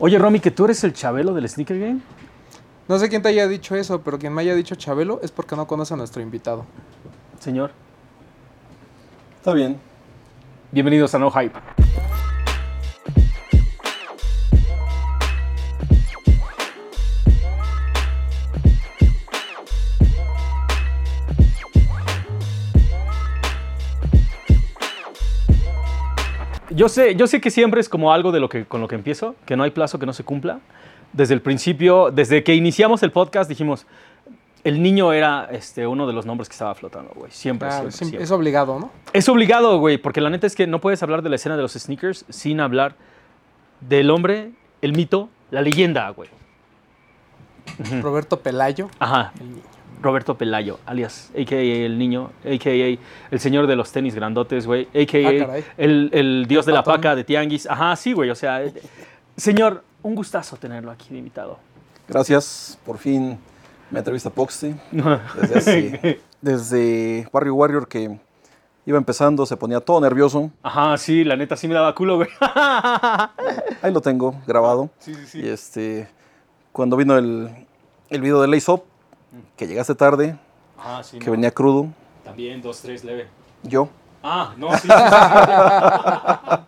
Oye, Romy, que tú eres el chabelo del Sneaker Game. No sé quién te haya dicho eso, pero quien me haya dicho Chabelo es porque no conoce a nuestro invitado. Señor, Está bien. bienvenidos a No Hype. Yo sé, yo sé que siempre es como algo de lo que, con lo que empiezo, que no hay plazo que no se cumpla. Desde el principio, desde que iniciamos el podcast, dijimos, el niño era este, uno de los nombres que estaba flotando, güey. Siempre, Claro, siempre, sim- siempre. es obligado, ¿no? Es obligado, güey, porque la neta es que no puedes hablar de la escena de los sneakers sin hablar del hombre, el mito, la leyenda, güey. Roberto Pelayo. Ajá. el niño. Roberto Pelayo, alias AKA el niño, AKA el señor de los tenis grandotes, güey, AKA Ah, caray. el, el dios de la paca de Tianguis. Ajá, sí, güey, o sea, eh, señor, un gustazo tenerlo aquí de invitado. Gracias. Por fin me entrevista Poxy. Desde, hace- desde Barrio Warrior que iba empezando, se ponía todo nervioso. Ajá, sí, la neta sí me daba culo, güey. Ahí lo tengo grabado. Sí, sí, sí. Y este, cuando vino el, el video de Lace Up, que llegaste tarde, sí. que no. venía crudo, También, dos, tres, leve. yo. Ah, no, sí, sí, sí.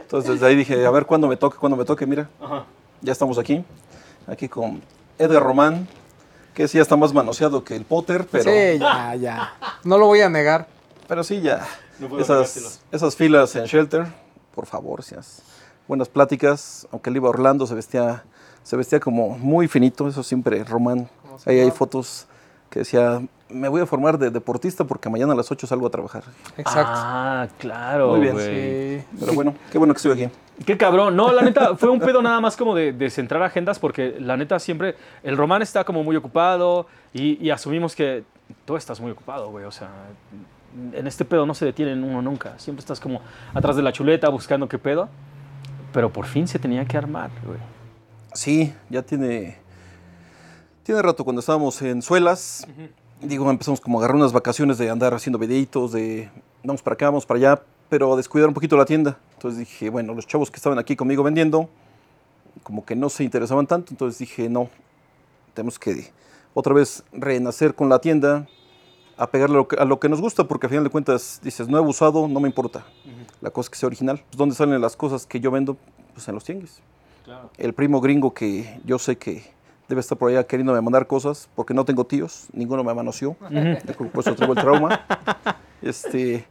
Entonces desde ahí dije, a ver cuándo me toque, cuándo me toque, mira. Ajá. Ya estamos aquí. Aquí con Edgar Román, que sí ya está más manoseado que el Potter, pero... Sí, ya, ya. No lo voy a negar. Pero sí, ya. No puedo esas, esas filas en Shelter, por favor, seas buenas pláticas. Aunque él iba a Orlando, se vestía, se vestía como muy finito, eso siempre, Román. Ahí hay fotos que decía, me voy a formar de deportista porque mañana a las 8 salgo a trabajar. Exacto. Ah, claro, Muy bien. Sí. Pero bueno, qué bueno que estoy aquí. Qué cabrón. No, la neta, fue un pedo nada más como de, de centrar agendas porque la neta siempre, el Román está como muy ocupado y, y asumimos que tú estás muy ocupado, güey. O sea, en este pedo no se detiene uno nunca. Siempre estás como atrás de la chuleta buscando qué pedo. Pero por fin se tenía que armar, güey. Sí, ya tiene, tiene rato cuando estábamos en Suelas. Digo, empezamos como a agarrar unas vacaciones de andar haciendo videitos, de vamos para acá, vamos para allá, pero a descuidar un poquito la tienda. Entonces dije, bueno, los chavos que estaban aquí conmigo vendiendo, como que no se interesaban tanto, entonces dije, no, tenemos que otra vez renacer con la tienda, a pegarle a lo que, a lo que nos gusta, porque al final de cuentas dices, nuevo usado, no me importa. La cosa es que sea original. Pues, ¿Dónde salen las cosas que yo vendo? Pues en los tianguis Claro. el primo gringo que yo sé que debe estar por allá queriéndome mandar cosas, porque no tengo tíos, ninguno me manoseó, por eso traigo el trauma. Este,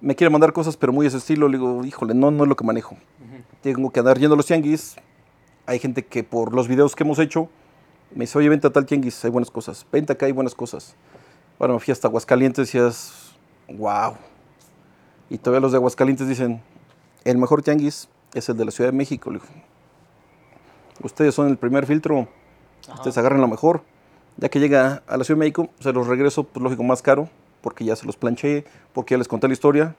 me quiere mandar cosas, pero muy ese estilo, le digo, híjole, no, no es lo que manejo. Tengo que andar yendo a los tianguis, hay gente que por los videos que hemos hecho, me dice, oye, vente a tal tianguis, hay buenas cosas, vente acá, hay buenas cosas. Bueno, me fui hasta Aguascalientes y decías, wow. Y todavía los de Aguascalientes dicen, el mejor tianguis es el de la Ciudad de México. Le digo, ustedes son el primer filtro, ustedes agarran lo mejor. Ya que llega a la Ciudad de México, se los regreso, pues lógico, más caro, porque ya se los planché, porque ya les conté la historia.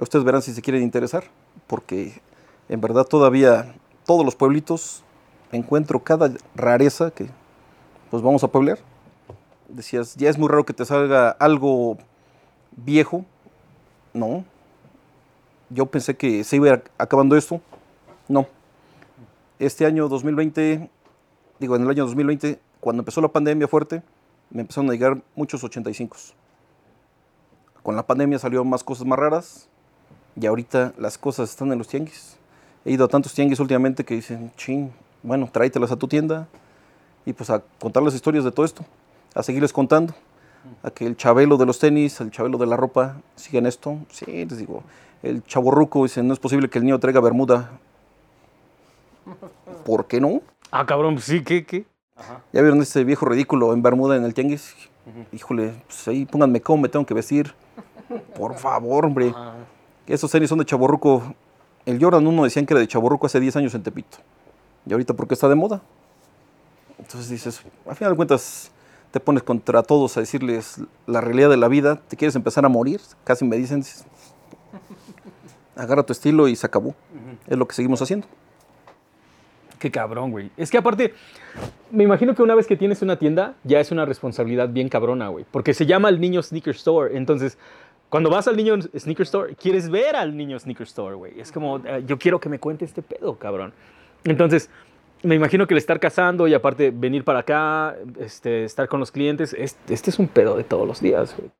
Ustedes verán si se quieren interesar, porque en verdad todavía todos los pueblitos encuentro cada rareza que pues vamos a pueblear. Decías, ya es muy raro que te salga algo viejo. No. Yo pensé que se iba acabando esto. No. Este año 2020, digo, en el año 2020, cuando empezó la pandemia fuerte, me empezaron a llegar muchos 85. Con la pandemia salieron más cosas más raras y ahorita las cosas están en los tianguis. He ido a tantos tianguis últimamente que dicen, ching, bueno, tráetelas a tu tienda y pues a contar las historias de todo esto, a seguirles contando, a que el chabelo de los tenis, el chabelo de la ropa sigan esto. Sí, les digo, el chaborruco dice, no es posible que el niño traiga bermuda. ¿Por qué no? Ah, cabrón, pues sí, ¿qué, qué? ¿Ya vieron ese viejo ridículo en Bermuda en el tianguis? Híjole, pues ahí pónganme cómo me tengo que vestir. Por favor, hombre. Esos tenis son de chaborruco. El Jordan 1 decían que era de chaborruco hace 10 años en Tepito. Y ahorita porque está de moda. Entonces dices, al final de cuentas te pones contra todos a decirles la realidad de la vida. Te quieres empezar a morir. Casi me dicen, dices, agarra tu estilo y se acabó. Es lo que seguimos haciendo. Qué cabrón, güey. Es que aparte, me imagino que una vez que tienes una tienda, ya es una responsabilidad bien cabrona, güey. Porque se llama el niño Sneaker Store. Entonces, cuando vas al niño Sneaker Store, quieres ver al niño Sneaker Store, güey. Es como, eh, yo quiero que me cuente este pedo, cabrón. Entonces, me imagino que el estar cazando y aparte venir para acá, este, estar con los clientes, es- este es un pedo de todos los días. güey.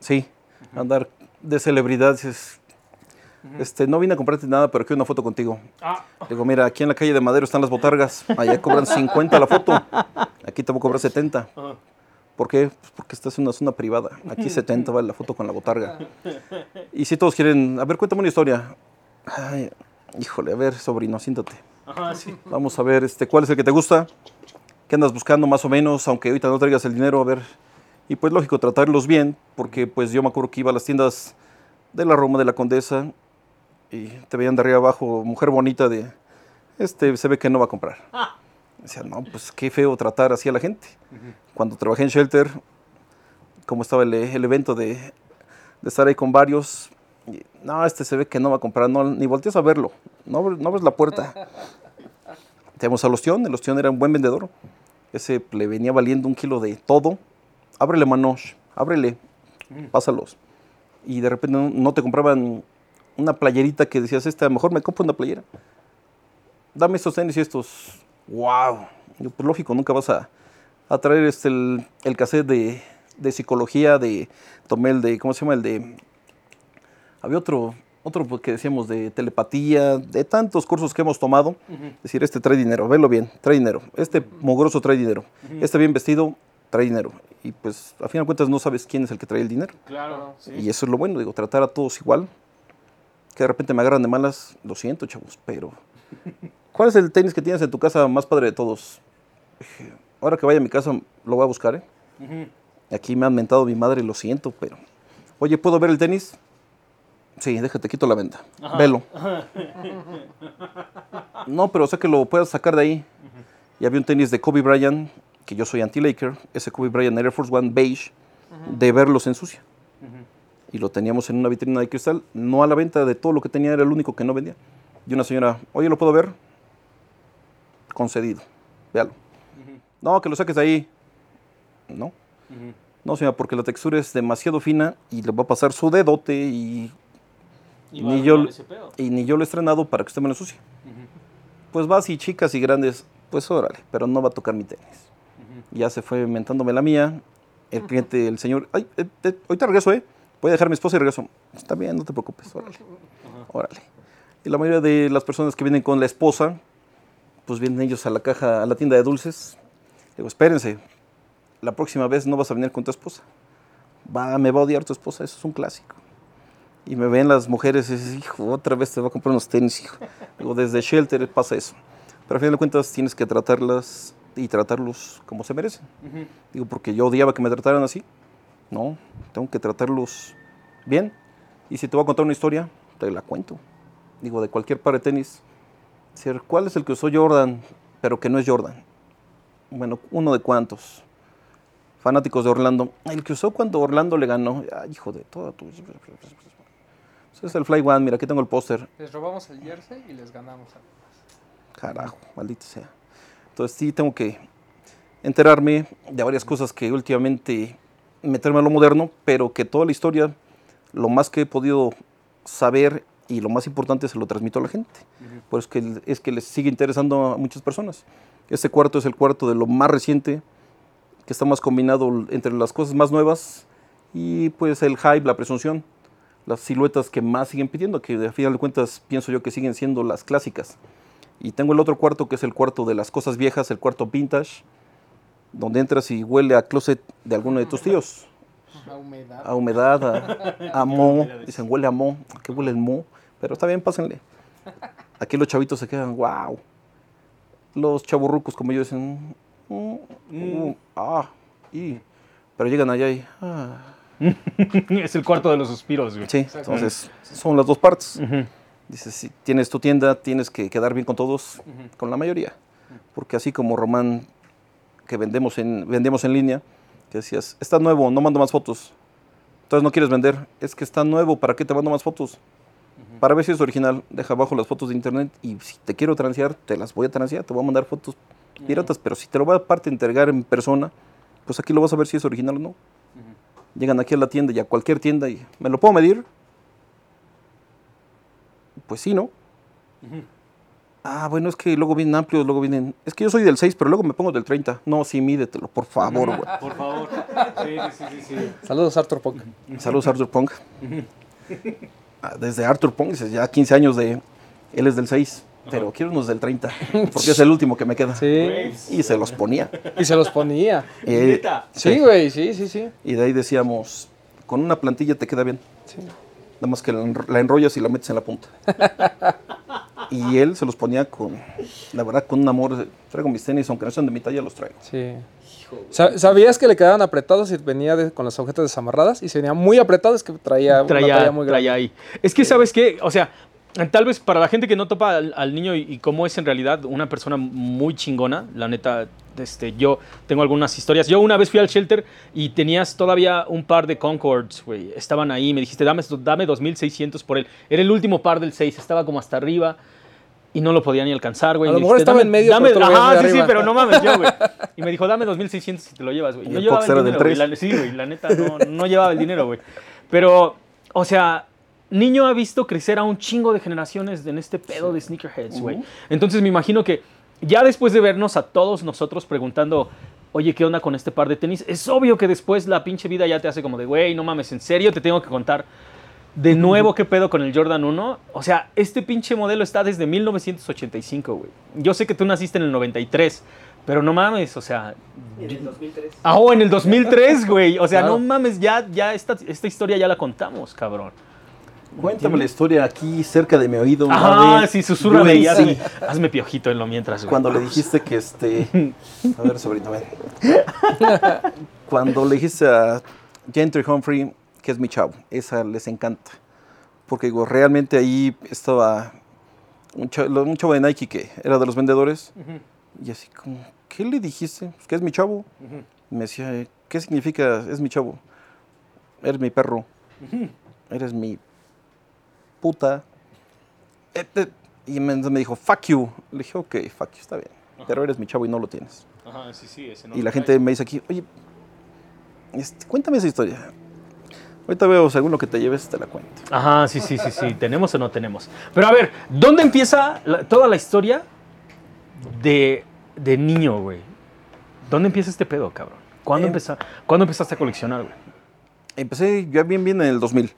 Sí, andar de celebridades. es- Este, no vine a comprarte nada, pero quiero una foto contigo. Digo, mira, aquí en la calle de Madero están las botargas. Allá cobran 50 la foto. Aquí te voy a cobrar 70. ¿Por qué? Pues porque esta es una zona privada. Aquí 70 vale la foto con la botarga. Y si todos quieren, a ver, cuéntame una historia. Ay, híjole, a ver, sobrino, siéntate. Vamos a ver, este, ¿cuál es el que te gusta? ¿Qué andas buscando más o menos? Aunque ahorita no traigas el dinero, a ver. Y pues lógico, tratarlos bien, porque pues yo me acuerdo que iba a las tiendas de la Roma, de la Condesa, y te veían de arriba abajo, mujer bonita de, este, se ve que no va a comprar. Decía, no, pues qué feo tratar así a la gente. Cuando trabajé en Shelter, como estaba el, el evento de, de estar ahí con varios, y, no, este se ve que no va a comprar, no, ni volteas a verlo, no, abres- no abres la puerta. Tenemos al Ostión, el Ostión era un buen vendedor. Ese le venía valiendo un kilo de todo. Ábrele, Manosh, ábrele, pásalos. Y de repente no, no te compraban una playerita que decías, esta, mejor me compro una playera. Dame estos tenis y estos. ¡Wow! Digo, Pues lógico, nunca vas a, a traer este, el, el cassette de, de psicología, de. Tomé el de. ¿Cómo se llama? El de. Había otro, otro pues, que decíamos de telepatía, de tantos cursos que hemos tomado. Decir, este trae dinero, velo bien, trae dinero. Este mugroso trae dinero. Este bien vestido trae dinero. Y pues, a fin de cuentas, no sabes quién es el que trae el dinero. Claro. Y eso es lo bueno, digo, tratar a todos igual. Que de repente me agarran de malas, lo siento, chavos, pero. ¿Cuál es el tenis que tienes en tu casa más padre de todos? Ahora que vaya a mi casa, lo voy a buscar, ¿eh? Aquí me han mentado mi madre, lo siento, pero. Oye, ¿puedo ver el tenis? Sí, déjate, quito la venta. Velo. No, pero sé que lo puedas sacar de ahí. Y había un tenis de Kobe Bryant, que yo soy anti-Laker, ese Kobe Bryant Air Force One beige, de verlos en sucia. Y lo teníamos en una vitrina de cristal, no a la venta de todo lo que tenía, era el único que no vendía. Y una señora, oye, ¿lo puedo ver? Concedido, véalo. No, que lo saques de ahí. No. No, señora, porque la textura es demasiado fina y le va a pasar su dedote y, ni, yo, y ni yo lo he estrenado para que usted me lo ensucie. Pues vas y chicas y grandes, pues órale, pero no va a tocar mi tenis. Ya se fue mentándome la mía. El cliente, el señor, ay, eh, eh, ahorita regreso, ¿eh? Voy a dejar a mi esposa y regreso. Está bien, no te preocupes, órale. Órale. Y la mayoría de las personas que vienen con la esposa, pues vienen ellos a la caja, a la tienda de dulces. Digo, espérense, la próxima vez no vas a venir con tu esposa. Va, me va a odiar tu esposa, eso es un clásico. Y me ven las mujeres y dicen, hijo, otra vez te va a comprar unos tenis, hijo. Digo, desde Shelter pasa eso. Pero al final de cuentas tienes que tratarlas y tratarlos como se merecen. Digo, porque yo odiaba que me trataran así. No, tengo que tratarlos bien. Y si te voy a contar una historia, te la cuento. Digo, de cualquier par de tenis. ¿cuál es el que usó Jordan, pero que no es Jordan? Bueno, uno de cuantos. Fanáticos de Orlando. El que usó cuando Orlando le ganó. Ay, hijo de toda tu... Ese es el Fly One, mira, aquí tengo el póster. Les robamos el jersey y les ganamos algo más. Carajo, maldito sea. Entonces sí tengo que enterarme de varias cosas que últimamente meterme a lo moderno, pero que toda la historia, lo más que he podido saber y lo más importante se lo transmito a la gente. Por eso es que, es que les sigue interesando a muchas personas. Este cuarto es el cuarto de lo más reciente, que está más combinado entre las cosas más nuevas y pues el hype, la presunción, las siluetas que más siguen pidiendo, que a final de cuentas pienso yo que siguen siendo las clásicas. Y tengo el otro cuarto que es el cuarto de las cosas viejas, el cuarto vintage, donde entras y huele a closet de alguno de tus tíos. A humedad. A humedad, a, a mo. Dicen, huele a mo. ¿A qué huele el mo? Pero está bien, pásenle. Aquí los chavitos se quedan, wow. Los chaburrucos, como yo, dicen, "Mm, uh, ah, y. Pero llegan allá y, ah. es el cuarto de los suspiros, güey. Sí, entonces son las dos partes. Dices, si tienes tu tienda, tienes que quedar bien con todos, con la mayoría. Porque así como Román, que vendemos en, vendemos en línea, que decías, está nuevo, no mando más fotos. Entonces no quieres vender, es que está nuevo, ¿para qué te mando más fotos? Para ver si es original, deja abajo las fotos de internet y si te quiero transear, te las voy a transear, te voy a mandar fotos piratas, pero si te lo va a parte entregar en persona, pues aquí lo vas a ver si es original o no. Llegan aquí a la tienda y a cualquier tienda y, ¿me lo puedo medir? Pues sí, ¿no? Ah, bueno, es que luego vienen amplios, luego vienen. Es que yo soy del 6, pero luego me pongo del 30. No, sí, mídetelo, por favor, güey. Por favor. Sí, sí, sí, sí. Saludos, Arthur Punk. Saludos, Arthur Punk. Ah, Desde Arthur Punk, dices, ya 15 años de. Él es del 6, pero quiero unos del 30, porque es el último que me queda. Sí. Y se los ponía. Y se los ponía. Y, Neta. Sí, güey, sí, sí, sí. y de ahí decíamos, con una plantilla te queda bien. Sí. Nada más que la enrollas y la metes en la punta. y él se los ponía con, la verdad, con un amor. Traigo mis tenis, aunque no sean de mi talla, los traigo. Sí. Sa- ¿Sabías que le quedaban apretados y venía de- con las agujetas desamarradas? Y se venía muy apretado, es que traía, una traía, talla muy grande. traía ahí. Es que, ¿sabes qué? O sea, tal vez para la gente que no topa al, al niño y, y cómo es en realidad una persona muy chingona, la neta, este, yo tengo algunas historias. Yo una vez fui al shelter y tenías todavía un par de Concords, güey. Estaban ahí, me dijiste, dame, dame 2.600 por él. Era el último par del 6, estaba como hasta arriba. Y no lo podía ni alcanzar, güey. A lo mejor dijiste, estaba en medio, Dame, ajá, sí, sí, pero no mames, yo, güey. Y me dijo, dame 2.600 y te lo llevas, güey. Y No el llevaba el dinero, güey. 3. La- sí, güey, la neta, no, no llevaba el dinero, güey. Pero, o sea, niño ha visto crecer a un chingo de generaciones en este pedo de sneakerheads, güey. Entonces me imagino que ya después de vernos a todos nosotros preguntando, oye, ¿qué onda con este par de tenis? Es obvio que después la pinche vida ya te hace como de, güey, no mames, en serio te tengo que contar de nuevo qué pedo con el Jordan 1. O sea, este pinche modelo está desde 1985, güey. Yo sé que tú naciste en el 93. Pero no mames, o sea. En el 2003. Ah, oh, en el 2003, güey. O sea, Claro. no mames, ya, ya esta, esta historia ya la contamos, cabrón. Cuéntame la historia aquí cerca de mi oído. Mabel. sí, susurra y Sí. hazme, piojito en lo mientras, güey. Cuando le dijiste que este. A ver, sobrino, ven. Cuando le dijiste a Gentry Humphrey que es mi chavo, esa les encanta. Porque digo, realmente ahí estaba un chavo, un chavo de Nike que era de los vendedores. Y así como, ¿qué le dijiste? Pues, que es mi chavo. Me decía, "Eh, ¿qué significa es mi chavo? Eres mi perro. Eres mi puta. Y me, me dijo, fuck you. Le dije, ok, fuck you, está bien. Pero eres mi chavo y no lo tienes. Ajá, sí, sí, ese y la gente me dice aquí, oye, este, cuéntame esa historia. Ahorita veo, según lo que te lleves, te la cuento. Ajá, sí, sí, sí, sí. ¿Tenemos o no tenemos? Pero a ver, ¿dónde empieza la- toda la historia de, de niño, güey? ¿Dónde empieza este pedo, cabrón? ¿Cuándo, Eh. empeza- ¿cuándo empezaste a coleccionar, güey? Empecé ya bien, bien en el 2000.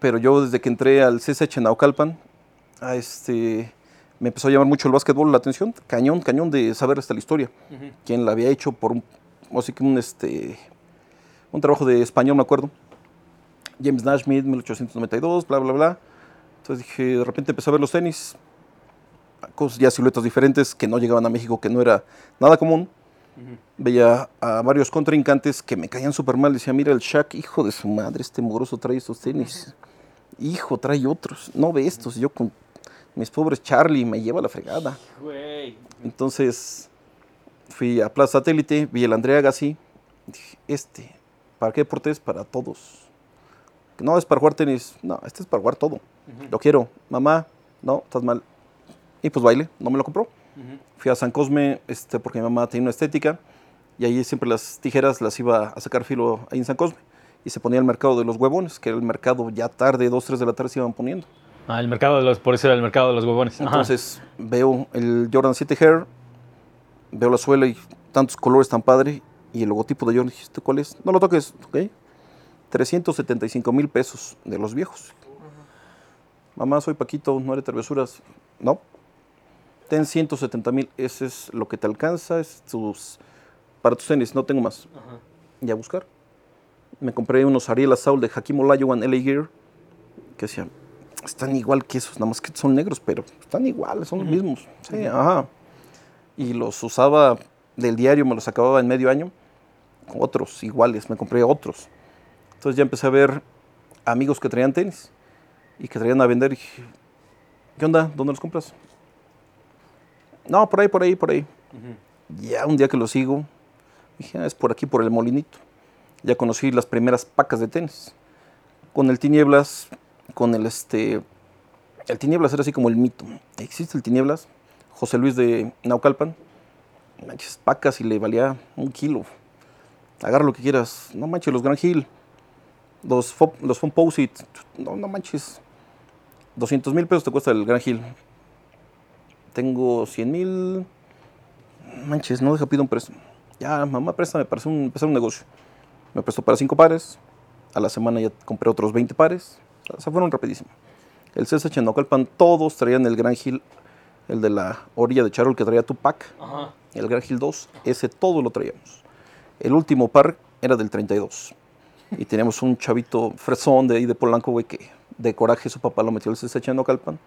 Pero yo desde que entré al CSH en Naucalpan, a este, me empezó a llamar mucho el básquetbol la atención. Cañón, cañón de saber hasta la historia. Quién la había hecho por un, sea que un, este, un trabajo de español, me acuerdo. James Naismith, 1892, bla, bla, bla. Entonces dije, de repente empecé a ver los tenis, cosas ya siluetas diferentes que no llegaban a México, que no era nada común. Veía a varios contrincantes que me caían súper mal. Decía, mira el Shaq, hijo de su madre, este moroso trae estos tenis. Hijo, trae otros. No ve estos. Yo con mis pobres Charlie me lleva la fregada. Entonces fui a Plaza Satélite, vi el Andrea Gassi. Dije, este, ¿para qué deporte es? Para todos. No, es para jugar tenis. No, este es para jugar todo. Lo quiero. Mamá, no, estás mal. Y pues baile, no me lo compró. Fui a San Cosme este, porque mi mamá tenía una estética y ahí siempre las tijeras las iba a sacar filo ahí en San Cosme. Y se ponía el mercado de los huevones, que era el mercado ya tarde, 2, 3 de la tarde se iban poniendo. Ah, el mercado de los, por eso era el mercado de los huevones. Ajá. Entonces veo el Jordan 7 Hair, veo la suela y tantos colores tan padre y el logotipo de Jordan. Dije, ¿este cuál es? No lo toques, ¿ok? 375 mil pesos de los viejos. Mamá, soy Paquito, no haré travesuras. No. Ten 170 mil, ese es lo que te alcanza, es tus, para tus tenis, no tengo más. Y a buscar. Me compré unos Ariel Assault de Hakim Olajuwon LA Gear, que decían, están igual que esos, nada más que son negros, pero están iguales, son los mismos. Sí, ajá. Y los usaba del diario, me los acababa en medio año. Otros iguales, me compré otros. Entonces ya empecé a ver amigos que traían tenis y que traían a vender. Y dije, ¿qué onda? ¿Dónde los compras? No, por ahí, por ahí, por ahí. Ya un día que los sigo, dije, "Ah, es por aquí, por el molinito. Ya conocí las primeras pacas de tenis. Con el Tinieblas, con el este. El Tinieblas era así como el mito. Existe el Tinieblas. José Luis de Naucalpan. Manches, pacas y le valía un kilo. Agarra lo que quieras. No manches, los Grand Hill. Los, los Composite. No, no manches. 200 mil pesos te cuesta el Grand Hill. tengo 100 mil. Manches, no deja pido un préstamo. Ya, mamá, préstame para hacer un, empezar un negocio. Me prestó para cinco pares. A la semana ya compré otros 20 pares. O sea, fueron rapidísimo. El CSH en Naucalpan, todos traían el Gran Hill, el de la orilla de Charol que traía Tupac. Ajá. El Gran Hill 2, ese todo lo traíamos. El último par era del 32. Y teníamos un chavito fresón de ahí de Polanco, güey, que de coraje su papá lo metió al CSH en Naucalpan.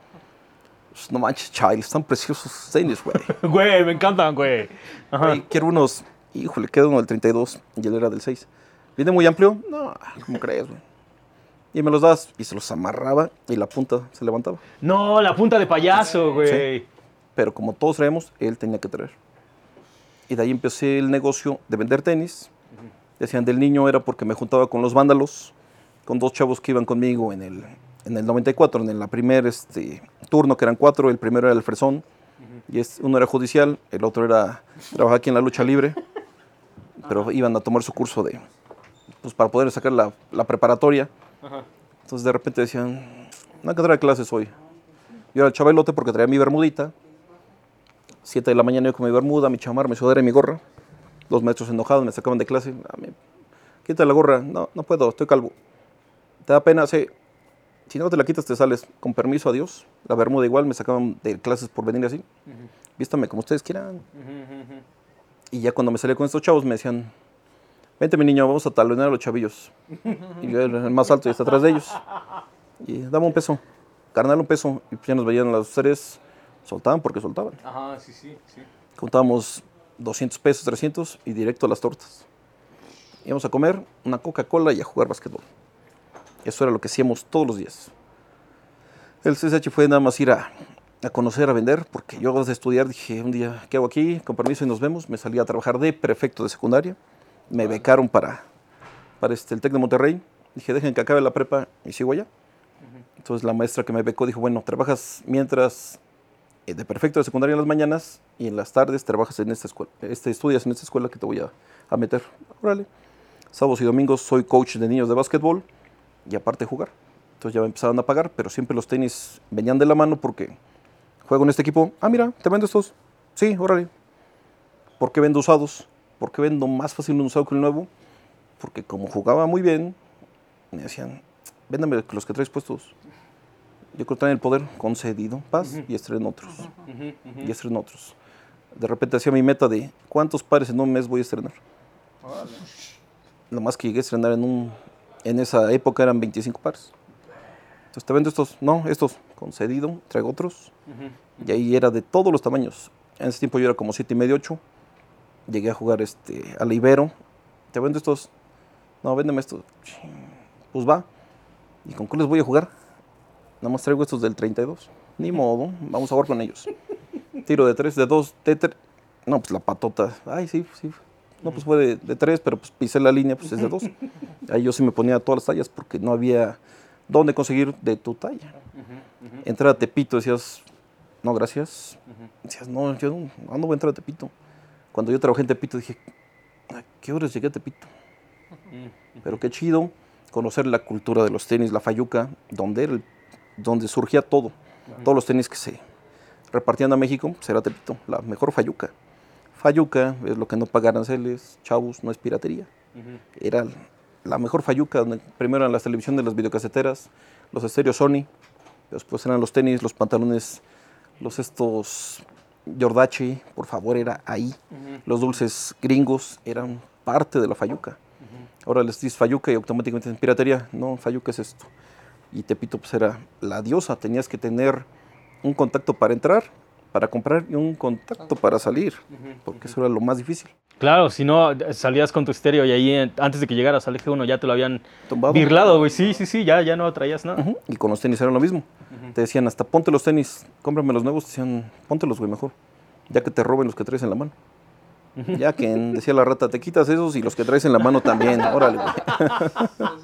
Pues, no manches, Child, están preciosos tenis, güey. Güey, me encantan, güey. Güey, quiero unos. Híjole, queda uno del 32 y él era del 6. ¿Viene muy amplio? No, ¿cómo crees, güey? Y me los das y se los amarraba y la punta se levantaba. No, la punta de payaso, güey. Pero como todos traemos, él tenía que traer. Y de ahí empecé el negocio de vender tenis. Decían del niño era porque me juntaba con los vándalos, con dos chavos que iban conmigo en el, en el 94, en el primer este, turno, que eran cuatro. El primero era el fresón, y es, uno era judicial, el otro era trabajaba aquí en la lucha libre, pero iban a tomar su curso de, pues para poder sacar la, la preparatoria. Ajá. Entonces de repente decían, no hay que traer clases hoy. Yo era el chavalote porque traía mi bermudita. Siete de la mañana yo con mi bermuda, mi chamar, mi sudadera y mi gorra. Los maestros enojados me sacaban de clase. A mí, quita la gorra. No, no puedo, estoy calvo. ¿Te da pena? Sí. Si no te la quitas, te sales. Con permiso, adiós. La bermuda igual, me sacaban de clases por venir así. Vístame como ustedes quieran. Y ya cuando me salía con estos chavos me decían, vente mi niño, vamos a talonear a los chavillos. y yo era el más alto y está atrás de ellos. Y dame un peso, carnal un peso. Y pues ya nos veían los tres, soltaban porque soltaban. Ajá, sí, sí, sí. Contábamos 200 pesos, 300 y directo a las tortas. Íbamos a comer una Coca-Cola y a jugar básquetbol. Eso era lo que hacíamos todos los días. El CSH fue nada más ir a, a conocer, a vender, porque yo de estudiar dije un día, ¿qué hago aquí? Con permiso y nos vemos. Me salí a trabajar de prefecto de secundaria. Me becaron para, para este, el TEC de Monterrey. Dije, dejen que acabe la prepa y sigo allá. Entonces la maestra que me becó dijo, bueno, trabajas mientras de perfecto de secundaria en las mañanas y en las tardes trabajas en esta escuela, este, estudias en esta escuela que te voy a, a meter. Órale. Sábados y domingos soy coach de niños de básquetbol y aparte jugar. Entonces ya me empezaron a pagar, pero siempre los tenis venían de la mano porque juego en este equipo. Ah, mira, te vendo estos. Sí, órale. ¿Por qué vendo usados? ¿Por qué vendo más fácil un usado que el nuevo? Porque como jugaba muy bien, me decían, véndame los que traes puestos. Yo creo que traen el poder concedido, paz, y estreno otros. Y estreno otros. De repente hacía mi meta de cuántos pares en un mes voy a estrenar. Lo más que llegué a estrenar en, un, en esa época eran 25 pares. Entonces te vendo estos, no, estos, concedido, traigo otros. Y ahí era de todos los tamaños. En ese tiempo yo era como 7 y medio, 8. Llegué a jugar este, al Ibero. Te vendo estos, no, véndeme estos. Pues va. ¿Y con qué les voy a jugar? Nada más traigo estos del 32. Ni modo, vamos a jugar con ellos. Tiro de 3, de 2, de 3. No, pues la patota. Ay, sí, sí. No, pues fue de, de 3, pero pues pisé la línea, pues es de 2. Ahí yo sí me ponía todas las tallas porque no había dónde conseguir de tu talla. Entrar a Tepito, decías, no, gracias. Decías, no, yo no, ¿a dónde voy a entrar a Tepito? Cuando yo trabajé en Tepito dije, ¿a qué horas llegué a Tepito? Pero qué chido conocer la cultura de los tenis, la fayuca, donde, era el- donde surgía todo. Todos los tenis que se repartían a México, pues era Tepito, la mejor fayuca. Fayuca es lo que no paga aranceles, chavos, no es piratería. Era la mejor fayuca, donde primero eran las televisiones, las videocaseteras, los estéreos Sony, después eran los tenis, los pantalones, los estos Jordache, por favor, era ahí. Los dulces gringos eran parte de la fayuca. Ahora les dices fayuca y automáticamente dicen piratería. No, fayuca es esto. Y Tepito pues era la diosa, tenías que tener un contacto para entrar, para comprar y un contacto para salir, porque eso era lo más difícil. Claro, si no, salías con tu estéreo y ahí eh, antes de que llegaras al eje 1 ya te lo habían Tumbado. birlado, güey. Sí, sí, sí, ya, ya no traías nada. Y con los tenis era lo mismo. Te decían, hasta ponte los tenis, cómprame los nuevos. Te decían, póntelos, güey, mejor. Ya que te roben los que traes en la mano. Ya que decía la rata, te quitas esos y los que traes en la mano también. Órale, güey.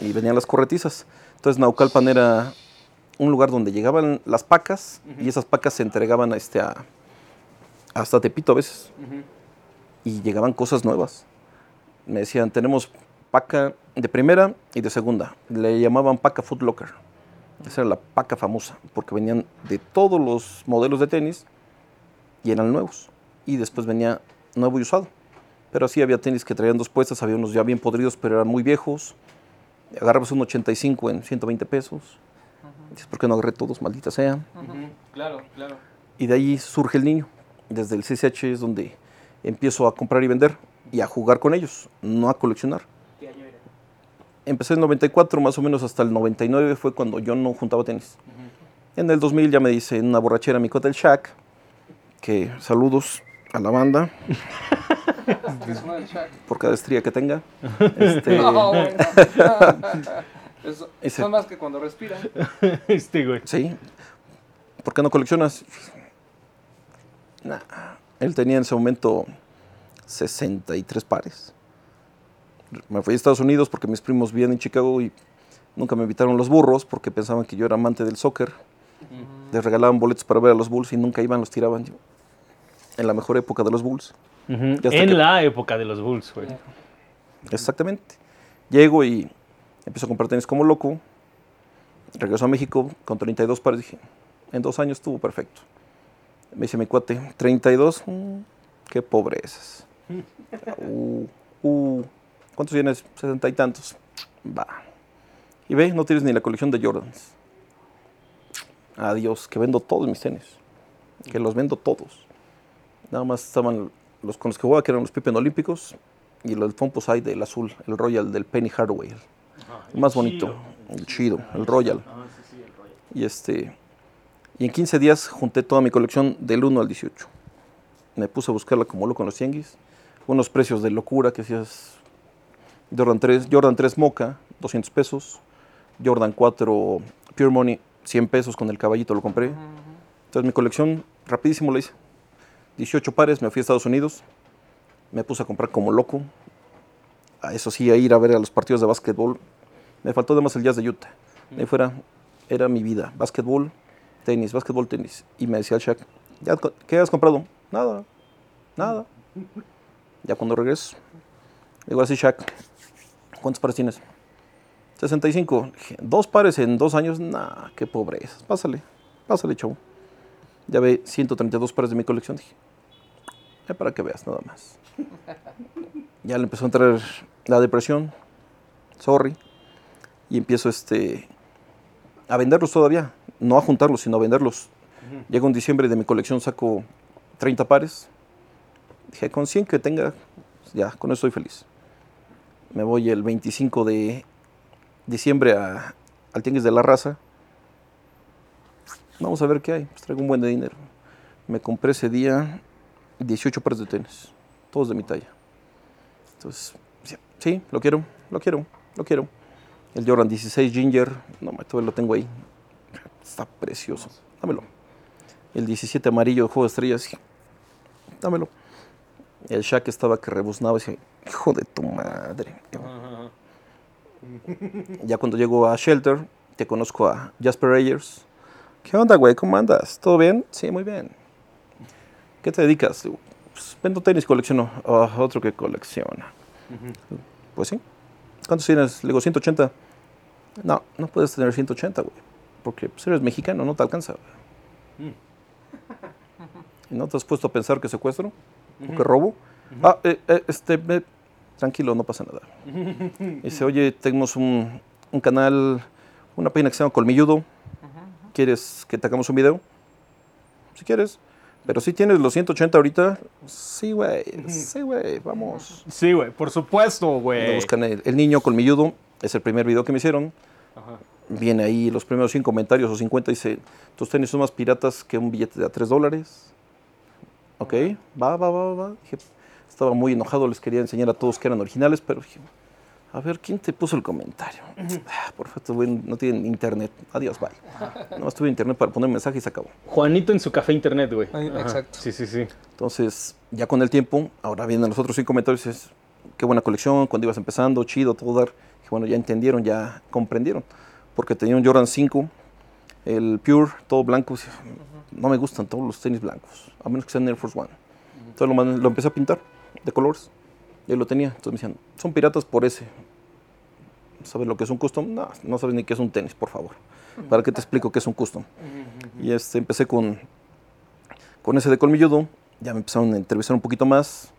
y venían las corretizas. Entonces Naucalpan era un lugar donde llegaban las pacas y esas pacas se entregaban a este, a- hasta Tepito a veces. Y llegaban cosas nuevas. Me decían, tenemos paca de primera y de segunda. Le llamaban paca Foot Locker. Esa era la paca famosa, porque venían de todos los modelos de tenis y eran nuevos. Y después venía nuevo y usado. Pero así había tenis que traían dos puestas, había unos ya bien podridos, pero eran muy viejos. Agarrabas un 85 en 120 pesos. Dices, ¿por qué no agarré todos, maldita sea? Claro, claro. Y de ahí surge el niño. Desde el CCH es donde empiezo a comprar y vender y a jugar con ellos, no a coleccionar. ¿Qué año era? Empecé en el 94, más o menos hasta el 99 fue cuando yo no juntaba tenis. En el 2000 ya me dice en una borrachera mi cota el Shack, que saludos a la banda por cada estría que tenga. Este, No, bueno. Eso- Son más que cuando respiran. este, güey. Sí. ¿Por qué no coleccionas? Nah. Él tenía en ese momento 63 pares. Me fui a Estados Unidos porque mis primos vivían en Chicago y nunca me invitaron los burros porque pensaban que yo era amante del soccer. Les regalaban boletos para ver a los Bulls y nunca iban, los tiraban. En la mejor época de los Bulls. En que- la época de los Bulls, güey. Exactamente. Llego y empiezo a comprar tenis como loco. Regreso a México con 32 pares. Dije, en dos años estuvo perfecto. Me dice mi cuate, 32, mm, qué pobrezas. Uh, uh, ¿Cuántos tienes? Sesenta y tantos. Va. Y ve, no tienes ni la colección de Jordans. Adiós, que vendo todos mis tenis. Que los vendo todos. Nada más estaban los con los que jugaba, que eran los Pippen Olímpicos, y el Fomposite del azul, el Royal del Penny Hardaway. El, el más bonito, el chido, el Royal. Y este y en 15 días junté toda mi colección del 1 al 18. Me puse a buscarla como loco en los tianguis. Unos precios de locura que hacías Jordan 3, Jordan 3 Mocha, 200 pesos. Jordan 4 Pure Money, 100 pesos con el caballito lo compré. Entonces mi colección rapidísimo la hice. 18 pares, me fui a Estados Unidos. Me puse a comprar como loco. A eso sí, a ir a ver a los partidos de básquetbol. Me faltó además el jazz de Utah. De ahí fuera, era mi vida. Básquetbol, tenis, básquetbol, tenis. Y me decía el Shaq, "¿Ya ¿qué has comprado? Nada, nada. Ya cuando regreso, digo así, Shaq, ¿cuántos pares tienes? 65. Dije, ¿Dos pares en dos años? Nah, qué pobreza. Pásale, pásale, chavo. Ya ve 132 pares de mi colección. Dije, "Ya para que veas, nada más. Ya le empezó a entrar la depresión. Sorry. Y empiezo este, a venderlos todavía. No a juntarlos, sino a venderlos. Llega un diciembre y de mi colección saco 30 pares. Dije, con 100 que tenga, ya, con eso estoy feliz. Me voy el 25 de diciembre a- al Tianguis de la Raza. Vamos a ver qué hay. Pues traigo un buen de dinero. Me compré ese día 18 pares de tenis, todos de mi talla. Entonces, sí, sí, lo quiero, lo quiero, lo quiero. El Jordan 16 Ginger, no, todavía lo tengo ahí. Está precioso. Dámelo. El 17 amarillo de Juego de Estrellas, dámelo. El Shaq estaba que rebuznaba y decía, hijo de tu madre. Ya cuando llego a Shelter, te conozco a Jasper Ayers. ¿Qué onda, güey? ¿Cómo andas? ¿Todo bien? Sí, muy bien. ¿Qué te dedicas? "Pues, vendo tenis, colecciono. "Ah, otro que colecciona. Pues sí. ¿Cuántos tienes? Le digo, 180. No, no puedes tener 180, güey. Porque pues, eres mexicano, no te alcanza. ¿Y no te has puesto a pensar que secuestro? ¿O que robo? Ah, eh, eh, este, tranquilo, no pasa nada. Dice, oye, tenemos un, un canal, una página que se llama Colmilludo. ¿Quieres que te hagamos un video? Si quieres. Pero si tienes los 180 ahorita, sí, güey, sí, güey, vamos. Sí, güey, por supuesto, güey. buscan el, el niño colmilludo, es el primer video que me hicieron. Viene ahí los primeros 100 comentarios o 50 dice, tus tenis son más piratas que un billete de a 3 dólares. Ok, va, va, va, va. Dije, estaba muy enojado, les quería enseñar a todos que eran originales, pero dije, a ver, ¿quién te puso el comentario? Ah, Por favor, no tienen internet. Adiós, bye. Nomás tuve internet para poner mensaje y se acabó. Juanito en su café internet, güey. Exacto. Sí, sí, sí. Entonces, ya con el tiempo, ahora vienen los otros 100 comentarios, es, qué buena colección, cuando ibas empezando, chido, todo dar. Dije, bueno, ya entendieron, ya comprendieron. Porque tenía un Jordan 5, el Pure, todo blanco. No me gustan todos los tenis blancos, a menos que sean Air Force One. Entonces lo, lo empecé a pintar de colores. Y ahí lo tenía. Entonces me decían, son piratas por ese. ¿Sabes lo que es un custom? No, no sabes ni qué es un tenis, por favor. ¿Para qué te explico qué es un custom? Y este, empecé con, con ese de colmilludo. Ya me empezaron a entrevistar un poquito más.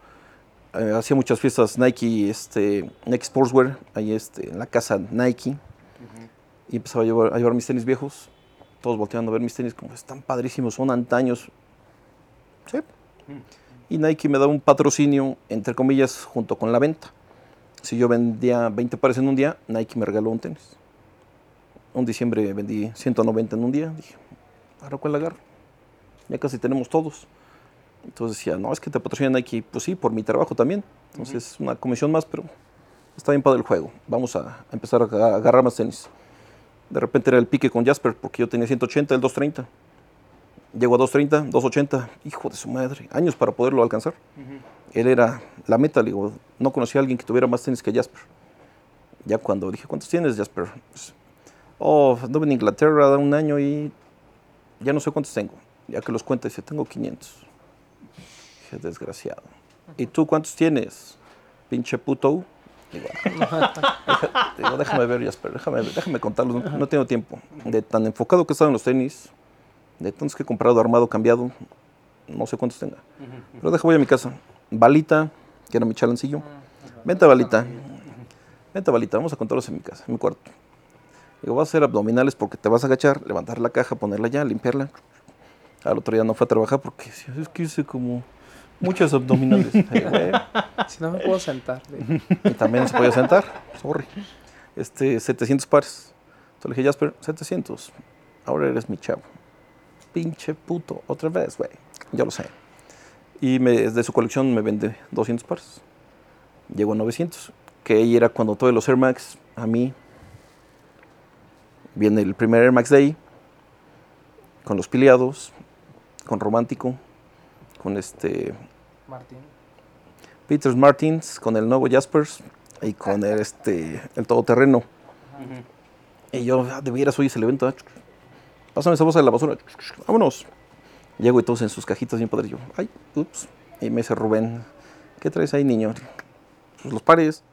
Eh, hacía muchas fiestas Nike, este, Nike Sportswear, ahí este, en la casa Nike. Y empezaba a llevar, a llevar mis tenis viejos. Todos volteando a ver mis tenis como están padrísimos, son antaños. Sí. Y Nike me daba un patrocinio, entre comillas, junto con la venta. Si yo vendía 20 pares en un día, Nike me regaló un tenis. Un diciembre vendí 190 en un día. Dije, ¿ahora cuál agarro? Ya casi tenemos todos. Entonces decía, no, es que te patrocina Nike. Pues sí, por mi trabajo también. Entonces, una comisión más, pero está bien para el juego. Vamos a empezar a aga- agarrar más tenis. De repente era el pique con Jasper, porque yo tenía 180, él 230. Llego a 230, 280, hijo de su madre, años para poderlo alcanzar. Él era la meta, le digo, no conocía a alguien que tuviera más tenis que Jasper. Ya cuando dije, ¿cuántos tienes, Jasper? Pues, oh, anduve en Inglaterra un año y ya no sé cuántos tengo. Ya que los cuenta, dice, tengo 500. Dije, desgraciado. ¿Y tú cuántos tienes? Pinche puto. Digo. Digo, déjame ver, Jasper, déjame, déjame contarlos, no, tengo tiempo. De tan enfocado que he estado en los tenis, de tantos que he comprado, armado, cambiado, no sé cuántos tenga. Pero deja, voy a mi casa. Balita, que era mi chalancillo. Vente, Balita. Vente, Balita, vamos a contarlos en mi casa, en mi cuarto. Digo, vas a hacer abdominales porque te vas a agachar, levantar la caja, ponerla ya, limpiarla. Al otro día no fue a trabajar porque es que hice como muchos abdominales. Si no me puedo sentar. y también se podía sentar, sorry. Este, 700 pares. Entonces le dije, Jasper, 700. Ahora eres mi chavo. Pinche puto, otra vez, güey. Yo lo sé. Y me, de su colección me vende 200 pares. Llego a 900. Que ahí era cuando todos los Air Max, a mí, viene el primer Air Max Day, con los pileados, con Romántico, con este Martín. Peters Martins con el nuevo Jaspers y con el, este, el todoterreno. Y yo, ah, de veras, hoy es el evento. Pásame esa bolsa de la basura. Vámonos. Llego y todos en sus cajitas bien padre. Yo, ay, ups. Y me dice Rubén, ¿qué traes ahí, niño? Pues los pares.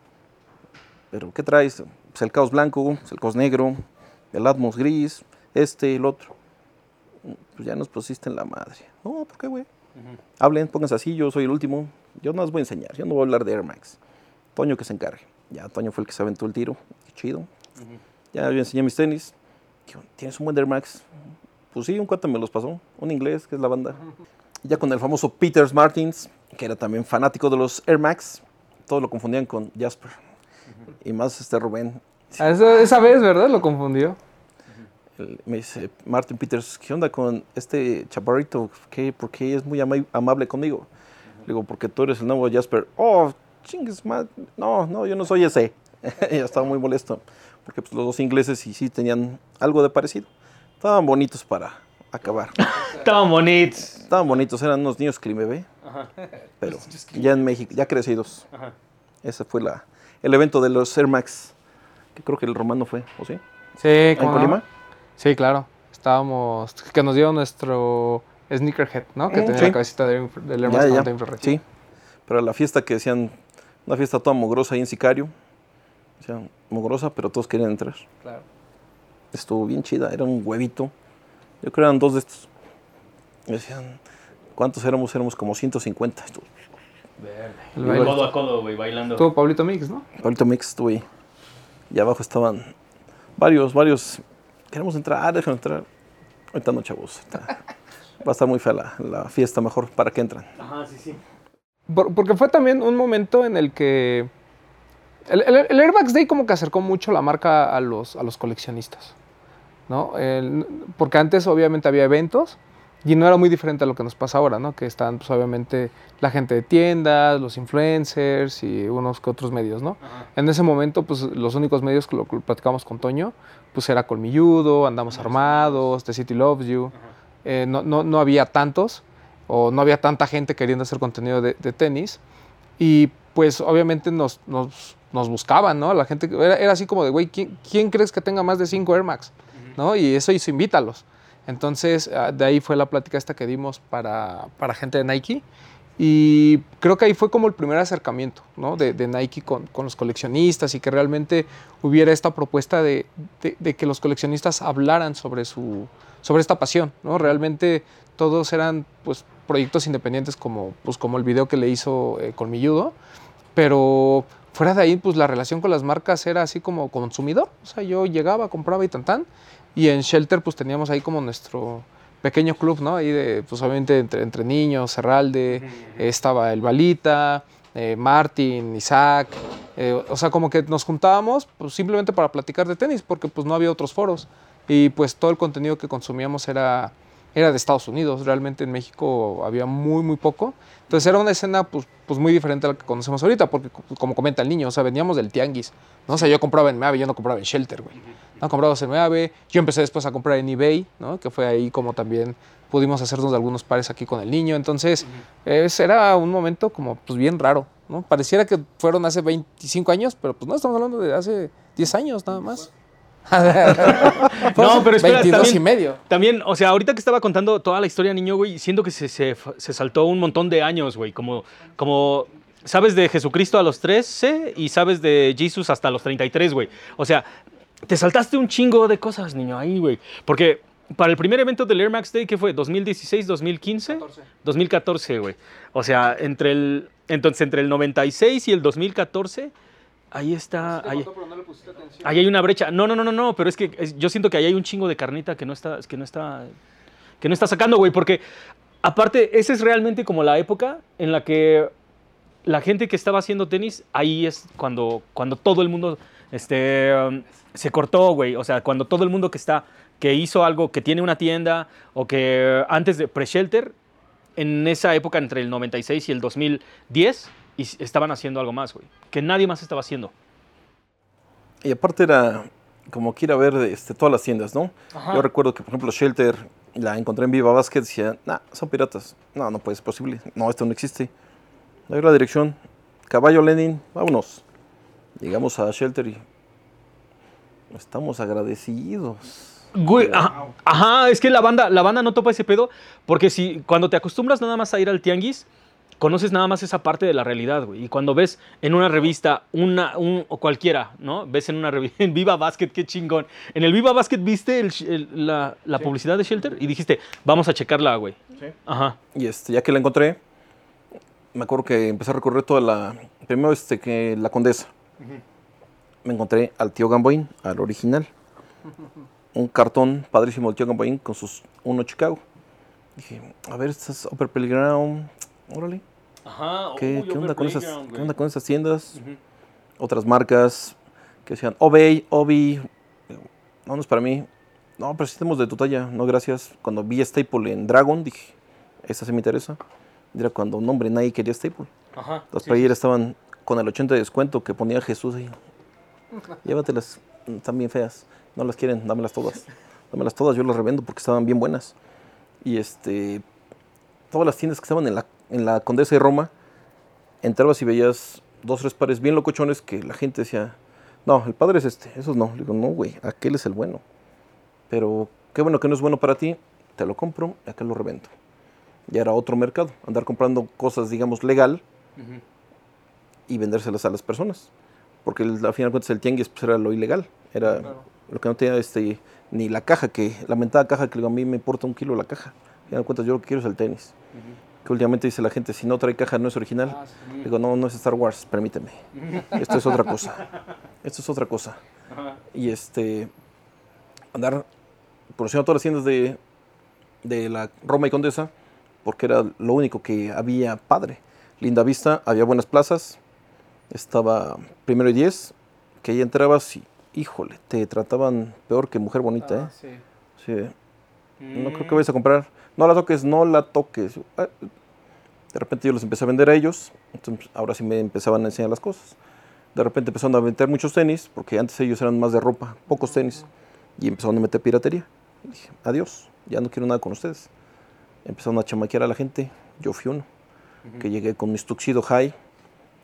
¿Pero qué traes? Pues el caos blanco, pues el caos negro, el Atmos gris, este, el otro. Pues ya nos pusiste en la madre. No, ¿por qué, güey? Hablen, pónganse así, yo soy el último. Yo no les voy a enseñar, yo no voy a hablar de Air Max. Toño que se encargue. Ya Toño fue el que se aventó el tiro. Qué chido. Ya yo enseñé mis tenis. Dijo, ¿tienes un buen Air Max? Pues sí, un cuate me los pasó. Un inglés, que es la banda. Ya con el famoso Peters Martins, que era también fanático de los Air Max. Todos lo confundían con Jasper. Y más este Rubén. Ah, Esa, esa vez, ¿verdad? Lo confundió. El- me dice Martin Peters, ¿qué onda con este chaparrito? ¿Qué, ¿Por qué es muy ama- amable conmigo? Le digo, porque tú eres el nuevo Jasper. Oh, chingues, ma- no, no, yo no soy ese. ya estaba muy molesto, porque pues, los dos ingleses sí tenían algo de parecido. Estaban bonitos para acabar. Estaban bonitos. Estaban bonitos, eran unos niños bebé, pero ya en México, ya crecidos. Ese fue la, el evento de los Air Max, que creo que el romano fue, ¿o sí? Sí, ¿En ¿cómo no? Colima? Sí, claro. Estábamos. Que nos dio nuestro Sneakerhead, ¿no? Que Mm, tenía sí. la cabecita de, del Air Ya, Max ya, 90 infrared. Sí, pero la fiesta que decían, una fiesta toda mugrosa ahí en Sicario, decían mugrosa, pero todos querían entrar. Claro. Estuvo bien chida, era un huevito. Yo creo que eran dos de estos. Y decían, ¿cuántos éramos? Éramos como 150. Estuvo- El baile. Codo a codo, güey, bailando. Tuvo Pablito Mix, ¿no? Ahorita mix estuvo ahí. Y abajo estaban varios, varios. Queremos entrar, déjanos entrar. Ahorita no, chavos. ahorita Va a estar muy fea la, la fiesta, mejor para que entran. Ajá, sí, sí. Por- porque fue también un momento en el que. El, el- el Air Max Day como que acercó mucho la marca a los, a los coleccionistas. ¿No? El- porque antes obviamente había eventos y no era muy diferente a lo que nos pasa ahora, ¿no? Que están pues, obviamente la gente de tiendas, los influencers y unos que otros medios, ¿no? En ese momento, pues los únicos medios que lo, que lo platicamos con Toño, pues era Colmilludo, Andamos Armados, The City Loves You. Eh, no, no, no había tantos, o no había tanta gente queriendo hacer contenido de, de tenis. Y pues obviamente nos, nos, nos buscaban, ¿no? La gente, era, era así como de, güey, ¿quién, quién crees que tenga más de 5 Air Max? ¿No? Y eso hizo, invítalos. Entonces, ah, de ahí fue la plática esta que dimos para, para gente de Nike. Y creo que ahí fue como el primer acercamiento ¿no? de, Nike con, con, los coleccionistas y que realmente hubiera esta propuesta de, de, de, que los coleccionistas hablaran sobre, su, sobre esta pasión. ¿no? Realmente todos eran pues, proyectos independientes como, pues, como el video que le hizo eh, Colmilludo, pero fuera de ahí pues la relación con las marcas era así como consumidor. O sea, yo llegaba, compraba y tan tan. Y en Shelter pues teníamos ahí como nuestro pequeño club, ¿no? Ahí de, pues obviamente entre, entre niños, Serralde, eh, estaba el Balita, eh, Martín, Isaac, eh, o sea, como que nos juntábamos pues, simplemente para platicar de tenis, porque pues no había otros foros. Y pues todo el contenido que consumíamos era, era de Estados Unidos, realmente en México había muy, muy poco. Entonces era una escena pues, pues muy diferente a la que conocemos ahorita, porque como comenta el niño, o sea, veníamos del tianguis, ¿no? O sea, yo compraba en Meave, yo no compraba en Shelter, güey. No compraba en Meave, yo empecé después a comprar en eBay, ¿no? Que fue ahí como también pudimos hacernos de algunos pares aquí con el niño. Entonces, ese era un momento como pues bien raro, ¿no? Pareciera que fueron hace 25 años, pero pues no, estamos hablando de hace 10 años nada más. no, pero espera, 22 también, y medio. También, o sea, ahorita que estaba contando toda la historia niño, güey, siento que se, se, se saltó un montón de años, güey. Como, como, sabes de Jesucristo a los 13 y sabes de Jesús hasta los 33, güey. O sea, te saltaste un chingo de cosas, niño, ahí, güey. Porque para el primer evento del Air Max Day, ¿qué fue? ¿2016, 2015? 14. 2014, güey. O sea, entre el, entonces, entre el 96 y el 2014 ahí está. Ahí, ahí, hay una brecha. No, no, no, no, no, pero es que es, yo siento que ahí hay un chingo de carnita que no está, que no está, que no está sacando, güey, porque aparte, esa es realmente como la época en la que la gente que estaba haciendo tenis, ahí es cuando, cuando todo el mundo este, um, se cortó, güey. O sea, cuando todo el mundo que está, que hizo algo, que tiene una tienda, o que antes de pre-shelter, en esa época entre el 96 y el 2010, y estaban haciendo algo más, güey. Que nadie más estaba haciendo. Y aparte era como que ir a ver este, todas las tiendas, ¿no? Ajá. Yo recuerdo que, por ejemplo, Shelter la encontré en Viva Basket, decía, nah, son piratas. No, no puede ser posible. No, esto no existe. Ver la dirección. Caballo Lenin, vámonos. Llegamos a Shelter y estamos agradecidos. Güey, ajá, ajá, es que la banda, la banda no topa ese pedo, porque si cuando te acostumbras nada más a ir al tianguis, conoces nada más esa parte de la realidad, güey. Y cuando ves en una revista, una, un, o cualquiera, ¿no? Ves en una revista, en Viva Basket, qué chingón. En el Viva Basket viste el, el, la, la sí. publicidad de Shelter y dijiste, vamos a checarla, güey. Sí. Ajá. Y este, ya que la encontré, me acuerdo que empecé a recorrer toda la. Primero, este, que la Condesa. Uh -huh. Me encontré al tío Gamboín, al original. Un cartón padrísimo del tío Gamboín con sus uno Chicago. Dije, a ver, estas Upper Playground, órale. Ajá, ¿Qué, uy, ¿qué, onda con esas, Playground, ¿Qué onda con esas tiendas? Uh -huh. Otras marcas que decían Obey, Obi. No, no es para mí. No, pero sistemos de tu talla. No, gracias. Cuando vi Staple en Dragon, dije, esta se me interesa. Era cuando un hombre nadie quería Staple. Ajá, Las sí, playeras estaban con el 80 de descuento que ponía Jesús ahí. Llévatelas, están bien feas. No las quieren, dámelas todas. Dámelas todas, yo las revendo porque estaban bien buenas. Y este, todas las tiendas que estaban en la, en la Condesa de Roma, entrabas y veías dos, tres pares bien locochones que la gente decía, no, el padre es este, esos no. Le digo, no, güey, aquel es el bueno. Pero qué bueno que no es bueno para ti, te lo compro y acá lo revendo. Ya era otro mercado, andar comprando cosas, digamos, legal uh -huh. y vendérselas a las personas. Porque el, al final de cuentas el tianguis pues, era lo ilegal, era claro. lo que no tenía este, ni la caja, que lamentada caja que a mí me importa un kilo la caja. Al final de cuentas yo lo que quiero es el tenis. Uh -huh. Que últimamente dice la gente, si no trae caja no es original. Ah, sí. Digo, no, no es Star Wars, permíteme. Esto es otra cosa. Esto es otra cosa. Y este, andar por todas las tiendas de, de la Roma y Condesa, porque era lo único que había padre. Linda vista, había buenas plazas, estaba primero y diez, que ahí entrabas y, híjole, te trataban peor que mujer bonita, Ah, ¿eh? sí. Sí. No creo que vayas a comprar. No la toques, no la toques. Ah, De repente yo los empecé a vender a ellos, entonces ahora sí me empezaban a enseñar las cosas. De repente empezaron a vender muchos tenis, porque antes ellos eran más de ropa, pocos tenis, y empezaron a meter piratería. Y dije, adiós, ya no quiero nada con ustedes empezaron a chamaquear a la gente. Yo fui uno, uh -huh. que llegué con mis tuxido high.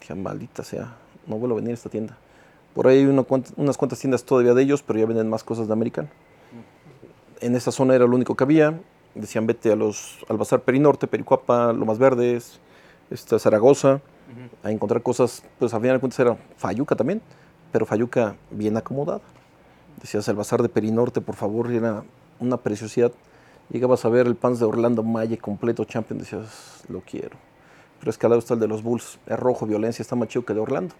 Dije, maldita sea, no vuelvo a venir a esta tienda. Por ahí hay una, unas cuantas tiendas todavía de ellos, pero ya venden más cosas de americano. En esa zona era lo único que había. Decían, vete a los, al Bazar Perinorte, Pericuapa, Lomas Verdes, este, Zaragoza, a encontrar cosas, pues al final de cuentas era Fayuca también, pero Fayuca bien acomodada. Decías el bazar de Perinorte, por favor, era una preciosidad. Llegabas a ver el Pans de Orlando Malle completo champion, decías, lo quiero. Pero es que al lado está el de los Bulls, es rojo, violencia, está más chido que de Orlando.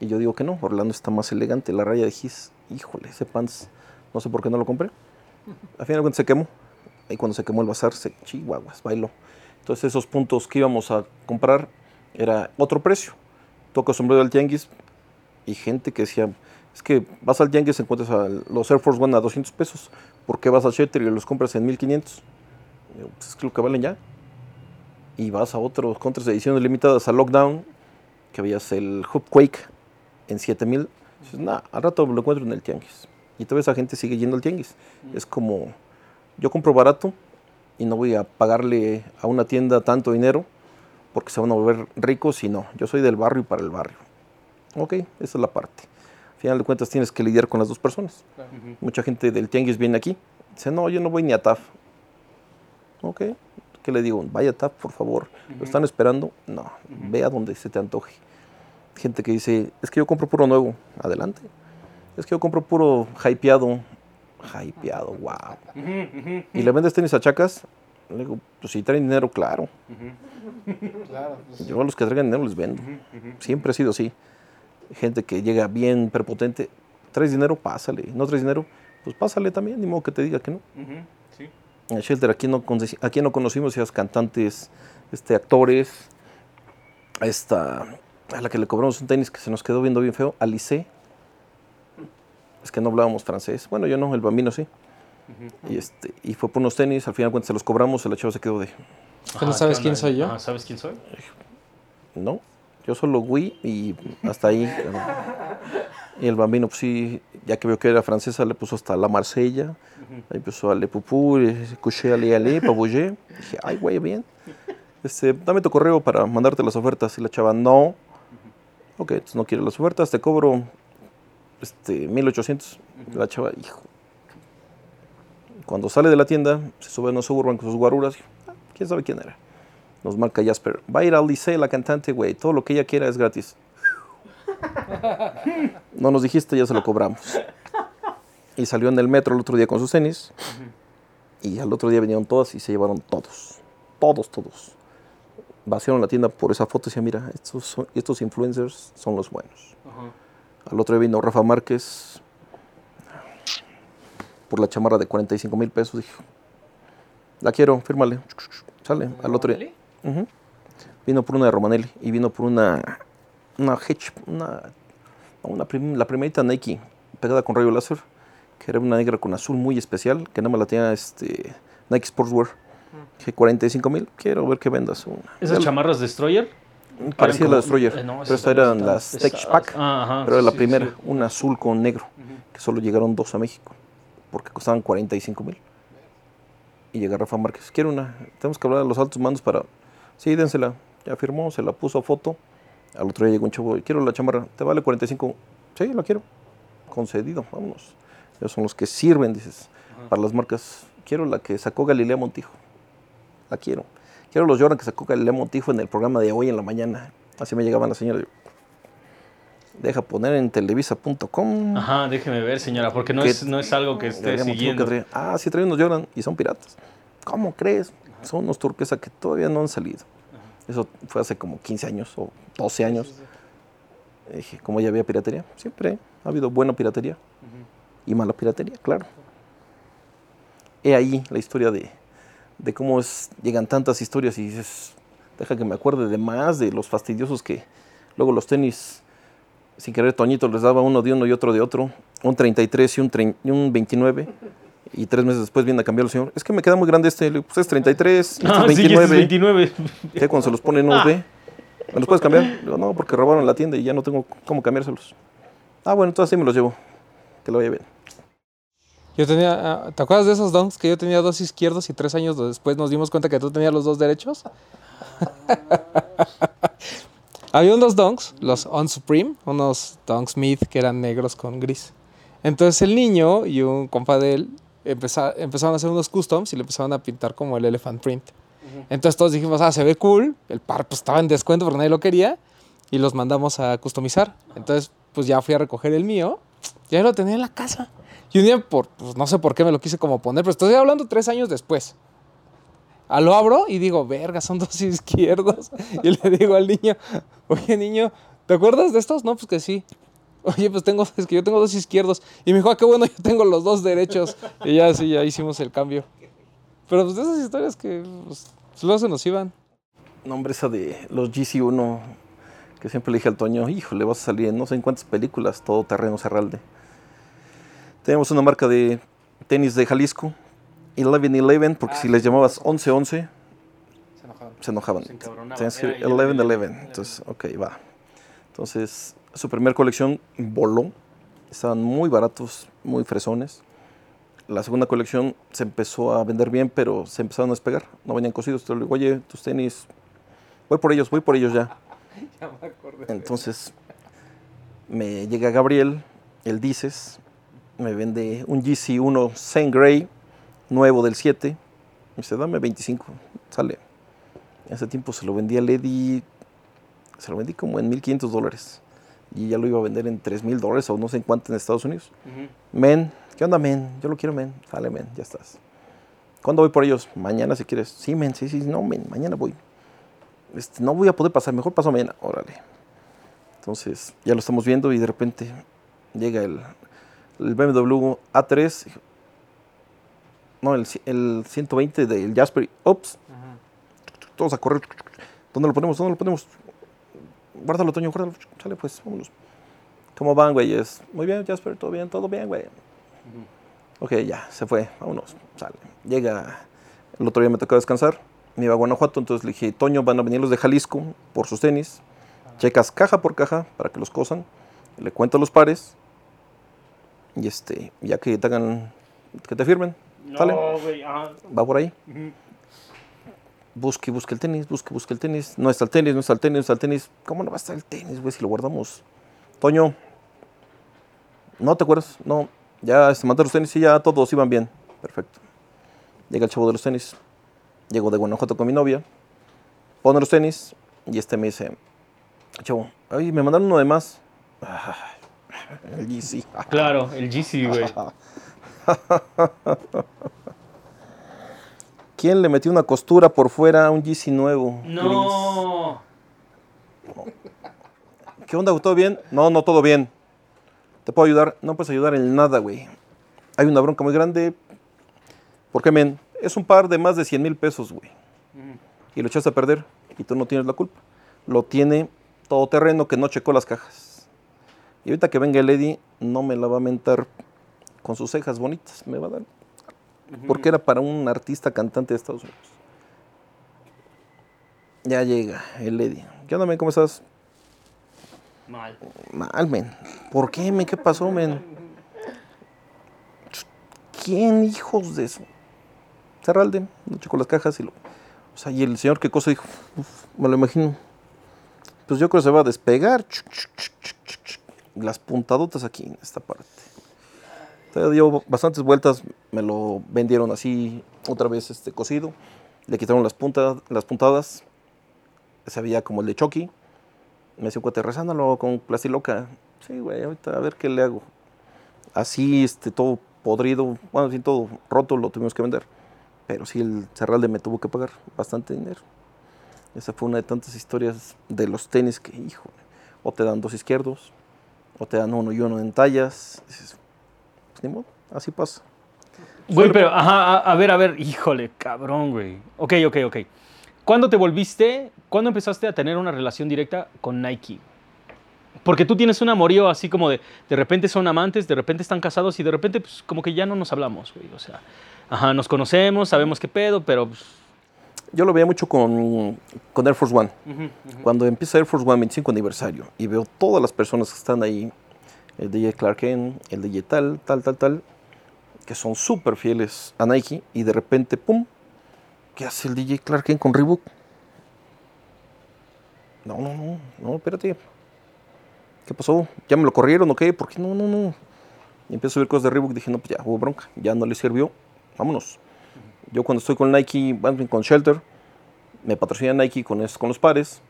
Y yo digo que no, Orlando está más elegante. La raya de Gis, híjole, ese Pants, no sé por qué no lo compré. Al final de cuentas se quemó. Ahí cuando se quemó el bazar, se chihuahuas, bailó. Entonces esos puntos que íbamos a comprar era otro precio. Toca sombrero del tianguis y gente que decía, es que vas al tianguis y encuentras a los Air Force One a 200 pesos. ¿Por qué vas al Shatter y los compras en 1500? Digo, Pues es que lo que valen ya. Y vas a otros contras de ediciones limitadas a Lockdown, que veías el Hoop Quake en 7000. Dices, nah, al rato lo encuentro en el tianguis. Y toda esa gente sigue yendo al tianguis. Es como, yo compro barato y no voy a pagarle a una tienda tanto dinero porque se van a volver ricos y no. Yo soy del barrio y para el barrio. Ok, esa es la parte. Al final de cuentas tienes que lidiar con las dos personas. Mucha gente del tianguis viene aquí. Dice, no, yo no voy ni a TAF. Ok, ¿qué le digo? Vaya a TAF, por favor. ¿Lo están esperando? No, ve a donde se te antoje. Gente que dice, es que yo compro puro nuevo. Adelante. Es que yo compro puro hypeado. Hypeado, wow. ¿Y le vendes tenis a chacas? Le digo, pues si traen dinero, claro. Claro. Yo a los que traigan dinero les vendo. Siempre ha sido así. Gente que llega bien prepotente. ¿Traes dinero? Pásale. ¿No traes dinero? Pues pásale también, ni modo que te diga que no. Sí. En el Shelter, aquí no, aquí no conocimos esas cantantes, este, actores. A esta, a la que le cobramos un tenis que se nos quedó viendo bien feo, Alice. Es que no hablábamos francés. Bueno, yo no, el bambino sí. y, este, y fue por unos tenis, al final cuando se los cobramos, el chavo se quedó de, ¿Que no sabes quién soy yo? Ah, ¿Sabes quién soy? no, yo solo Wii y hasta ahí. y el bambino, pues sí, ya que vio que era francesa, le puso hasta la Marsella. Ahí empezó a le pupú, le couché, ale, ale, pabullé. Dije, ay, güey, bien. Este, dame tu correo para mandarte las ofertas. Y la chava, no. Ok, entonces no quiero las ofertas, te cobro este, 1800. La chava, hijo. Cuando sale de la tienda, se sube a una suburban con sus guaruras. ah, ¿Quién sabe quién era? Nos marca Jasper. Va a ir al liceo la cantante, güey. Todo lo que ella quiera es gratis. No nos dijiste, ya se lo cobramos. Y salió en el metro el otro día con sus tenis. Y al otro día vinieron todas y se llevaron todos. Todos, todos. Vaciaron la tienda por esa foto y decía, mira, estos, estos influencers son los buenos. Al otro día vino Rafa Márquez por la chamarra de 45 mil pesos. Dijo, la quiero, fírmale. Sale. Al otro día. Vino por una de Romanelli y vino por una, una Hedge, una, una prim- la primerita Nike pegada con rayo láser, que era una negra con azul muy especial, que nada más la tenía este, Nike Sportswear. Dije, 45 mil, quiero ver que vendas una. ¿Esas chamarras Destroyer? Parecía la Destroyer, eh, no, pero estas eran las Tech. Pack, Ah, ajá, pero era la sí, primera, sí. una azul con negro, que solo llegaron dos a México, porque costaban 45 mil. Y llega Rafa Márquez, quiero una, tenemos que hablar a los altos mandos para, sí, dénsela, ya firmó, se la puso a foto, al otro día llegó un chavo, quiero la chamarra, te vale 45, sí, la quiero, concedido, vámonos. Ellos son los que sirven, dices, para las marcas, quiero la que sacó Galilea Montijo, la quiero. Quiero los Jordan que sacó Galilea Montijo en el programa de hoy en la mañana. Así me llegaban las señoras. Deja poner en televisa.com. Ajá, déjeme ver, señora, porque no ¿Qué- es, no es algo que esté que siguiendo. traía- Ah, sí, trae unos Jordan y son piratas. ¿Cómo crees? Son unos turquesa que todavía no han salido. Eso fue hace como 15 años o 12 años. Y Dije, ¿cómo ya había piratería? Siempre ha habido buena piratería y mala piratería, claro. He ahí la historia de, de cómo es, llegan tantas historias y dices, deja que me acuerde de más de los fastidiosos que luego los tenis, sin querer Toñito les daba uno de uno y otro de otro, un 33 y un, y un 29. Y tres meses después viene a cambiar el señor. Es que me queda muy grande este. Le digo, pues es 33, este Ah, es sí, este 29. es 29. Ya cuando se los ponen no los ve. ¿Me los puedes cambiar? Le digo, no, porque robaron la tienda y ya no tengo cómo cambiárselos. Ah, bueno, entonces sí me los llevo. Que lo vaya bien. Yo tenía, ah, ¿te acuerdas de esos donks que yo tenía dos izquierdos y tres años después nos dimos cuenta que tú tenías los dos derechos? Había unos donks, los On Supreme, unos donks mid que eran negros con gris. Entonces el niño y un compa de él empeza- empezaron a hacer unos customs y le empezaron a pintar como el elephant print. Entonces todos dijimos, ah, se ve cool. El par pues, estaba en descuento porque nadie lo quería. Y los mandamos a customizar. Entonces, pues ya fui a recoger el mío. Ya lo tenía en la casa. Y un día, por, pues, no sé por qué me lo quise como poner, pero estoy hablando tres años después. A lo abro y digo, verga, son dos izquierdos. Y le digo al niño, oye niño, ¿te acuerdas de estos? No, pues que sí. Oye, pues tengo, es que yo tengo dos izquierdos. Y me dijo, ah, qué bueno, yo tengo los dos derechos. Y ya sí, ya hicimos el cambio. Pero pues de esas historias que pues, luego se nos iban. No, hombre, esa de los GC1, que siempre le dije al Toño, híjole, vas a salir en no sé en cuántas películas, todo terreno Cerralde. Tenemos una marca de tenis de Jalisco, 11-11, porque si les llamabas 11-11, Se enojaban. se enojaban. Se encabronaban. Tenías que Era 11-11. Entonces, ok, va. Entonces, su primera colección voló. Estaban muy baratos, muy fresones. La segunda colección se empezó a vender bien, pero se empezaron a despegar. No venían cosidos. Le digo, oye, tus tenis, voy por ellos, voy por ellos ya. Ya me acordé. Entonces, me llega Gabriel, el Dices, me vende un GC1 Saint Grey, nuevo del 7. Me dice, dame 25, sale. En ese tiempo se lo vendí a Lady, se lo vendí como en 1500 dólares. Y ya lo iba a vender en 3000 dólares o no sé en cuánto en Estados Unidos. Men, ¿qué onda, men? Yo lo quiero, men. Sale, men, ya estás. ¿Cuándo voy por ellos? Mañana, si quieres. Sí, men, sí, sí, no, men, mañana voy. Este, no voy a poder pasar, mejor paso mañana. Órale. Entonces, ya lo estamos viendo y de repente llega el, el BMW A3. No, el, el 120 del Jasper. Ops, todos a correr. ¿Dónde lo ponemos? ¿Dónde lo ponemos? Guárdalo, Toño, guárdalo. Sale, pues, vámonos. ¿Cómo van, güeyes? Muy bien, Jasper, todo bien, todo bien, güey. Ok, ya, se fue, vámonos, sale. Llega, el otro día me tocó descansar, me iba a Guanajuato, entonces le dije, Toño, van a venir los de Jalisco por sus tenis. Checas caja por caja para que los cosan. Le cuento los pares. Y este, ya que te hagan, que te firmen, sale. No, ajá. Va por ahí. Busque, busque el tenis, busque, busque el tenis. No está el tenis, no está el tenis, no está el tenis. ¿Cómo no va a estar el tenis, güey, si lo guardamos? Toño, ¿no te acuerdas? No, ya se mandaron los tenis y ya todos iban bien. Perfecto. Llega el chavo de los tenis. Llego de Guanajuato con mi novia. Pone los tenis y este me dice, chavo, ay, me mandaron uno de más. Ah, El GC. Claro, el GC, güey. ¿Quién le metió una costura por fuera a un GC nuevo? gris? No. ¿Qué onda? ¿Todo bien? No, no, todo bien. ¿Te puedo ayudar? No puedes ayudar en nada, güey. Hay una bronca muy grande. ¿Por qué, men? Es un par de más de 100 mil pesos, güey. Y lo echaste a perder y tú no tienes la culpa. Lo tiene todoterreno que no checó las cajas. Y ahorita que venga el Eddie, no me la va a mentar con sus cejas bonitas. Me va a dar. Porque era para un artista cantante de Estados Unidos. Ya llega el Eddie. ¿Qué onda, men? ¿Cómo estás? Mal. Mal, men. ¿Por qué, men? ¿Qué pasó, men? ¿Quién, hijos de eso? Cerralde, no checó las cajas y lo... O sea, y el señor qué cosa dijo, "Uf, me lo imagino. Pues yo creo que se va a despegar. Chuc, chuc, chuc. Las puntadotas aquí en esta parte. Entonces dio bastantes vueltas, me lo vendieron así, otra vez este cosido. Le quitaron las puntas, las puntadas. Se veía como el de Chucky. Me decía, cuate, rezándolo con plastiloca. Sí, güey, ahorita a ver qué le hago. Así, este, todo podrido, bueno, así todo roto, lo tuvimos que vender. Pero sí, el Cerralde me tuvo que pagar bastante dinero. Esa fue una de tantas historias de los tenis que, hijo, o te dan dos izquierdos, o te dan uno y uno en tallas. Dices, pues ni modo, así pasa. Güey, pero, ajá, a, a ver, a ver, híjole, cabrón, güey. Ok, ok, ok. ¿Cuándo te volviste, cuándo empezaste a tener una relación directa con Nike? Porque tú tienes un amorío así como de, de repente son amantes, de repente están casados y de repente pues como que ya no nos hablamos, güey. O sea, ajá, nos conocemos, sabemos qué pedo, pero... Pues, Yo lo veía mucho con, con Air Force One. Cuando empieza Air Force One 25 aniversario y veo todas las personas que están ahí, el DJ Clark Kent, el DJ tal, tal, tal, tal, que son súper fieles a Nike y de repente, ¡pum! ¿Qué hace el DJ Clark Kent con Reebok? No, no, no, no, espérate. ¿Qué pasó? ¿Ya me lo corrieron o qué? ¿Por qué no, no, no? Y empiezo a ver cosas de Reebok, dije, no, pues ya hubo bronca, ya no le sirvió, vámonos. Yo cuando estoy con Nike, con Shelter, me patrocina Nike con, es- con los pares.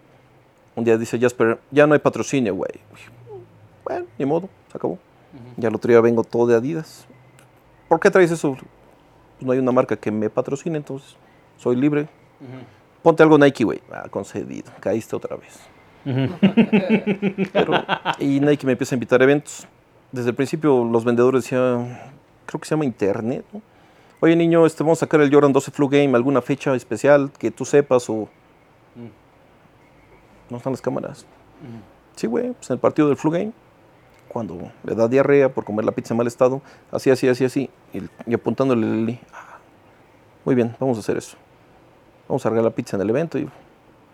Un día dice Jasper, ya no hay patrocinio, güey. Bueno, ni modo, se acabó. Ya el otro día vengo todo de Adidas. ¿Por qué traes eso? Pues no hay una marca que me patrocine, entonces soy libre. Ponte algo Nike, güey. Ah, concedido. Caíste otra vez. Pero- y Nike me empieza a invitar a eventos. Desde el principio los vendedores decían, creo que se llama Internet, ¿no? Oye niño, este, vamos a sacar el Jordan 12 Flu Game, alguna fecha especial que tú sepas o... No están las cámaras. Sí, güey, pues en el partido del Flu Game, cuando le da diarrea por comer la pizza en mal estado, así, así, así, así, y, y apuntándole. "Ah, Muy bien, vamos a hacer eso. Vamos a regalar la pizza en el evento y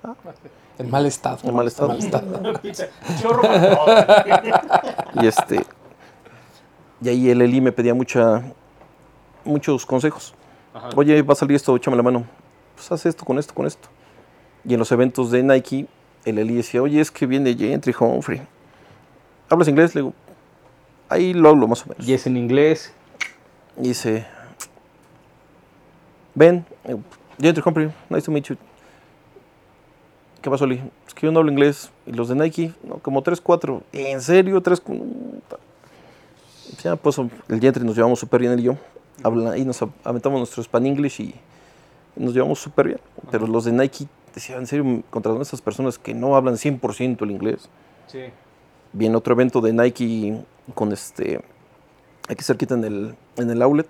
En mal estado. En mal estado. Para todo. Y este. Y ahí el Eli me pedía mucha, muchos consejos. Oye, va a salir esto, échame la mano. Pues haz esto, con esto, con esto. Y en los eventos de Nike, el Eli decía, oye, es que viene Gentry Humphrey. ¿Hablas inglés? Le digo, ahí lo hablo más o menos. Y es en inglés. Y dice, ven, Gentry Humphrey, nice to meet you. ¿Qué pasó, Eli? Es que yo no hablo inglés. Y los de Nike, no, como 3, 4. ¿En serio? 3, Ya, pues el Gentry nos llevamos súper bien él y yo. Habla, y nos a- aventamos nuestro Span English y nos llevamos súper bien. Pero los de Nike, decía, en serio, contra esas personas que no hablan 100% el inglés. Sí. Vi en otro evento de Nike con este, aquí cerquita en el, en el outlet,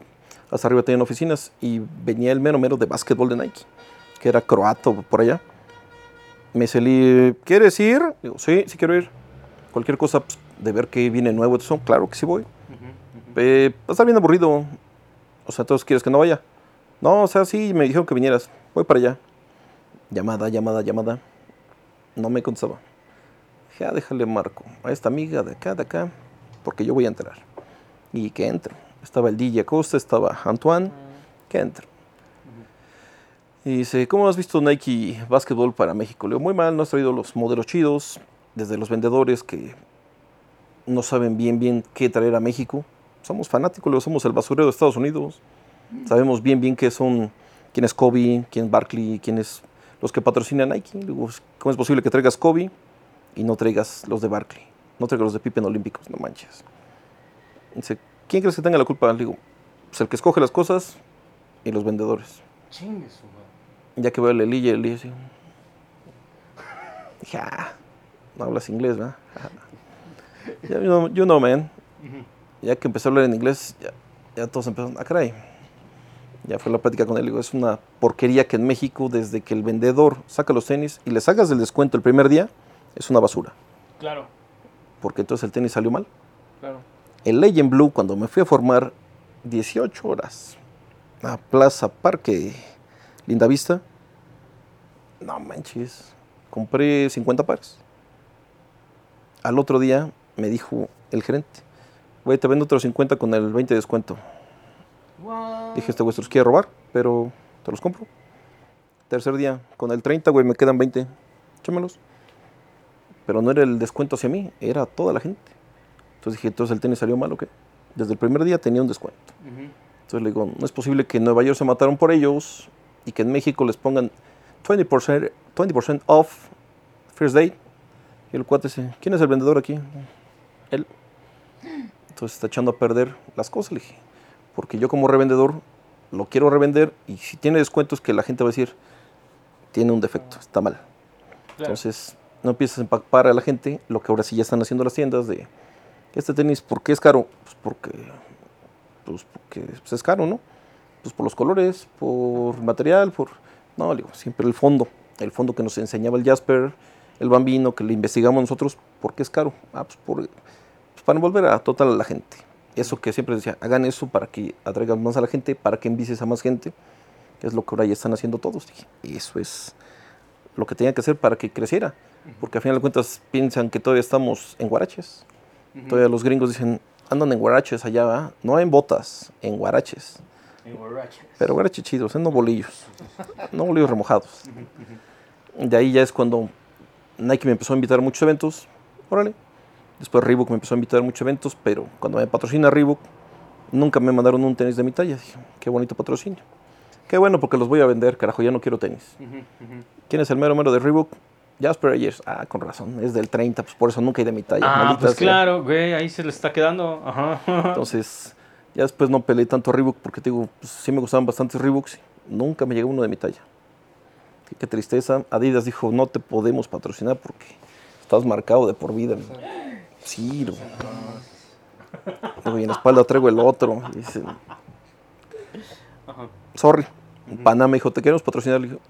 hasta arriba tenían oficinas y venía el mero mero de básquetbol de Nike, que era croato por allá. Me "Eli, ¿quieres ir? Digo, sí, sí quiero ir. Cualquier cosa pues, de ver qué viene nuevo, eso, claro que sí voy. Eh, va a estar bien aburrido. O sea, ¿todos quieres que no vaya? No, o sea, sí, me dijeron que vinieras. Voy para allá. Llamada, llamada, llamada. No me contestaba. Dije, ah, déjale marco a esta amiga de acá, de acá, porque yo voy a entrar. Y que entre. Estaba el DJ Acosta, estaba Antoine, que entre. Y dice, ¿cómo has visto Nike Basketball para México? Le digo, muy mal, no has traído los modelos chidos, desde los vendedores que no saben bien bien qué traer a México. Somos fanáticos, somos el basurero de Estados Unidos. Sabemos bien bien qué son, quién es Kobe, quién es Barkley, quién es los que patrocinan Nike. Digo, ¿cómo es posible que traigas Kobe y no traigas los de Barkley? No traigas los de Pippen Olímpicos, no manches. Dice, ¿quién crees que tenga la culpa? Digo, pues el que escoge las cosas y los vendedores. Chingue. Ya que veo el Eli y el Eli. Dije, ah, no hablas inglés, ¿verdad? Ah, Ya, you, know, you know, man. Ya que empecé a hablar en inglés, ya, ya todos empezaron, ah, caray. Ya fue la plática con él. Digo, es una porquería que en México, desde que el vendedor saca los tenis y les hagas el descuento el primer día, es una basura. Claro, Porque entonces el tenis salió mal. claro. El Legend Blue, cuando me fui a formar 18 horas a Plaza Parque Linda Vista, no manches, compré 50 pares. Al otro día me dijo el gerente, güey, te vendo otros 50 con el 20 de descuento. Dije, este güey se los quiere robar, pero te los compro. Tercer día, con el 30, güey, me quedan 20. Échamelos. Pero no era el descuento hacia mí, era toda la gente. Entonces dije, entonces el tenis salió mal o qué. Desde el primer día tenía un descuento. Entonces le digo, no es posible que en Nueva York se mataron por ellos y que en México les pongan 20%, 20 off first day. Y el cuate dice, ¿quién es el vendedor aquí? Él. Entonces está echando a perder las cosas, le dije. Porque yo como revendedor lo quiero revender y si tiene descuentos que la gente va a decir, tiene un defecto, está mal. Entonces no empiezas a empapar a la gente lo que ahora sí ya están haciendo las tiendas de este tenis, ¿por qué es caro? Pues porque, pues porque pues es caro, ¿no? Pues por los colores, por material, por... No, digo, siempre el fondo, el fondo que nos enseñaba el Jasper, el Bambino, que le investigamos nosotros, ¿por qué es caro? Ah, pues, por, para envolver a total a la gente. Eso que siempre decía, hagan eso para que atraigan más a la gente, para que envicies a más gente, que es lo que ahora ya están haciendo todos. Dije, eso es lo que tenía que hacer para que creciera, porque al final de cuentas piensan que todavía estamos en guaraches. Todavía los gringos dicen, andan en guaraches allá, ¿va? no en botas, en guaraches. Pero guaraches chidos, ¿eh? no bolillos, no bolillos remojados. De ahí ya es cuando Nike me empezó a invitar a muchos eventos, órale. Después Reebok me empezó a invitar a muchos eventos, pero cuando me patrocina Reebok, nunca me mandaron un tenis de mi talla. Dije, qué bonito patrocinio. Qué bueno porque los voy a vender, carajo, ya no quiero tenis. ¿Quién es el mero mero de Reebok? Jasper Ayers. Ah, con razón, es del 30, pues por eso nunca hay de mi talla. Ah, maldita pues sea. claro, güey, ahí se le está quedando. Ajá. Entonces, ya después no peleé tanto a Reebok porque te digo, pues, sí me gustaban bastantes Reeboks. Nunca me llegó uno de mi talla. Qué, qué tristeza. Adidas dijo, no te podemos patrocinar porque estás marcado de por vida. Sí, no. En la espalda traigo el otro. Dice, sorry. Un Panam me dijo, te queremos patrocinar. Le dije,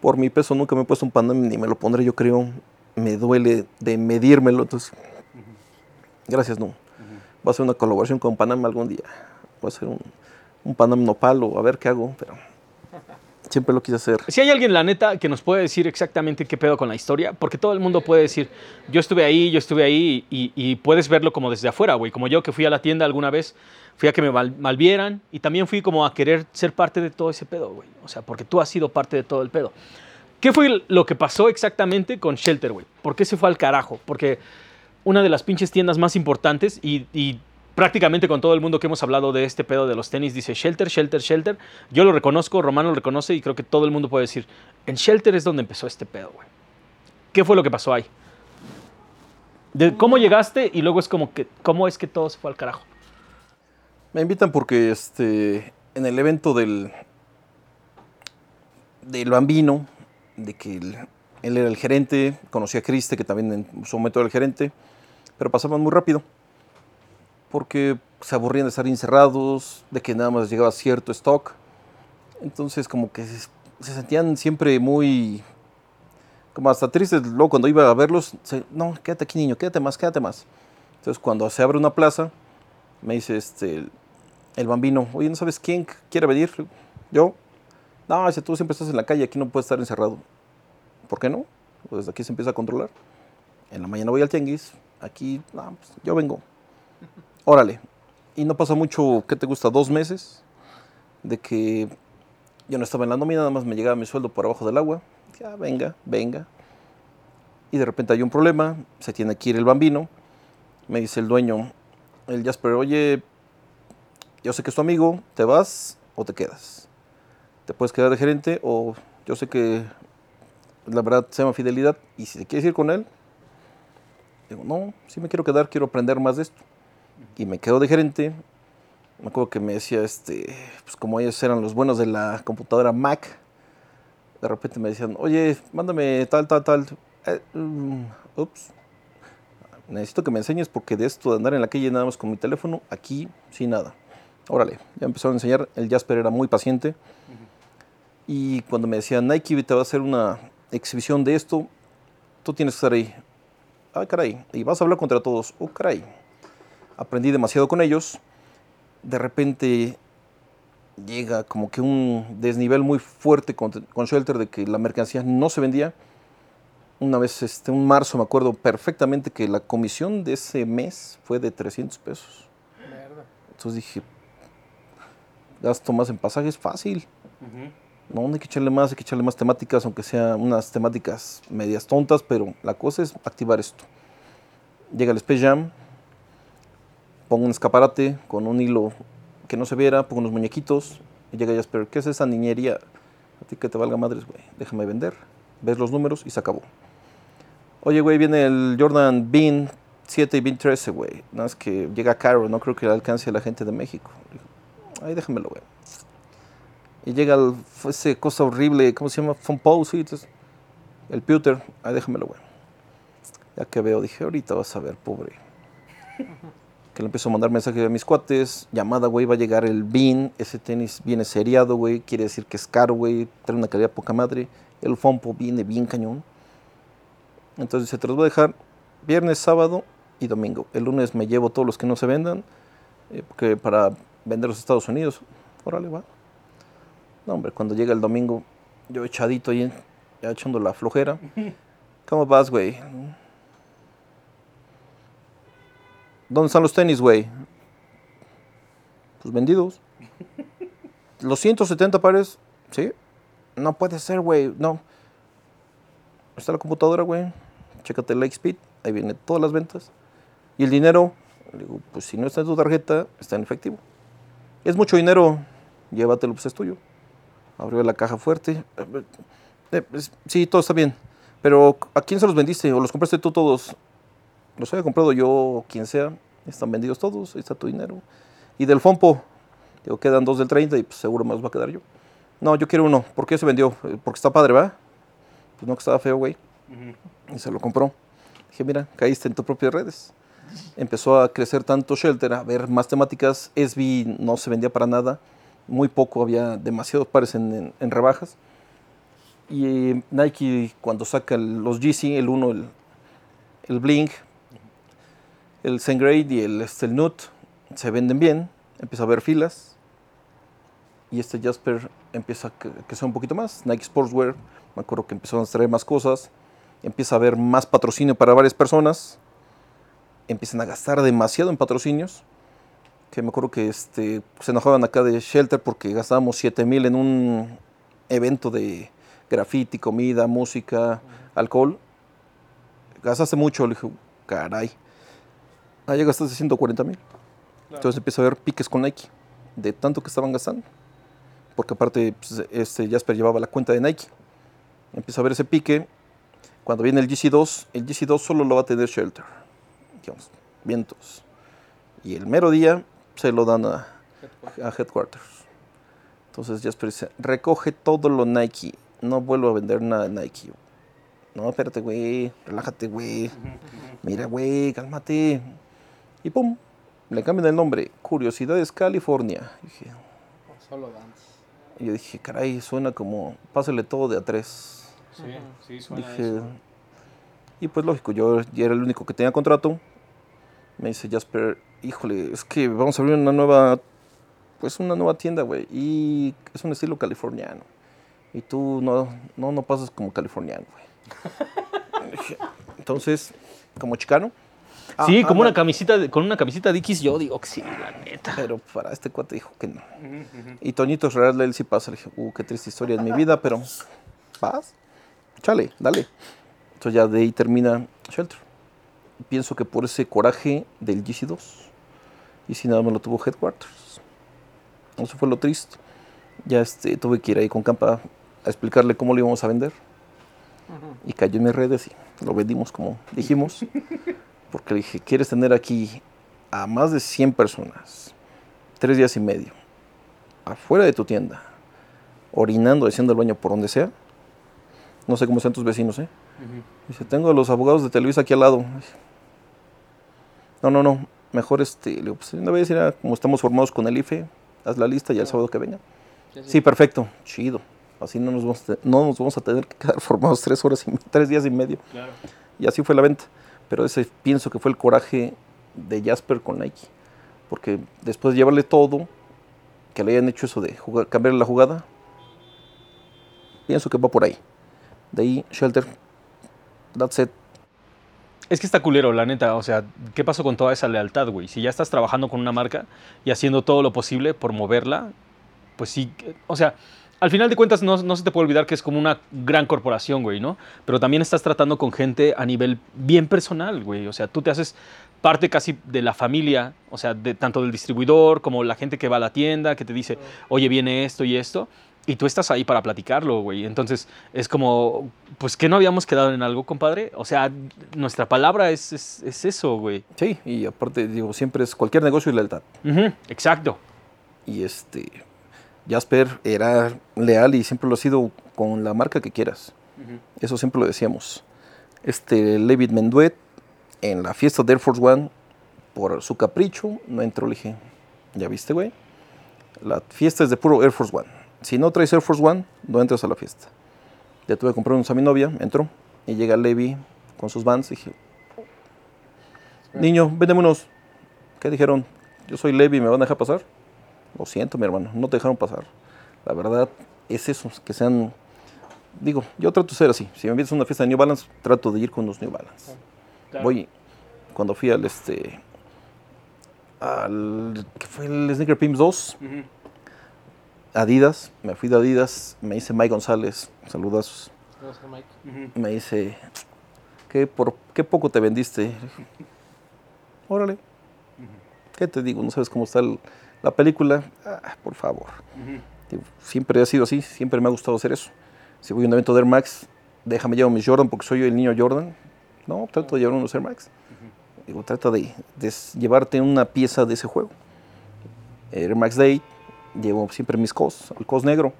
por mi peso nunca me he puesto un Panam ni me lo pondré, yo creo. Me duele de medírmelo. Entonces, gracias, no. Va a ser una colaboración con Panam algún día. Va a ser un, un Panam nopal o a ver qué hago, pero siempre lo quise hacer. Si hay alguien, la neta, que nos puede decir exactamente qué pedo con la historia, porque todo el mundo puede decir, yo estuve ahí, yo estuve ahí, y, puedes verlo como desde afuera, güey. Como yo que fui a la tienda alguna vez, fui a que me mal- malvieran, y también fui como a querer ser parte de todo ese pedo, güey. O sea, porque tú has sido parte de todo el pedo. ¿Qué fue lo que pasó exactamente con Shelter, güey? ¿Por qué se fue al carajo? Porque una de las pinches tiendas más importantes y prácticamente con todo el mundo que hemos hablado de este pedo de los tenis dice Shelter, Shelter, Shelter. Yo lo reconozco, Romano lo reconoce y creo que todo el mundo puede decir, en Shelter es donde empezó este pedo, güey. ¿Qué fue lo que pasó ahí? De ¿Cómo llegaste y luego es como que, cómo es que todo se fue al carajo? Me invitan porque este, en el evento del, del Bambino, de que él, él era el gerente, conocí a Criste, que también en su momento era el gerente, pero pasaban muy rápido, porque se aburrían de estar encerrados, de que nada más llegaba cierto stock, entonces como que se, se sentían siempre muy, como hasta tristes, luego cuando iba a verlos, no, quédate aquí niño, quédate más, quédate más. Entonces cuando se abre una plaza, me dice este, el, el bambino, oye, ¿no sabes quién quiere venir? Yo. No, si tú siempre estás en la calle, aquí no puedes estar encerrado. ¿Por qué no? Pues desde aquí se empieza a controlar. En la mañana voy al tianguis, aquí, no, pues, yo vengo. Órale. Y no pasa mucho, ¿qué te gusta? Dos meses de que yo no estaba en la nómina, nada más me llegaba mi sueldo por abajo del agua. Ya, venga, venga. Y de repente hay un problema, se tiene que ir el bambino. Me dice el dueño, el Jasper, oye, yo sé que es tu amigo, ¿te vas o te quedas? Te puedes quedar de gerente o yo sé que la verdad se llama fidelidad y si te quieres ir con él, digo, no, sí me quiero quedar, quiero aprender más de esto. Y me quedo de gerente. Me acuerdo que me decía, este, pues como ellos eran los buenos de la computadora Mac, de repente me decían, oye, mándame tal, tal, tal. Eh, mm, ups, necesito que me enseñes porque de esto de andar en la calle nada más con mi teléfono, aquí sin nada. Órale, ya empezaron a enseñar. El Jasper era muy paciente. Y cuando me decían, Nike te va a hacer una exhibición de esto, tú tienes que estar ahí. Ah, caray. Y vas a hablar contra todos. Oh, caray. Aprendí demasiado con ellos. De repente llega como que un desnivel muy fuerte con, con Shelter de que la mercancía no se vendía una vez, este, un marzo, me acuerdo perfectamente que la comisión de ese mes fue de 300 pesos. Entonces dije, gasto más en pasajes, fácil. No, no hay que echarle más, hay que echarle más temáticas, aunque sean unas temáticas medias tontas, pero la cosa es activar esto. Llega el Space Jam, pongo un escaparate con un hilo que no se viera, pongo unos muñequitos, y llega Jasper, ¿qué es esa niñería? A ti que te valga madres, güey, déjame vender. Ves los números y se acabó. Oye, güey, viene el Jordan Bean 7 y Bean 13, güey. Nada más que llega caro, no creo que le alcance a la gente de México. Ay, déjamelo, güey. Y llega el, ese cosa horrible, ¿cómo se llama? Fompo, sí. el pewter, ay, déjamelo, güey. Ya que veo, dije, ahorita vas a ver, pobre. Que le empiezo a mandar mensajes a mis cuates. Llamada, güey, va a llegar el Bean. Ese tenis viene seriado, güey. Quiere decir que es caro, güey. Trae una calidad poca madre. El Fompo viene bien cañón. Entonces se te los voy a dejar viernes, sábado y domingo. El lunes me llevo todos los que no se vendan, eh, porque para vender los Estados Unidos. Órale, va. No, hombre, cuando llega el domingo, yo echadito ahí, ya echando la flojera. ¿Cómo vas, güey? ¿Dónde están los tenis, güey? Pues vendidos. Los 170 pares, ¿sí? No puede ser, güey, no. Está la computadora, güey. Chécate el Speed, ahí vienen todas las ventas. Y el dinero, digo, pues si no está en tu tarjeta, está en efectivo. Es mucho dinero, llévatelo, pues es tuyo. Abrió la caja fuerte. Eh, pues, sí, todo está bien. Pero ¿a quién se los vendiste? ¿O los compraste tú todos? Los había comprado yo o quien sea. Están vendidos todos. Ahí está tu dinero. Y del Fompo, digo, quedan dos del 30 y pues seguro me los va a quedar yo. No, yo quiero uno. ¿Por qué se vendió? Eh, Porque está padre, ¿va? Pues no, que estaba feo, güey. Y se lo compró. Dije, mira, caíste en tus propias redes. Empezó a crecer tanto Shelter, a ver más temáticas. SB no se vendía para nada. Muy poco, había demasiados pares en, en- en rebajas. Y Nike, cuando saca los GC, el 1, el, el Blink, el Sengrade y el, este, el Nut, se venden bien. Empieza a haber filas. Y este Jasper empieza a crecer un poquito más. Nike Sportswear, me acuerdo que empezaron a traer más cosas. Empieza a haber más patrocinio para varias personas. Empiezan a gastar demasiado en patrocinios. Que me acuerdo que este, se enojaban acá de Shelter porque gastábamos 7 mil en un evento de graffiti, comida, música, alcohol. Gastaste mucho, le dije, caray. Ah, ya gastaste 140 mil. Entonces empieza a haber piques con Nike de tanto que estaban gastando. Porque aparte pues, este Jasper llevaba la cuenta de Nike. Empieza a ver ese pique. Cuando viene el GC2, el GC2 solo lo va a tener Shelter. Digamos, vientos. Y el mero día se lo dan a, a Headquarters. Entonces Jasper dice, recoge todo lo Nike. No vuelvo a vender nada de Nike. No, espérate, güey. Relájate, güey. Mira, güey, cálmate. Y pum, le cambian el nombre. Curiosidades California. Dije, Solo dance. y yo dije, caray, suena como, pásale todo de a tres. Sí, sí, suena Dije, y pues lógico, yo ya era el único que tenía contrato. Me dice Jasper, híjole, es que vamos a abrir una nueva, pues una nueva tienda, güey. Y es un estilo californiano. Y tú no, no, no pasas como californiano, güey. Entonces, como chicano. Ah, Sí, como anda. una camisita, de- con una camiseta Dickies, yo digo que sí, la neta. Pero para este cuate dijo que no. Y Toñito Real, él sí pasa. Le dije, uh, qué triste historia en mi vida, pero vas, chale, dale. Entonces ya de ahí termina Shelter. Pienso que por ese coraje del GC2. Y si nada más lo tuvo Headquarters. Eso fue lo triste. Ya este, tuve que ir ahí con Campa a explicarle cómo lo íbamos a vender. Y cayó en mis redes y lo vendimos como dijimos. Porque le dije, ¿quieres tener aquí a más de 100 personas? Tres días y medio. Afuera de tu tienda. Orinando, haciendo el baño por donde sea. No sé cómo sean tus vecinos, ¿eh? Dice, tengo a los abogados de Televisa aquí al lado. No, no, no. Mejor este. Le digo, pues una vez era como estamos formados con el IFE, haz la lista y el sábado que venga. Sí, perfecto. Chido. Así no nos vamos a, no nos vamos a tener que quedar formados tres horas y tres días y medio. Claro. Y así fue la venta. Pero ese pienso que fue el coraje de Jasper con Nike. Porque después de llevarle todo, que le hayan hecho eso de jugar, cambiar la jugada, pienso que va por ahí. De ahí, Shelter, that's it. Es que está culero, la neta. O sea, ¿qué pasó con toda esa lealtad, güey? Si ya estás trabajando con una marca y haciendo todo lo posible por moverla, pues sí. O sea, al final de cuentas no, no se te puede olvidar que es como una gran corporación, güey, ¿no? Pero también estás tratando con gente a nivel bien personal, güey. O sea, tú te haces parte casi de la familia, o sea, de, tanto del distribuidor como la gente que va a la tienda, que te dice, oye, viene esto y esto. Y tú estás ahí para platicarlo, güey. Entonces es como, pues que no habíamos quedado en algo, compadre. O sea, nuestra palabra es, es, es eso, güey. Sí, y aparte, digo, siempre es cualquier negocio y lealtad. Exacto. Y este, Jasper era leal y siempre lo ha sido con la marca que quieras. Eso siempre lo decíamos. Este, Levitt Menduet, en la fiesta de Air Force One, por su capricho, no entró. Le dije, ¿ya viste, güey? La fiesta es de puro Air Force One. Si no traes Air Force One, no entras a la fiesta. Ya tuve que comprar unos a mi novia, entró. Y llega Levi con sus vans. Dije, niño, véndeme unos. ¿Qué dijeron? Yo soy Levi, ¿me van a dejar pasar? Lo siento, mi hermano, no te dejaron pasar. La verdad es eso, que sean... Digo, yo trato de ser así. Si me invitas a una fiesta de New Balance, trato de ir con los New Balance. Voy, cuando fui al este... Al... ¿Qué fue el Sneaker Pimps 2? Adidas, me fui de Adidas, me dice Mike González, saludazos. Me dice, ¿qué, por, qué poco te vendiste? Órale. ¿Qué te digo? ¿No sabes cómo está el- la película? Ah, por favor. Digo, siempre ha sido así, siempre me ha gustado hacer eso. Si voy a un evento de Air Max, déjame llevar mis Jordan porque soy yo el niño Jordan. No, trato de llevar unos Air Max. Digo, trata de, llevarte una pieza de ese juego. Air Max Day, llevo siempre mis cos, el cos negro.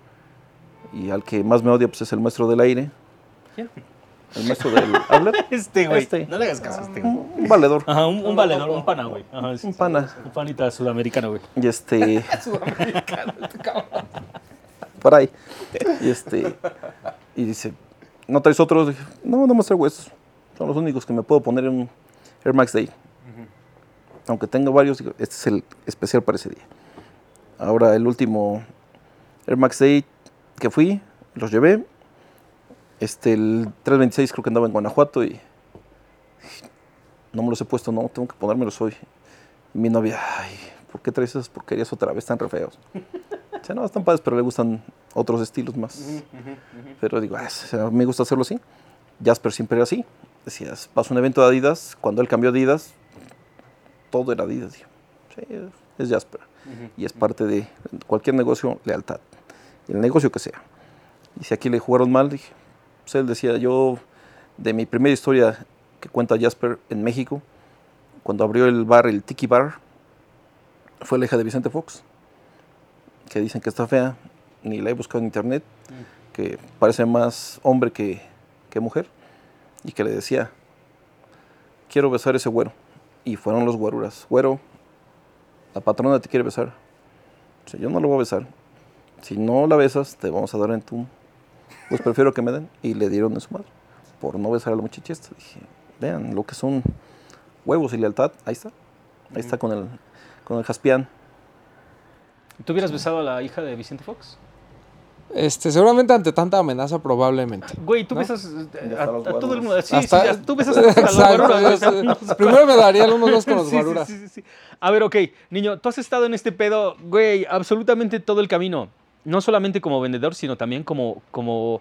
Y al que más me odia pues, es el maestro del aire. El maestro del habla. Este, güey. Este. No le hagas caso a este, güey. Un valedor. Ajá, un, un valedor, un pana, güey. Ajá, sí, Un sí. pana. Un panita sudamericano, güey. Y este. Por ahí. Y este. Y dice, ¿no traes otros? Dije, no, no más traigo estos. Son los únicos que me puedo poner en un Air Max Day. Aunque tengo varios, este es el especial para ese día. Ahora el último Air Max Day que fui, los llevé. Este, el 326 creo que andaba en Guanajuato y no me los he puesto, no, tengo que ponérmelos hoy. Y mi novia, ay, ¿por qué traes esas porquerías otra vez tan re feos? Dice, no, están padres, pero le gustan otros estilos más. Pero digo, "Ah, o sea, me gusta hacerlo así. Jasper siempre era así. Decías, vas a un evento de Adidas, cuando él cambió Adidas, todo era Adidas. Digo, sí, es Jasper. Y es parte de cualquier negocio, lealtad. El negocio que sea. Y si aquí le jugaron mal, dije, pues él decía, yo, de mi primera historia que cuenta Jasper en México, cuando abrió el bar, el Tiki Bar, fue la hija de Vicente Fox, que dicen que está fea, ni la he buscado en internet, que parece más hombre que, que mujer, y que le decía, quiero besar ese güero. Y fueron los güeruras, güero, la patrona te quiere besar. O sea, yo no lo voy a besar. Si no la besas, te vamos a dar en tu... Pues prefiero que me den. Y le dieron en su madre. Por no besar a la muchacha esta. Dije, vean lo que son huevos y lealtad. Ahí está. Ahí está con el, con el Jaspián. ¿Tú hubieras besado a la hija de Vicente Fox? Este, seguramente ante tanta amenaza, probablemente. Güey, tú ¿No? besas eh, a, los a todo el mundo. Sí, Hasta- sí, ya- tú besas a, a los Exacto, guaruras, güey, o sea, es- no- es- Primero me darían unos dos con los Sí, sí, guaruras. sí, sí, sí. A ver, ok, niño, tú has estado en este pedo, güey, absolutamente todo el camino. No solamente como vendedor, sino también como, como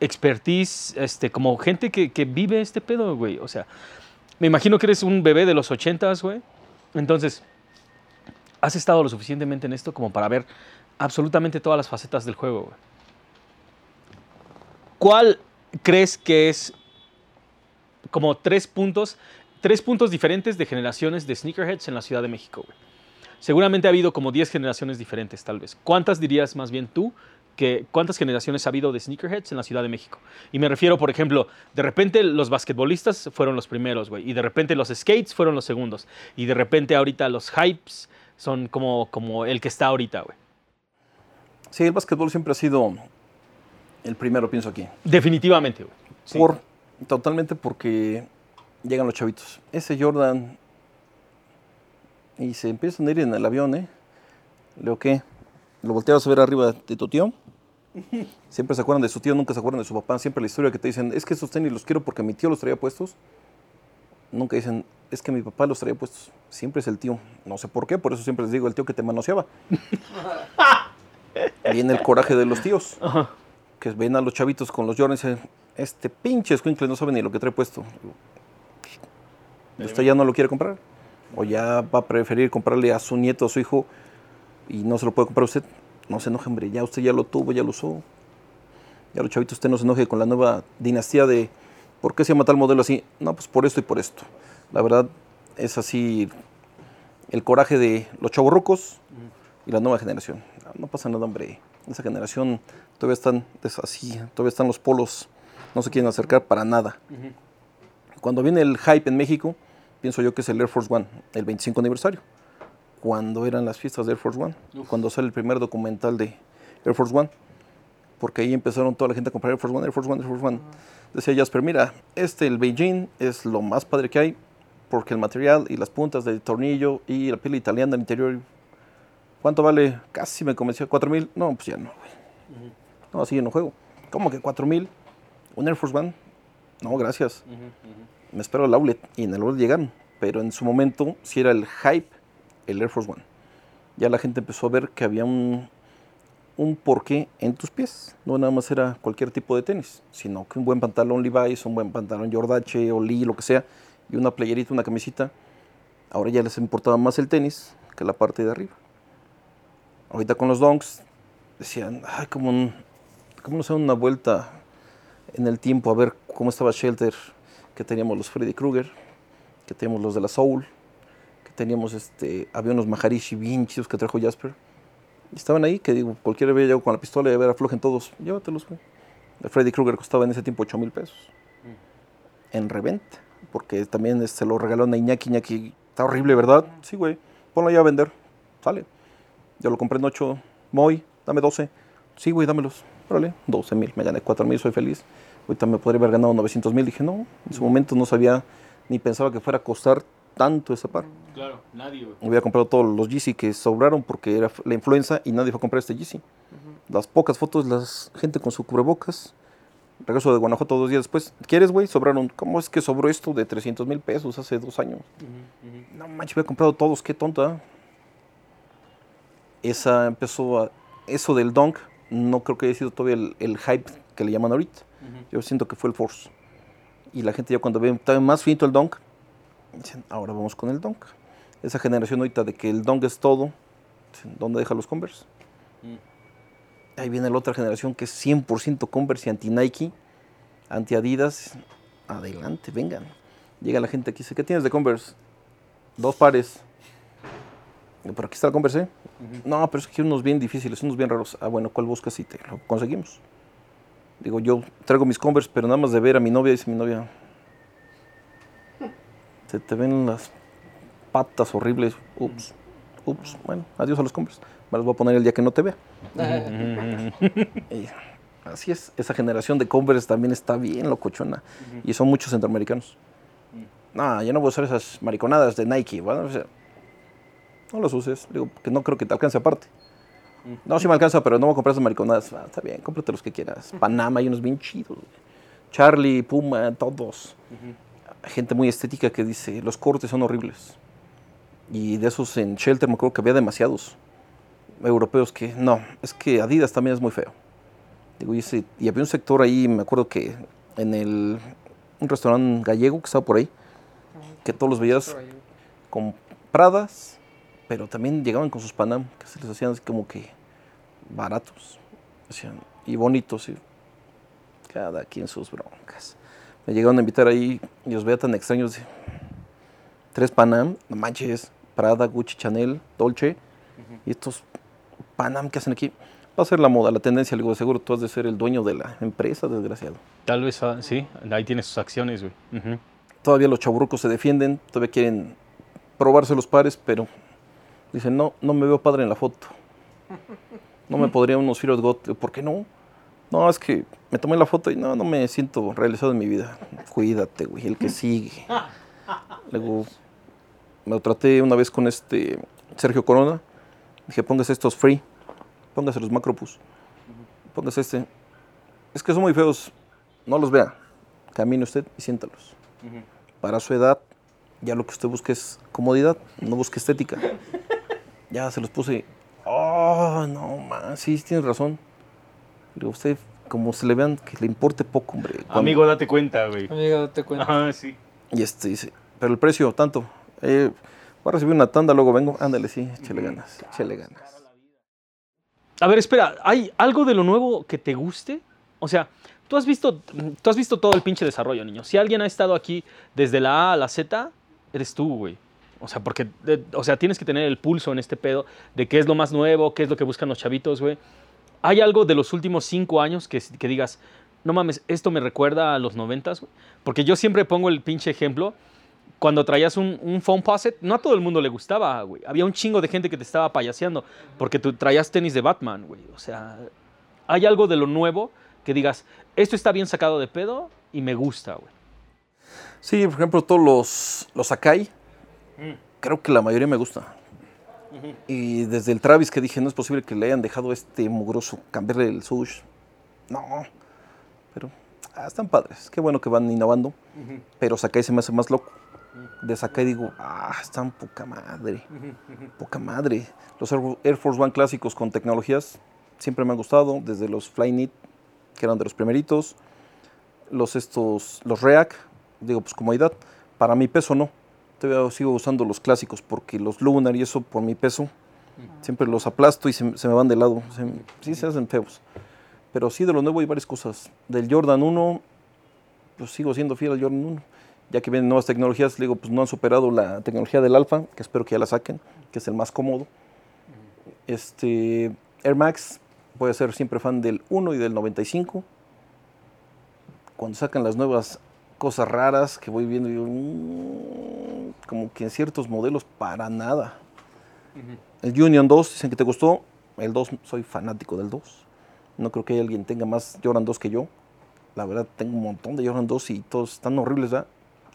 expertise, este, como gente que, que vive este pedo, güey. O sea, me imagino que eres un bebé de los ochentas, güey. Entonces, has estado lo suficientemente en esto como para ver absolutamente todas las facetas del juego, güey. ¿Cuál crees que es como tres puntos, tres puntos diferentes de generaciones de sneakerheads en la Ciudad de México, güey? Seguramente ha habido como 10 generaciones diferentes, tal vez. ¿Cuántas dirías más bien tú que cuántas generaciones ha habido de sneakerheads en la Ciudad de México? Y me refiero, por ejemplo, de repente los basquetbolistas fueron los primeros, güey, y de repente los skates fueron los segundos, y de repente ahorita los hypes son como, como el que está ahorita, güey. Sí, el básquetbol siempre ha sido el primero, pienso aquí. Definitivamente, güey. Sí. Por, totalmente porque llegan los chavitos. Ese Jordan. Y se empiezan a ir en el avión, ¿eh? Leo, ¿qué? Lo volteabas a ver arriba de tu tío. Siempre se acuerdan de su tío, nunca se acuerdan de su papá. Siempre la historia que te dicen, es que esos tenis los quiero porque mi tío los traía puestos. Nunca dicen, es que mi papá los traía puestos. Siempre es el tío. No sé por qué, por eso siempre les digo, el tío que te manoseaba. Viene el coraje de los tíos Ajá. que ven a los chavitos con los Jordans y dicen, este pinche escuincle no sabe ni lo que trae puesto. Usted ya no lo quiere comprar. O ya va a preferir comprarle a su nieto, a su hijo, y no se lo puede comprar usted. No se enoje, hombre, ya usted ya lo tuvo, ya lo usó. Ya los chavitos, usted no se enoje con la nueva dinastía de ¿por qué se llama tal modelo así? No, pues por esto y por esto. La verdad es así el coraje de los chavorrucos y la nueva generación. No, pasa nada, hombre. Esa generación todavía están des- así, todavía están los polos, no se quieren acercar para nada. Cuando viene el hype en México, pienso yo que es el Air Force One, el 25 aniversario. Cuando eran las fiestas de Air Force One, cuando sale el primer documental de Air Force One, porque ahí empezaron toda la gente a comprar Air Force One, Air Force One, Air Force One. Decía Jasper, mira, este, el Beijing, es lo más padre que hay, porque el material y las puntas del tornillo y la piel italiana del interior, ¿cuánto vale? Casi me convenció, ¿4 mil? No, pues ya no, güey. No, así yo no juego. ¿Cómo que 4 mil? ¿Un Air Force One? No, gracias. Me espero el outlet y en el outlet llegaron. Pero en su momento sí era el hype, el Air Force One. Ya la gente empezó a ver que había un, un porqué en tus pies. No nada más era cualquier tipo de tenis, sino que un buen pantalón Levi's, un buen pantalón Jordache o Lee, lo que sea, y una playerita, una camisita. Ahora ya les importaba más el tenis que la parte de arriba. Ahorita con los donks, decían, ay, como, un, como no sé, una vuelta en el tiempo a ver cómo estaba Shelter, que teníamos los Freddy Krueger, que teníamos los de la Soul, que teníamos este, había unos Maharishi bien chidos que trajo Jasper. Y estaban ahí, que digo, cualquiera había llegado con la pistola y a ver, aflojen todos, llévatelos, güey. El Freddy Krueger costaba en ese tiempo 8 mil pesos. En reventa. Porque también se lo regaló a Iñaki. Iñaki, está horrible, ¿verdad? Sí, güey. Ponlo ya a vender. Sale. Yo lo compré en 8. Moy, dame 12. Sí, güey, dámelos. Órale, 12 mil. Me gané 4 mil, soy feliz. Ahorita me podría haber ganado 900 mil. Dije, no. En su momento no sabía ni pensaba que fuera a costar tanto esa par. Claro, nadie, güey. Había comprado todos los Yeezy que sobraron porque era la influenza y nadie fue a comprar este Yeezy. Las pocas fotos, la gente con su cubrebocas. Regreso de Guanajuato dos días después. ¿Quieres, güey? Sobraron. ¿Cómo es que sobró esto de 300 mil pesos hace dos años? No manches, había comprado todos. Qué tonta. Esa empezó a... Eso del Dunk, no creo que haya sido todavía el, el hype que le llaman ahorita. Yo siento que fue el Force. Y la gente ya cuando ve más finito el Dunk, dicen, ahora vamos con el Dunk. Esa generación ahorita de que el Dunk es todo, dicen, ¿dónde deja los Converse? Ahí viene la otra generación que es 100% Converse y anti-Nike, anti-Adidas. Adelante, vengan. Llega la gente aquí y dice, ¿qué tienes de Converse? Dos pares. Pero aquí está el Converse. ¿eh? No, pero es que unos bien difíciles, unos bien raros. Ah, bueno, ¿cuál buscas y te lo conseguimos? Digo, yo traigo mis Converse, pero nada más de ver a mi novia, dice mi novia, se te ven las patas horribles. Ups, ups, bueno, adiós a los Converse. Me los voy a poner el día que no te vea. Y así es, esa generación de Converse también está bien locochona. Y son muchos centroamericanos. No, yo no voy a usar esas mariconadas de Nike. Bueno, o sea, no los uses. Digo, que no creo que te alcance aparte. No, sí me alcanza, pero no voy a comprar esas mariconadas. Ah, está bien, cómprate los que quieras. Panamá hay unos bien chidos. güey. Charlie, Puma, todos. Gente muy estética que dice, los cortes son horribles. Y de esos en Shelter me acuerdo que había demasiados europeos que, no, es que Adidas también es muy feo. Digo, y, ese- y había un sector ahí, me acuerdo que en el, un restaurante gallego que estaba por ahí, que todos los veías con Pradas, pero también llegaban con sus Panam, que se les hacían así como que baratos decían, y bonitos, y cada quien sus broncas. Me llegaron a invitar ahí y los veía tan extraños. tres Panam, no manches, Prada, Gucci, Chanel, Dolce, y estos Panam que hacen aquí. Va a ser la moda, la tendencia, le digo, seguro tú has de ser el dueño de la empresa, desgraciado. Tal vez, ah, sí, ahí tiene sus acciones, güey. Todavía los chaburrucos se defienden, todavía quieren probarse los pares, pero dicen, no, no me veo padre en la foto. No me podría unos Fear God. ¿Por qué no? No, es que me tomé la foto y no, no me siento realizado en mi vida. Cuídate, güey, el que sigue. Luego me lo traté una vez con este Sergio Corona. Dije, póngase estos free, póngase los Macropus, póngase este. Es que son muy feos, no los vea. Camine usted y siéntalos para su edad, ya lo que usted busca es comodidad, no busca estética. Ya se los puse. Oh, no, man, sí, tienes razón. Le digo, usted, como se le vean, que le importe poco, hombre. Cuando- Amigo, date cuenta, güey. Amigo, date cuenta. Ajá, sí. Y este dice, pero el precio, tanto. Eh, voy a recibir una tanda, luego vengo. Ándale, sí, échale ganas, échale ganas. A ver, espera, ¿hay algo de lo nuevo que te guste? O sea, tú has visto, tú has visto todo el pinche desarrollo, niño. Si alguien ha estado aquí desde la A a la Z, eres tú, güey. O sea, porque, de- o sea, tienes que tener el pulso en este pedo de qué es lo más nuevo, qué es lo que buscan los chavitos, güey. ¿Hay algo de los últimos cinco años que, que digas, no mames, esto me recuerda a los noventas, güey? Porque yo siempre pongo el pinche ejemplo. Cuando traías un, un phone posit, no a todo el mundo le gustaba, güey. Había un chingo de gente que te estaba payaseando porque tú traías tenis de Batman, güey. O sea, hay algo de lo nuevo que digas, esto está bien sacado de pedo y me gusta, güey. Sí, por ejemplo, todos los, los Akai, creo que la mayoría me gusta. Y desde el Travis que dije, no es posible que le hayan dejado este mugroso cambiarle el sush. No, pero ah, están padres. Qué bueno que van innovando. Pero Sakai se me hace más loco. De Sakai digo, ah, están poca madre. Poca madre. Los Air Air Force One clásicos con tecnologías siempre me han gustado. Desde los Flyknit, que eran de los primeritos. Los estos, los React, digo, pues comodidad. Para mi peso no. Todavía sigo usando los clásicos porque los Lunar y eso por mi peso Siempre los aplasto y se, me van de lado. Se- sí se hacen feos. Pero sí, de lo nuevo hay varias cosas. Del Jordan 1, pues sigo siendo fiel al Jordan 1. Ya que vienen nuevas tecnologías, digo, pues no han superado la tecnología del Alpha, que espero que ya la saquen, que es el más cómodo. Este, Air Max, voy a ser siempre fan del 1 y del 95. Cuando sacan las nuevas cosas raras que voy viendo, yo, "Mm", como que en ciertos modelos para nada. El Union 2, dicen que te gustó. El 2, soy fanático del 2. No creo que alguien tenga más Jordan 2 que yo. La verdad, tengo un montón de Jordan 2 y todos están horribles, ¿verdad?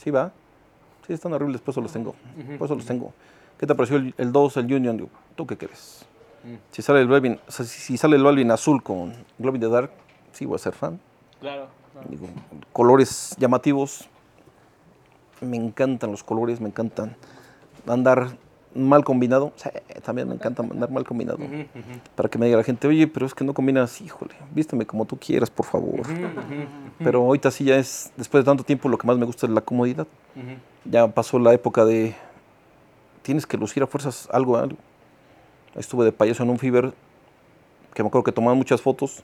Sí, va. Sí, están horribles, por eso los tengo. Por eso los tengo. ¿Qué te pareció el, el 2, el Union? Digo, ¿Tú qué crees? Si sale el Balvin, o sea, si, si sale el Balvin azul con Glow in the Dark, sí voy a ser fan. Claro. Digo, colores llamativos. Me encantan los colores, me encantan andar mal combinado. Sí, también me encanta andar mal combinado. Para que me diga la gente, oye, pero es que no combinas, híjole, vísteme como tú quieras, por favor. Pero ahorita sí ya es, después de tanto tiempo, lo que más me gusta es la comodidad. Ya pasó la época de tienes que lucir a fuerzas algo, algo. Estuve de payaso en un Fiber, que me acuerdo que tomaban muchas fotos.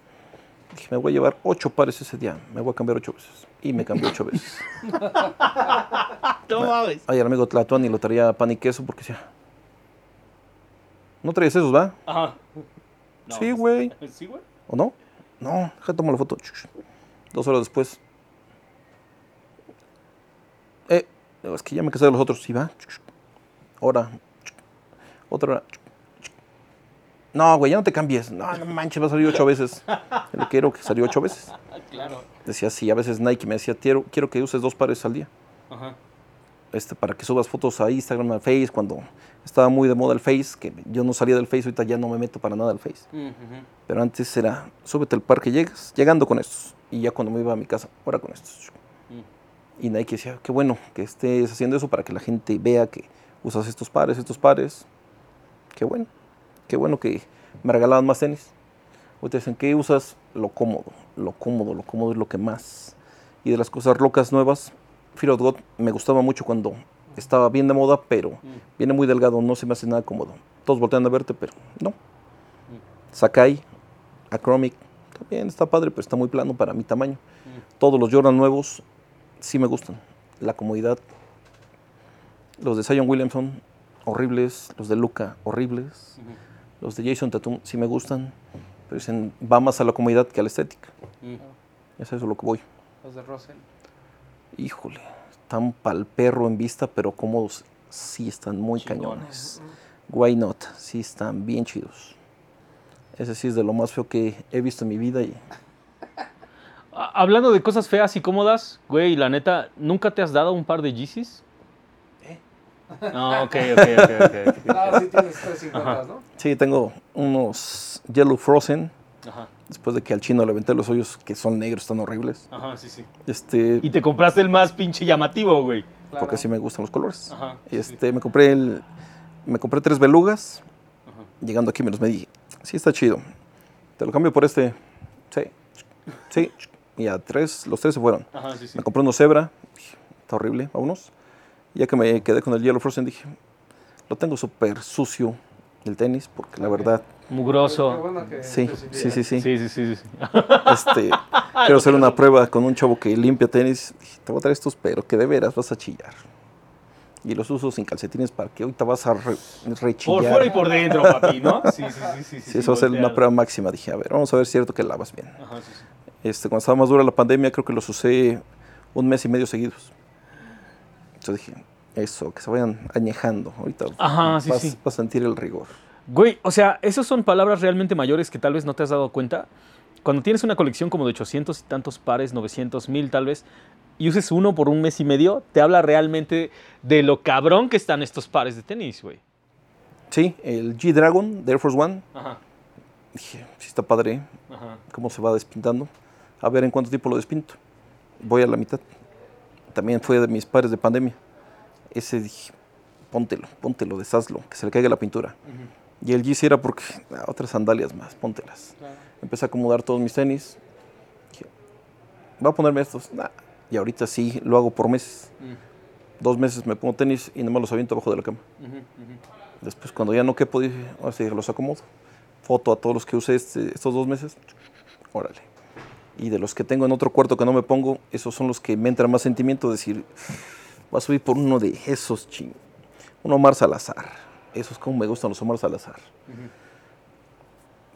Dije, me voy a llevar ocho pares ese día, me voy a cambiar ocho veces. Y me cambié ocho veces. No mames. Ay, el amigo Tlatuani lo traía pan y queso porque decía, no traes esos, ¿va? Ajá. No, sí, pues, güey. ¿Sí, güey? ¿O no? No, déjame tomar la foto. Dos horas después. Eh, es que ya me casé de los otros. Sí, va. Hora. Otra hora. No, güey, ya no te cambies. No, no manches, va a salir ocho veces. Le quiero que salió ocho veces. Claro. Decía así, a veces Nike me decía, quiero, quiero que uses dos pares al día. Ajá. Este, para que subas fotos a Instagram, a Face, cuando estaba muy de moda el Face, que yo no salía del Face, ahorita ya no me meto para nada al Face. Pero antes era, súbete al parque, llegas, llegando con estos. Y ya cuando me iba a mi casa, ahora con estos. Y Nike decía, qué bueno que estés haciendo eso para que la gente vea que usas estos pares, estos pares. Qué bueno, qué bueno que me regalaban más tenis. Ahorita dicen, ¿qué usas? Lo cómodo, lo cómodo, lo cómodo es lo que más. Y de las cosas locas nuevas, Fear of God me gustaba mucho cuando estaba bien de moda, pero viene muy delgado, no se me hace nada cómodo. Todos voltean a verte, pero no. Sakai, Acromic, también está padre, pero está muy plano para mi tamaño. Todos los Jordan nuevos sí me gustan. La comodidad. Los de Zion Williamson, horribles. Los de Luca, horribles. Los de Jason Tatum sí me gustan. Pero dicen, va más a la comodidad que a la estética. Es eso lo que voy. Los de Russell. Híjole, están pal perro en vista, pero cómodos sí están muy Chingones. cañones. Why not? Sí están bien chidos. Ese sí es de lo más feo que he visto en mi vida y Hablando de cosas feas y cómodas, güey, la neta, ¿nunca te has dado un par de Yeezys? No, ok, ok, ok, ok. ok. Ah, sí tienes 350, ¿no? sí, tengo unos Yellow Frozen. Ajá, Después de que al chino le aventé los hoyos que son negros, están horribles. ajá, sí, sí. Este, Y te compraste el más pinche llamativo, güey. Claro. porque sí me gustan los colores. Ajá, Y sí, este, me compré el, me compré tres belugas. Ajá. Llegando aquí me los medí. Sí está chido. Te lo cambio por este. Sí. Sí. Y a tres, los tres se fueron. Ajá, sí, sí. Me compré uno Zebra. Dije, Está horrible, vámonos. Ya que me quedé con el Yellow Frozen, dije, lo tengo súper sucio el tenis, porque la verdad, Mugroso. bueno sí, sí, sí, sí. Sí, sí, sí, sí. Este, quiero hacer una prueba con un chavo que limpia tenis. Dije, te voy a traer estos, pero que de veras vas a chillar. Y los uso sin calcetines para que ahorita vas a re- rechillar. Por fuera y por dentro, papi, ¿no? Sí, sí, sí. Sí, Sí, eso va a ser una prueba máxima. Dije, a ver, vamos a ver si es cierto que lavas bien. Ajá, sí, sí. Este, cuando estaba más dura la pandemia, creo que los usé un mes y medio seguidos. Entonces dije, eso, que se vayan añejando. Ahorita Ajá, sí, vas, sí. vas a sentir el rigor. Güey, o sea, esas son palabras realmente mayores que tal vez no te has dado cuenta. Cuando tienes una colección como de 800 y tantos pares, 900 mil tal vez, y uses uno por un mes y medio, te habla realmente de lo cabrón que están estos pares de tenis, güey. Sí, el G-Dragon de Air Force One. Ajá, Dije, sí está padre, ajá. cómo se va despintando. A ver en cuánto tiempo lo despinto. Voy a la mitad. También fue de mis pares de pandemia. Ese dije, póntelo, póntelo, deshazlo, que se le caiga la pintura. Y el G era porque ah, otras sandalias más, póntelas. Empecé a acomodar todos mis tenis. Dije, voy a ponerme estos. Nah. Y ahorita sí, lo hago por meses. Dos meses me pongo tenis y nomás los aviento abajo de la cama. Después, cuando ya no quepo, dije, ahora sí, los acomodo. Foto a todos los que usé este- estos dos meses. Órale. Y de los que tengo en otro cuarto que no me pongo, esos son los que me entra más sentimiento. Decir, voy a subir por uno de esos ching. Un Omar Salazar. Esos como me gustan los Omar Salazar.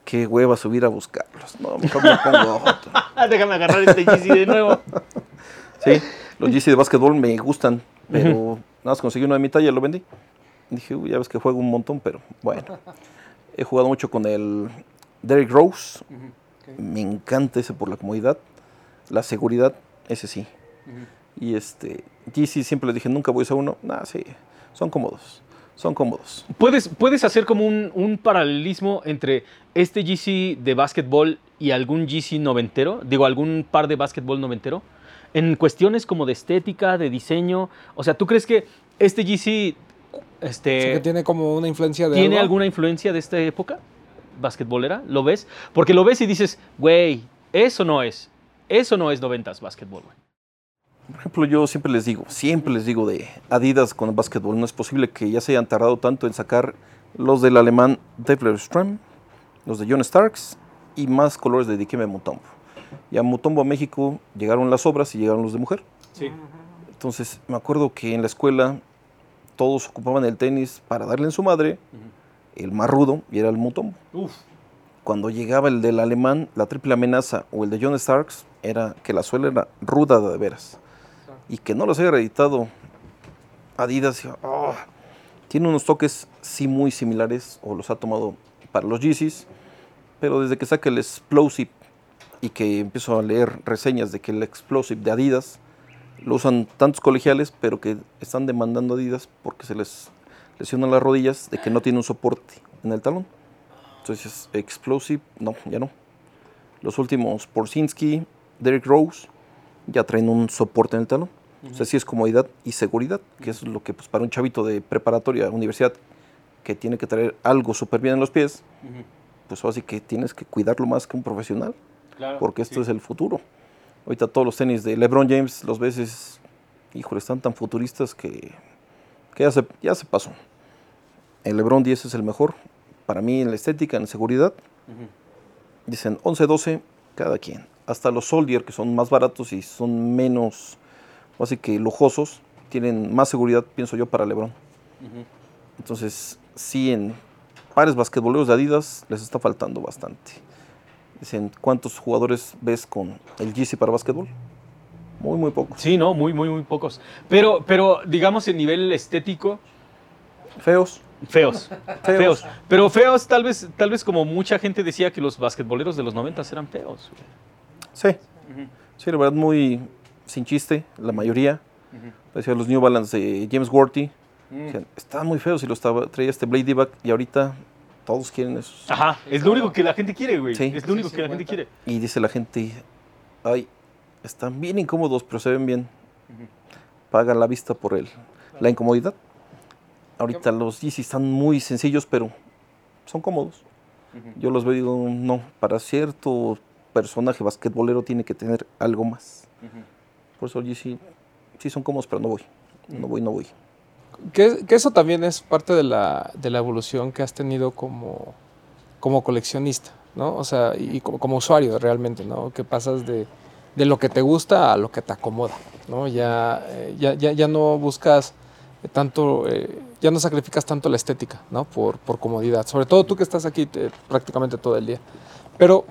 Qué hueva subir a buscarlos. No, mejor me pongo otro. Déjame agarrar este GC de nuevo. Sí, los GC de básquetbol me gustan, pero nada más conseguí uno de mi talla y lo vendí. Dije, "Uy, ya ves que juego un montón, pero bueno. He jugado mucho con el Derrick Rose. Me encanta ese por la comodidad. La seguridad, ese sí. Y este, GC siempre le dije, nunca voy a usar uno. Nah, sí, son cómodos. Son cómodos. ¿Puedes, puedes hacer como un, un paralelismo entre este GC de básquetbol y algún GC noventero, digo, algún par de básquetbol noventero, en cuestiones como de estética, de diseño. O sea, ¿tú crees que este GC este, Sí, que tiene como una influencia de ¿Tiene algo. alguna influencia de esta época basquetbolera? ¿Lo ves? Porque lo ves y dices, güey, eso no es. Eso no es noventas básquetbol, güey. Por ejemplo, yo siempre les digo, siempre les digo de Adidas con el básquetbol. No es posible que ya se hayan tardado tanto en sacar los del alemán Devler Stram, los de John Starks y más colores de Dikembe Mutombo. Y a Mutombo a México llegaron las obras y llegaron los de mujer. Sí. Entonces, me acuerdo que en la escuela todos ocupaban el tenis para darle en su madre, el más rudo, y era el Mutombo. Uf. Cuando llegaba el del alemán, la triple amenaza o el de John Starks, era que la suela era ruda de veras. Y que no los haya reeditado Adidas, "Oh". tiene unos toques sí muy similares, o los ha tomado para los Yeezys, pero desde que saca el Explosive y que empiezo a leer reseñas de que el Explosive de Adidas lo usan tantos colegiales, pero que están demandando Adidas porque se les lesionan las rodillas de que no tiene un soporte en el talón. Entonces, Explosive, no, ya no. Los últimos, Porzinski, Derrick Rose, ya traen un soporte en el talón. O sea, sí es comodidad y seguridad, que es lo que pues, para un chavito de preparatoria, universidad, que tiene que traer algo súper bien en los pies, pues así que tienes que cuidarlo más que un profesional, Claro. porque esto es el futuro. Ahorita todos los tenis de LeBron James los ves, es- híjole, están tan futuristas que, que ya, se, ya se pasó. El LeBron 10 es el mejor, para mí en la estética, en seguridad. Dicen 11, 12, cada quien. Hasta los Soldier, que son más baratos y son menos, así que lujosos, tienen más seguridad, pienso yo, para LeBron. Entonces, sí, en pares basquetboleros de Adidas les está faltando bastante. Dicen, ¿cuántos jugadores ves con el GC para básquetbol? Muy, muy pocos. Sí, no, muy, muy, muy pocos. Pero, pero digamos, en nivel estético, Feos. feos. Feos. Feos. Pero feos, tal vez, tal vez como mucha gente decía que los basquetboleros de los 90 eran feos. Sí. Sí, la verdad, muy sin chiste, la mayoría. Decía los New Balance de James Worthy. Decían, estaban muy feos y los traía este Blade Divac y ahorita todos quieren esos. Ajá, es lo único que la gente quiere, güey. Sí. Es lo único Sí, que la gente quiere. Y dice la gente, ay, están bien incómodos, pero se ven bien. Pagan la vista por el, la incomodidad. Ahorita los Yeezy están muy sencillos, pero son cómodos. Yo los veo y digo, no, para cierto personaje basquetbolero tiene que tener algo más. Por eso Yeezy sí son cómodos, pero no voy. No voy, no voy. Que, que eso también es parte de la, de la evolución que has tenido como, como coleccionista, ¿no? O sea, y como, como usuario realmente, ¿no? Que pasas de, de lo que te gusta a lo que te acomoda, ¿no? Ya, eh, ya, ya, ya no buscas tanto, eh, ya no sacrificas tanto la estética, ¿no? Por, por comodidad. Sobre todo tú que estás aquí eh, prácticamente todo el día. Pero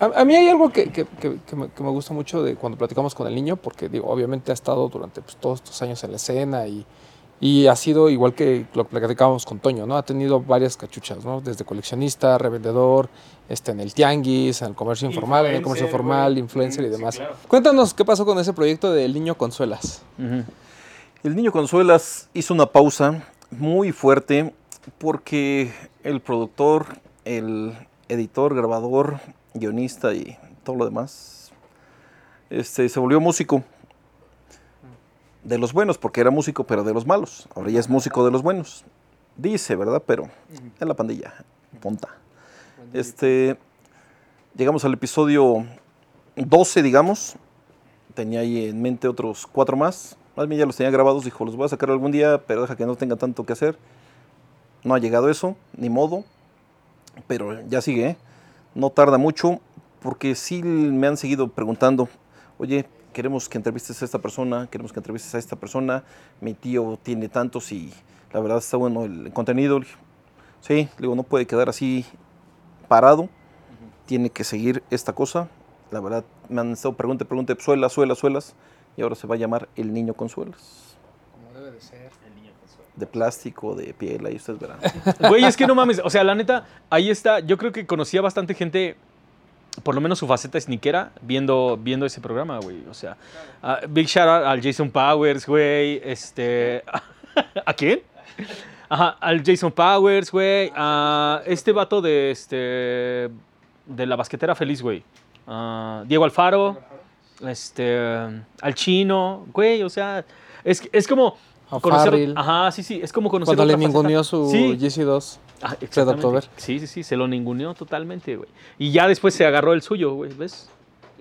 a, mí hay algo que, que- que me gusta mucho de cuando platicamos con el niño, porque digo, obviamente ha estado durante pues, todos estos años en la escena y, y ha sido igual que lo que platicábamos con Toño, ¿no? Ha tenido varias cachuchas, ¿no? Desde coleccionista, revendedor, este, en el tianguis, en el comercio informal, en el comercio formal, influencer y sí, demás. claro. Cuéntanos qué pasó con ese proyecto del niño Consuelas. El niño Consuelas hizo una pausa muy fuerte porque el productor, el editor, grabador, guionista y todo lo demás, este, se volvió músico. De los buenos, porque era músico, pero de los malos. Ahora ya es músico de los buenos. Dice, ¿verdad? Pero es la pandilla. Ponta. Este, llegamos al episodio 12, digamos. Tenía ahí en mente otros cuatro más. Más bien ya los tenía grabados. Dijo, los voy a sacar algún día, pero deja que no tenga tanto que hacer. No ha llegado eso, ni modo, pero ya sigue, ¿eh? no tarda mucho, porque sí me han seguido preguntando, oye, queremos que entrevistes a esta persona, queremos que entrevistes a esta persona, mi tío tiene tantos y la verdad está bueno el contenido. Sí, le digo, no puede quedar así parado, tiene que seguir esta cosa. La verdad, me han estado pregunte, pregunte, suelas, suelas, suelas, y ahora se va a llamar El Niño con Suelas. Como debe de ser. De plástico, de piel, ahí ustedes verán. Güey, es que no mames. O sea, la neta, ahí está. Yo creo que conocía bastante gente, por lo menos su faceta sneakera, viendo, viendo ese programa, güey. O sea, ah, big shout out al Jason Powers, güey. Este. ¿A quién? Ajá, al Jason Powers, güey. A este vato de este. De la basquetera feliz, güey. Diego Alfaro. Este. Al chino, güey. O sea, es, es como. A conocer- Farrell. ajá, sí, sí. Es como conocer. Cuando le otra ninguneó su Sí. GC2. Ah, exactamente. October. Sí, sí, sí, se lo ninguneó totalmente, güey. Y ya después se agarró el suyo, güey, ¿ves?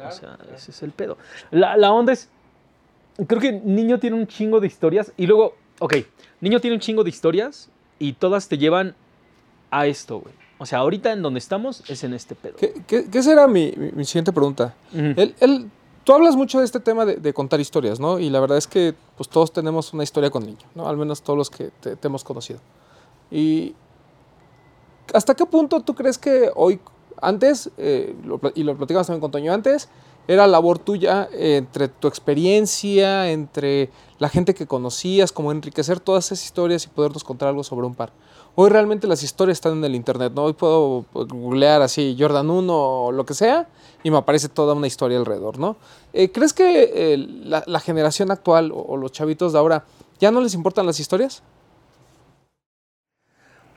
o sea, ese es el pedo. La, la onda es, creo que Niño tiene un chingo de historias y luego, ok, Niño tiene un chingo de historias y todas te llevan a esto, güey. O sea, ahorita en donde estamos es en este pedo. ¿Qué, qué, qué será mi, mi- mi siguiente pregunta? Ujú. Él, él- tú hablas mucho de este tema de, de contar historias, ¿no? Y la verdad es que pues, todos tenemos una historia con niño, ¿no? Al menos todos los que te, te hemos conocido. Y ¿hasta qué punto tú crees que hoy, antes, eh, lo y lo platicamos también con Toño antes, era labor tuya eh, entre tu experiencia, entre la gente que conocías, como enriquecer todas esas historias y podernos contar algo sobre un par? Hoy realmente las historias están en el internet, ¿no? Hoy puedo pues, googlear así Jordan 1 o lo que sea y me aparece toda una historia alrededor, ¿no? Eh, ¿Crees que eh, la, la generación actual o, o los chavitos de ahora ya no les importan las historias?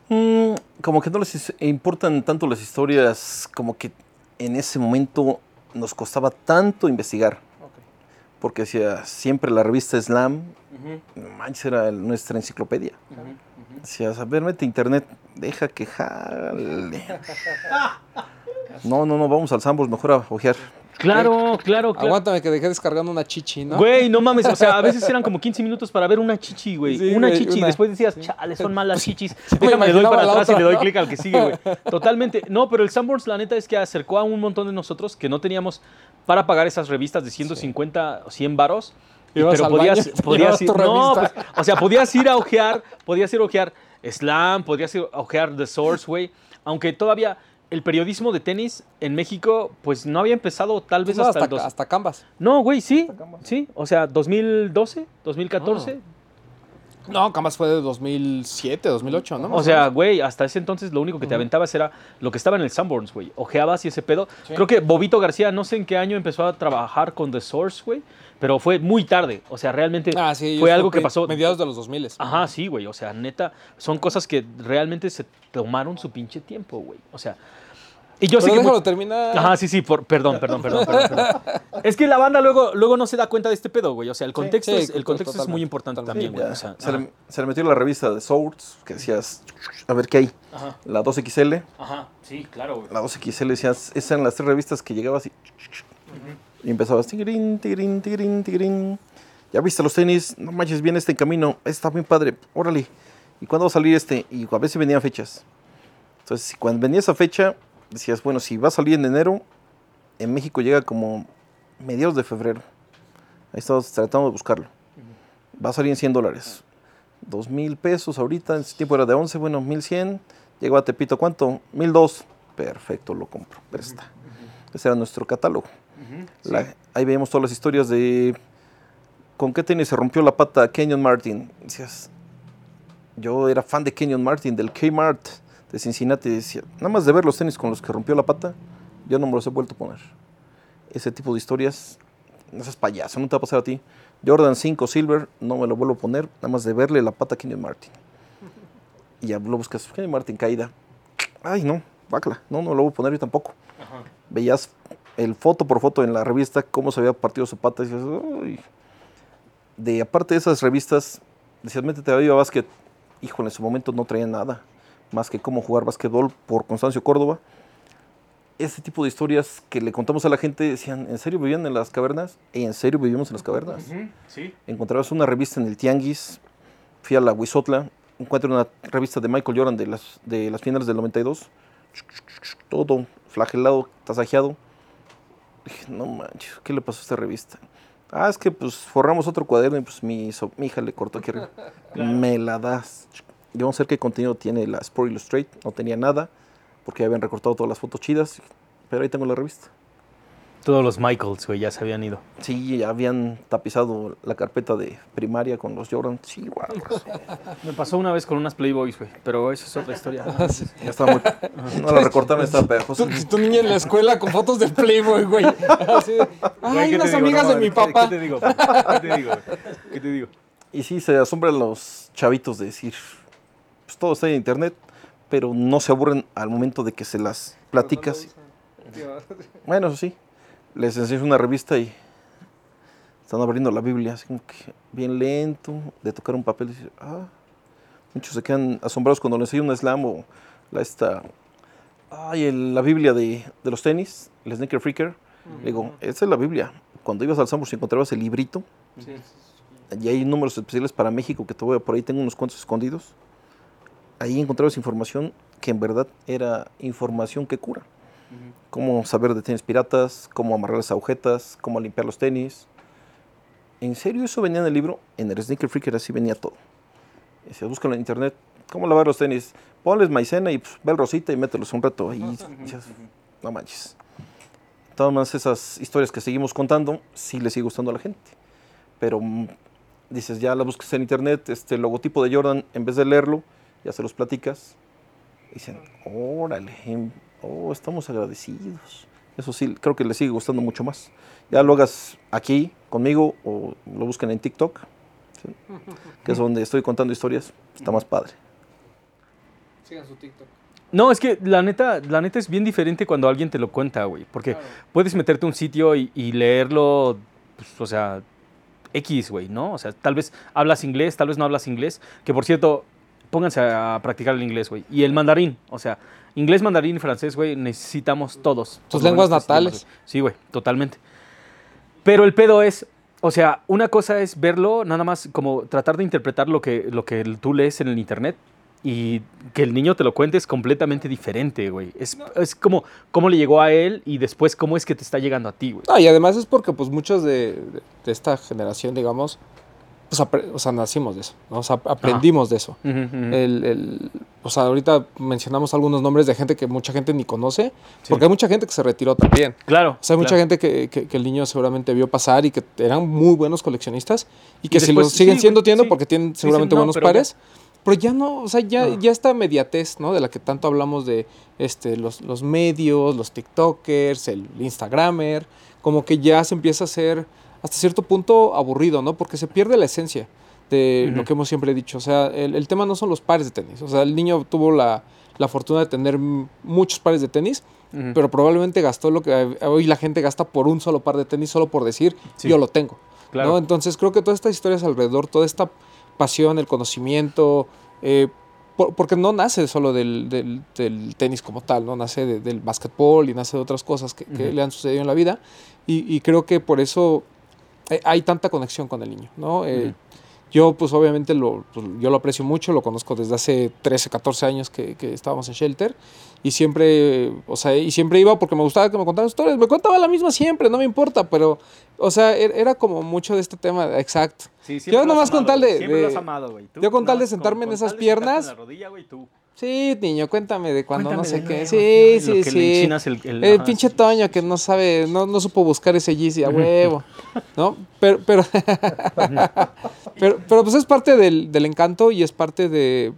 Mm, como que no les importan tanto las historias, como que en ese momento nos costaba tanto investigar. Porque decía, siempre la revista Slam, no manches, era nuestra enciclopedia. Decías, a ver, mete internet, deja que jale. No, no, no, vamos al Sambors, mejor a ojear. Claro, claro, claro. Aguántame que dejé descargando una chichi, ¿no? Güey, no mames, o sea, a veces eran como 15 minutos para ver una chichi, güey. Sí, una güey, chichi. una. Después decías, chale, son malas chichis. me Déjame, le doy para atrás y le doy ¿no? clic al que sigue, güey. Totalmente. No, pero el Sanborns, la neta, es que acercó a un montón de nosotros que no teníamos para pagar esas revistas de 150 o 100 varos. Ibas pero al podías, baño podías ir, no, pues, o sea, podías ir a ojear, podías ir a ojear Slam, podías ir a ojear The Source, güey. Aunque todavía el periodismo de tenis en México, pues no había empezado tal vez No, hasta, hasta, el dos- hasta Canvas. no, güey, sí. Sí, o sea, 2012, 2014. No, Canvas fue de 2007, 2008, ¿no? O sea, güey, hasta ese entonces lo único que te aventabas era lo que estaba en el Sanborns, güey. Ojeabas y ese pedo. Creo que Bobito García, no sé en qué año empezó a trabajar con The Source, güey. Pero fue muy tarde. O sea, realmente Ah, sí, fue algo que pasó. Mediados de los 2000. Ajá, sí, güey. O sea, neta, son cosas que realmente se tomaron su pinche tiempo, güey. O sea, y yo sé Pero que. déjalo mu- terminar. Ajá, sí, sí, por- perdón, perdón, perdón, perdón, perdón. Es que la banda luego, luego no se da cuenta de este pedo, güey. O sea, el contexto, sí, es, el contexto es muy importante también, güey. O sea, se, le, se le metió la revista de Swords, que decías, a ver qué hay. Ajá, La 2XL, ajá, sí, claro, güey. la 2XL decías, esas eran las tres revistas que llegabas y, y empezabas, tigrín, tigrín, tigrín, tigrín. Ya viste los tenis, no manches, viene este en camino, está muy padre, órale. ¿Y cuándo va a salir este? Y a veces venían fechas. Entonces, cuando venía esa fecha, decías, bueno, si va a salir en enero, en México llega como mediados de febrero. Ahí estamos tratando de buscarlo. Va a salir en 100 dólares. Dos mil pesos ahorita, en ese tiempo era de 11, bueno, 1100. Llegó a Tepito, ¿cuánto? 1002. Perfecto, lo compro, presta. Ese era nuestro catálogo. La- ahí veíamos todas las historias de con qué tenis se rompió la pata Kenyon Martin. Decías, yo era fan de Kenyon Martin, del Kmart de Cincinnati. Decía, nada más de ver los tenis con los que rompió la pata, yo no me los he vuelto a poner. Ese tipo de historias, no seas payaso, no te va a pasar a ti. Jordan 5 Silver, no me lo vuelvo a poner, nada más de verle la pata a Kenyon Martin. Y ya lo buscas, Kenyon Martin caída. Ay, no, bácala, no, no lo voy a poner yo tampoco. Veías el foto por foto en la revista cómo se había partido su pata y dices, "Uy". De aparte de esas revistas, decías, métete a Viva Básquet. Híjole, en su momento no traía nada más que cómo jugar básquetbol por Constancio Córdoba. Ese tipo de historias que le contamos a la gente decían, ¿en serio vivían en las cavernas? ¿En serio vivimos en las cavernas? Sí. Encontrabas una revista en el Tianguis, fui a la Huizotla, encuentro una revista de Michael Jordan de las, de las finales del 92. Todo flagelado, tasajeado. Dije, no manches, ¿qué le pasó a esta revista? Ah, es que pues forramos otro cuaderno y pues mi, so- mi hija le cortó aquí arriba. Me la das. Y vamos a ver qué contenido tiene la Sport Illustrated. No tenía nada, porque ya habían recortado todas las fotos chidas. Pero ahí tengo la revista. Todos los Michaels, güey, ya se habían ido. Sí, ya habían tapizado la carpeta de primaria con los Jordan. Sí, guau. Me pasó una vez con unas Playboys, güey, pero esa es otra historia. Ya estaba muy. No la recortaron, estaba pegajosa. Tu, tu niña en la escuela con fotos de Playboy, güey. Así de, Ay, unas amigas de mi papá. ¿Qué te digo? güey? ¿Qué te digo? güey? ¿Qué te digo? Y sí, se asombran los chavitos de decir, pues todo está en internet, pero no se aburren al momento de que se las platicas. Bueno, eso sí, les enseñas una revista y están abriendo la Biblia, así como que bien lento, de tocar un papel y ah, muchos se quedan asombrados cuando les enseñan un slam o la esta, ay, el- la Biblia de, de los tenis, el Sneaker Freaker. Digo, esa es la Biblia. Cuando ibas al Sambors y encontrabas el librito, y hay números especiales para México que te voy a por ahí, tengo unos cuantos escondidos. Ahí encontrabas información que en verdad era información que cura. Cómo saber de tenis piratas, cómo amarrar las agujetas, cómo limpiar los tenis. En serio, eso venía en el libro. En el Sneaker Freaker así venía todo. Se buscan en internet, cómo lavar los tenis. Ponles maicena y pues, ve el rosita y mételos un rato ahí. Y dices, no manches. Todas esas historias que seguimos contando, sí le sigue gustando a la gente. Pero mm, dices, ya la buscas en internet, este logotipo de Jordan, en vez de leerlo, ya se los platicas. Dicen, órale, oh, estamos agradecidos. Eso sí, creo que les sigue gustando mucho más. Ya lo hagas aquí conmigo o lo buscan en TikTok, ¿sí? que es donde estoy contando historias, está más padre. Sigan su TikTok. No, es que la neta, la neta es bien diferente cuando alguien te lo cuenta, güey. Porque puedes meterte a un sitio y, y leerlo, pues, o sea, X, güey, ¿no? O sea, tal vez hablas inglés, tal vez no hablas inglés. Que por cierto, pónganse a practicar el inglés, güey. Y el mandarín, o sea, inglés, mandarín y francés, güey, necesitamos todos. Tus lenguas natales. Sí, güey, totalmente. Pero el pedo es, o sea, una cosa es verlo, nada más como tratar de interpretar lo que, lo que tú lees en el internet y que el niño te lo cuente es completamente diferente, güey. Es, es como cómo le llegó a él y después cómo es que te está llegando a ti, güey. No, y además es porque pues muchos de, de- de esta generación, digamos, pues apre- o sea, nacimos de eso, ¿no? O sea, aprendimos de eso. Ujú, ujú. El, el- o sea, ahorita mencionamos algunos nombres de gente que mucha gente ni conoce, porque hay mucha gente que se retiró también. Claro. O sea, hay mucha claro. gente que, que- que el niño seguramente vio pasar y que eran muy buenos coleccionistas y que Y si después, los siguen sí, siendo güey, teniendo sí. porque tienen seguramente "No, buenos pero ya". pares. Pero ya no, o sea, ya, Ah. ya esta mediatez, ¿no? De la que tanto hablamos de este, los, los medios, los TikTokers, el Instagramer, como que ya se empieza a hacer hasta cierto punto aburrido, ¿no? Porque se pierde la esencia de lo Ujú. que hemos siempre dicho. O sea, el, el tema no son los pares de tenis. O sea, el niño tuvo la, la fortuna de tener muchos pares de tenis, Ujú. pero probablemente gastó lo que hoy la gente gasta por un solo par de tenis, solo por decir, Sí. yo lo tengo. Claro. ¿no? Entonces creo que todas estas historias alrededor, toda esta pasión, el conocimiento, eh, por- porque no nace solo del, del- del tenis como tal, ¿no? Nace de- del básquetbol y nace de otras cosas que, que Ujú. le han sucedido en la vida. Y, y creo que por eso hay tanta conexión con el niño, ¿no? Eh. Yo, pues obviamente, lo, pues, yo lo aprecio mucho, lo conozco desde hace 13, 14 años que, que estábamos en Shelter. Y siempre, o sea, y siempre iba porque me gustaba que me contaran historias. Me contaba la misma siempre, no me importa, pero, o sea, er- era como mucho de este tema, exacto. Sí, Yo nomás con tal de-. Siempre de- lo has amado, güey. Yo con tal de sentarme en esas piernas- en la rodilla, güey, tú. Sí, niño, cuéntame de cuando no sé qué. de Sí, sí, lo que le sí. enchinas el- el- El pinche sí. Toño que no sabe, no, no supo buscar ese Yeezy a huevo, ¿no? Pero, pero, pero, pero pues es parte del, del encanto y es parte de,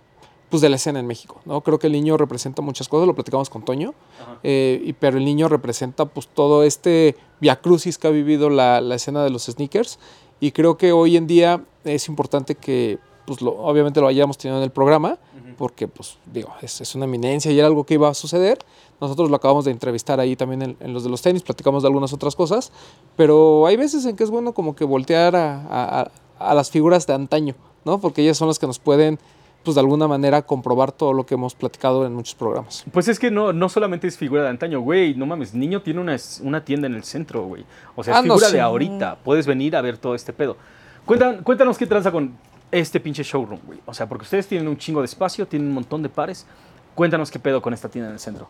pues de la escena en México, ¿no? Creo que el niño representa muchas cosas, lo platicamos con Toño, eh, y, pero el niño representa pues todo este viacrucis que ha vivido la, la escena de los sneakers y creo que hoy en día es importante que pues lo, obviamente lo hayamos tenido en el programa porque pues digo es, es una eminencia y era algo que iba a suceder nosotros lo acabamos de entrevistar ahí también en, en los de los tenis platicamos de algunas otras cosas pero hay veces en que es bueno como que voltear a, a- las figuras de antaño no porque ellas son las que nos pueden pues de alguna manera comprobar todo lo que hemos platicado en muchos programas Pues es que no, no solamente es figura de antaño, güey. No mames, niño tiene una, una tienda en el centro, güey. O sea, es Ah, no, figura sí. de ahorita. Puedes venir a ver todo este pedo. Cuéntanos, cuéntanos qué tranza con, este pinche showroom, güey? O sea, porque ustedes tienen un chingo de espacio, tienen un montón de pares. Cuéntanos qué pedo con esta tienda en el centro.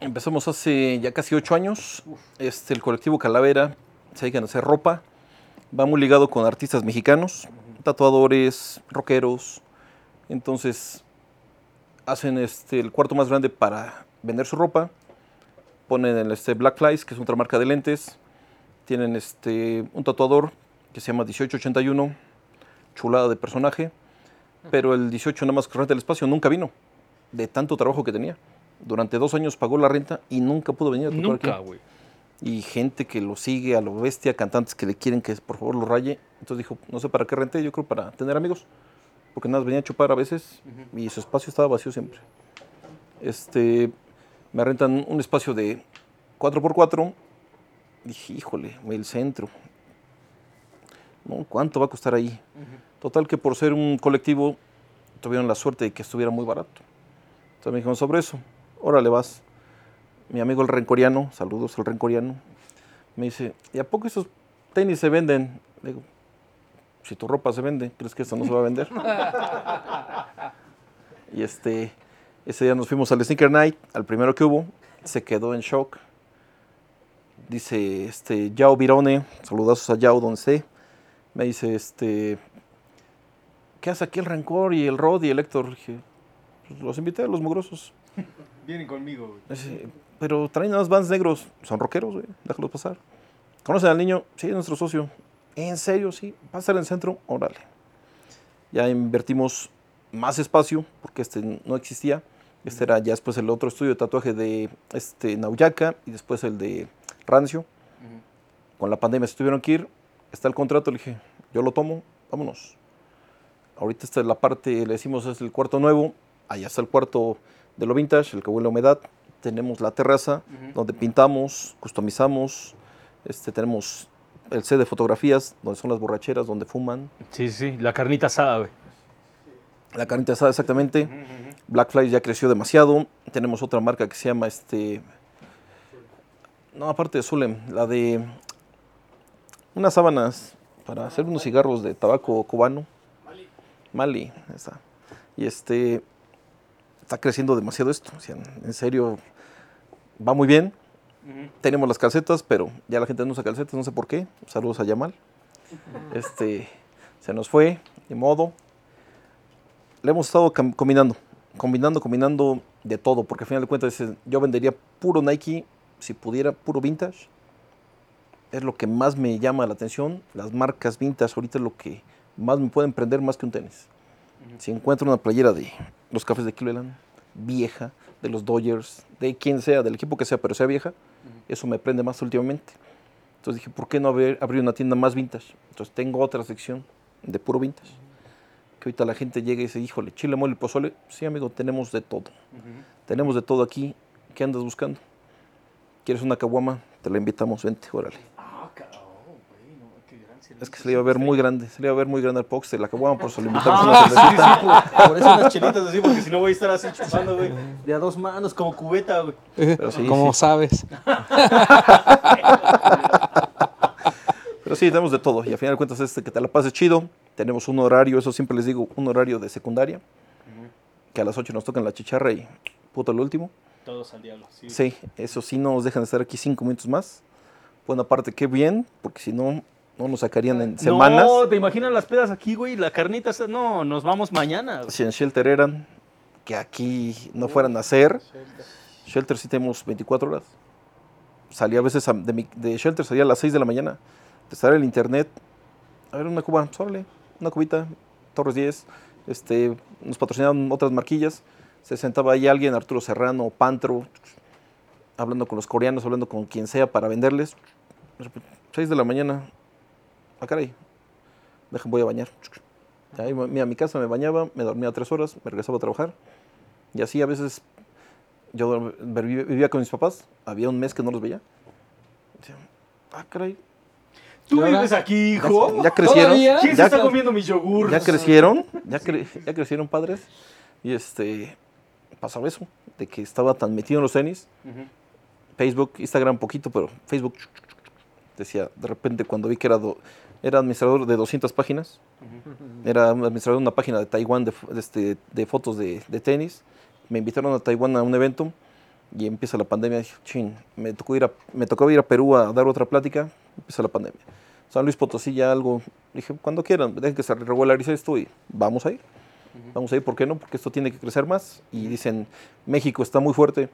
Empezamos hace ya casi ocho años. Este, el colectivo Calavera se dedican a hacer ropa. Va muy ligado con artistas mexicanos, tatuadores, rockeros. Entonces, hacen este, el cuarto más grande para vender su ropa. Ponen el este, Black Flies, que es otra marca de lentes. Tienen este, un tatuador que se llama 1881, chulada de personaje. Pero el 18 nada más que renta el espacio nunca vino, de tanto trabajo que tenía. Durante dos años pagó la renta y nunca pudo venir a tatuar Nunca, aquí güey. y gente que lo sigue a lo bestia, cantantes que le quieren que por favor lo raye. Entonces dijo, no sé para qué renté, yo creo para tener amigos, porque nada, más venía a chupar a veces y su espacio estaba vacío siempre. Este, me rentan un espacio de 4x4. Dije, híjole, el centro. No, ¿Cuánto va a costar ahí? Total que por ser un colectivo tuvieron la suerte de que estuviera muy barato. Entonces me dijeron sobre eso, órale vas mi amigo el rencoriano, saludos al rencoriano, me dice, ¿y a poco esos tenis se venden? Le digo, si tu ropa se vende, ¿crees que esto no se va a vender? y este, ese día nos fuimos al Sneaker Night, al primero que hubo, se quedó en shock. Dice, este, Yao Virone, saludazos a Yao esté, me dice, este, ¿qué hace aquí el Rencor y el Rod y el Héctor? Dije, "Pues los invité a los mugrosos. Vienen conmigo, güey. Dice, pero traen unos vans negros. Son rockeros, güey. Déjalos pasar. ¿Conocen al niño? Sí, es nuestro socio. ¿En serio? Sí. ¿Va a estar en el centro? Órale. Ya invertimos más espacio, porque este no existía. Este era ya después el otro estudio de tatuaje de este, Nauyaca y después el de Rancio. Con la pandemia se tuvieron que ir. Está el contrato. Le dije, yo lo tomo, vámonos. Ahorita está la parte, le decimos, es el cuarto nuevo. Allá está el cuarto de lo vintage, el que huele a humedad. Tenemos la terraza donde pintamos, customizamos. Este, tenemos el set de fotografías, donde son las borracheras, donde fuman. Sí, sí, la carnita asada, güey. La carnita asada, exactamente. Blackfly ya creció demasiado. Tenemos otra marca que se llama este. No, aparte de Zulem, la de unas sábanas para hacer unos cigarros de tabaco cubano. Mali. Mali, está. Y este está creciendo demasiado esto. o sea, en serio, va muy bien. Tenemos las calcetas, pero ya la gente no usa calcetas, no sé por qué. Saludos a Yamal. Este, se nos fue, de modo. Le hemos estado combinando, combinando, combinando de todo, porque al final de cuentas yo vendería puro Nike, si pudiera, puro vintage. Es lo que más me llama la atención. Las marcas vintage ahorita es lo que más me pueden prender más que un tenis. Si encuentro una playera de los cafés de Cleveland, vieja, de los Dodgers, de quien sea, del equipo que sea, pero sea vieja, eso me prende más últimamente. Entonces dije, ¿por qué no haber, abrir una tienda más vintage? Entonces tengo otra sección de puro vintage. Que ahorita la gente llega y dice, híjole, chile, mole y pozole. Sí, amigo, tenemos de todo. Tenemos de todo aquí. ¿Qué andas buscando? ¿Quieres una caguama? Te la invitamos, vente, órale. Ah, cabrón, güey, no, qué gran Es que se le iba a ver muy grande, se le iba a ver muy grande al Pox de la caguama, por invitamos Ah, una sí, cervecita. sí, por, por eso unas chelitas así, porque si no voy a estar así chupando, güey, de a dos manos, como cubeta, güey. Pero sí, Como sí. sabes. Pero sí, tenemos de todo. Y al final de cuentas, este que te la pases chido. Tenemos un horario, eso siempre les digo, un horario de secundaria. Que a las 8 nos tocan la chicharra y puto el último. Todos al diablo, sí. Sí, eso sí, no nos dejan estar aquí cinco minutos más. Buena parte, qué bien, porque si no, no nos sacarían en semanas. No, ¿te imaginas las pedas aquí, güey? La carnita, no, nos vamos mañana. güey. Si en Shelter eran, que aquí no fueran a hacer. Shelter sí tenemos 24 horas. Salía a veces a- de, mi- de Shelter, salía a las 6 de la mañana. En el internet. A ver, una cuba, órale, una cubita, Torres 10. Este, nos patrocinaban otras marquillas. Se sentaba ahí alguien, Arturo Serrano, Pantro, hablando con los coreanos, hablando con quien sea para venderles. 6 de la mañana. Ah, caray. Voy a bañar. Ahí me iba a mi casa, me bañaba, me dormía tres horas, me regresaba a trabajar. Y así a veces yo vivía con mis papás, había un mes que no los veía. Decía, ah, caray, ¿Tú vives aquí, hijo? ya crecieron. ¿Todavía? ¿Quién se Ya, está comiendo mi yogur? ya crecieron, ya, cre- ya crecieron padres. Y este, pasaba eso, de que estaba tan metido en los tenis. Facebook, Instagram poquito, pero Facebook decía, de repente cuando vi que era do- Era administrador de 200 páginas. Era administrador de una página de Taiwán de, de este, de fotos de, de tenis. Me invitaron a Taiwán a un evento y empieza la pandemia. Dije, chin, me tocó, ir a, me tocó ir a Perú a dar otra plática. Empieza la pandemia. San Luis Potosí ya algo. Dije, cuando quieran, dejen que se regularice esto y vamos a ir. Vamos a ir, ¿por qué no? Porque esto tiene que crecer más. Y dicen, México está muy fuerte.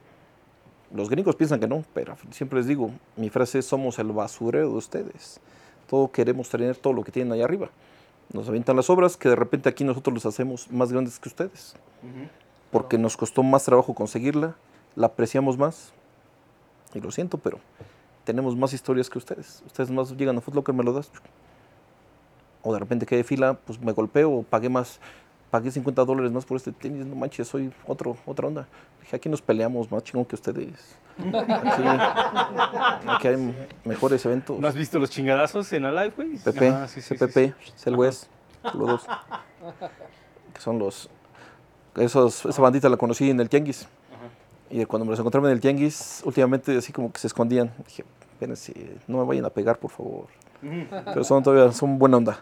Los gringos piensan que no, pero siempre les digo, mi frase es, somos el basurero de ustedes. Todo queremos tener todo lo que tienen allá arriba. Nos avientan las obras que de repente aquí nosotros los hacemos más grandes que ustedes. Porque nos costó más trabajo conseguirla, la apreciamos más. Y lo siento, pero tenemos más historias que ustedes. Ustedes más llegan a Foot Locker, me lo das. O de repente quedé fila, pues me golpeo, o pagué más, pagué 50 dólares más por este tenis, no manches, soy otro, otra onda. Dije, aquí nos peleamos más chingón que ustedes. Aquí, aquí hay mejores eventos. ¿No has visto los chingadazos en Alive, güey? PP, Ah, sí, sí, sí, CPP, sí. Celwest, los dos. Que son los. Esos, esa bandita la conocí en el Tianguis. Y cuando me los encontraba en el Tianguis, últimamente así como que se escondían. Dije, espérense, no me vayan a pegar, por favor. Pero son todavía, son buena onda.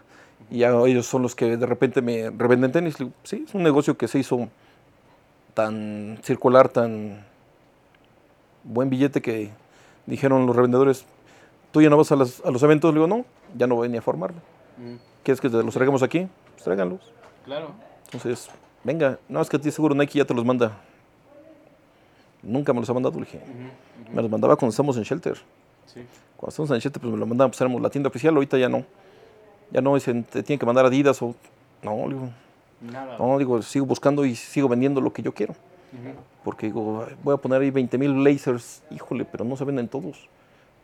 Y ya ellos son los que de repente me revenden tenis. Le digo, sí, es un negocio que se hizo tan circular, tan buen billete que dijeron los revendedores, tú ya no vas a, las- a los eventos. Le digo, no, ya no voy ni a formarme. ¿Quieres que te los traigamos aquí? Pues tráiganlos. Claro. Entonces, venga, no, es que a ti seguro Nike ya te los manda. Nunca me los ha mandado, le dije. Me los mandaba cuando estábamos en Shelter. Sí. Cuando estábamos en Shelter, pues me lo mandaban, pues éramos la tienda oficial, ahorita ya no. Ya no, dicen, te tienen que mandar Adidas o... No, digo, Nada. no, digo, sigo buscando y sigo vendiendo lo que yo quiero. Porque digo, "Ay, voy a poner ahí 20 mil lasers, híjole, pero no se venden todos.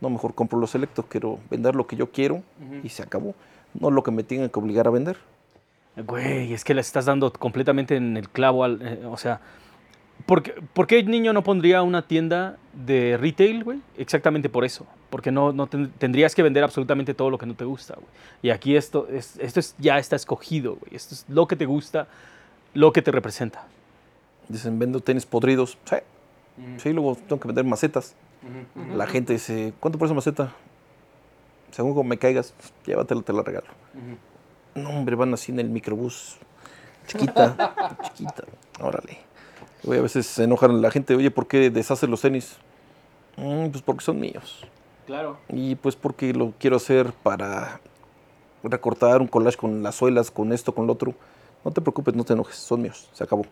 No, mejor compro los selectos, quiero vender lo que yo quiero y se acabó. No lo que me tengan que obligar a vender. Güey, es que le estás dando completamente en el clavo al. eh, o sea, ¿por qué, por qué el niño no pondría una tienda de retail, güey? Exactamente por eso. Porque no, no ten- tendrías que vender absolutamente todo lo que no te gusta, güey. Y aquí esto, es, esto es, ya está escogido, güey. Esto es lo que te gusta, lo que te representa. Dicen, vendo tenis podridos. Sí, sí, luego tengo que vender macetas. La gente dice, ¿cuánto por esa maceta? Según como me caigas, llévatela, te la regalo. No, hombre, van así en el microbús. Chiquita, chiquita. Órale. Luego a veces se enojan la gente, oye, ¿por qué deshaces los tenis? "Mm, pues porque son míos. Claro. Y pues porque lo quiero hacer para recortar un collage con las suelas, con esto, con lo otro. No te preocupes, no te enojes, son míos, se acabó.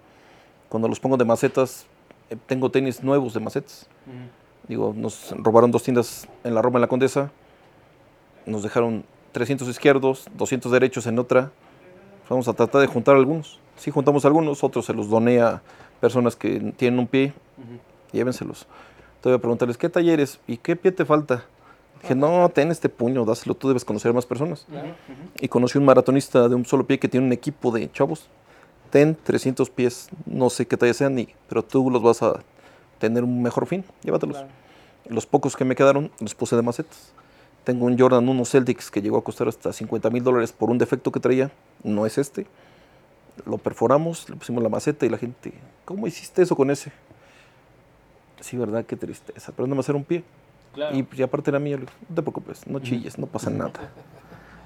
Cuando los pongo de macetas, eh, tengo tenis nuevos de macetas. Digo, nos robaron dos tiendas en la Roma, en la Condesa. Nos dejaron 300 izquierdos, 200 derechos en otra. Vamos a tratar de juntar algunos. Sí, juntamos algunos, otros se los doné a personas que tienen un pie. Llévenselos. Te voy a preguntarles, ¿qué talleres y qué pie te falta? Dije, no, ten este puño, dáselo, tú debes conocer a más personas. Y conocí un maratonista de un solo pie que tiene un equipo de chavos. Ten 300 pies, no sé qué talla sean, ni, pero tú los vas a tener un mejor fin, llévatelos. Los pocos que me quedaron los puse de macetas. Tengo un Jordan 1 Celtics que llegó a costar hasta 50 mil dólares por un defecto que traía, no es este. Lo perforamos, le pusimos la maceta y la gente, ¿cómo hiciste eso con ese? Sí, verdad, qué tristeza, pero no me hacer un pie. Y, pues, y aparte era mío, no te preocupes, no chilles, no pasa nada.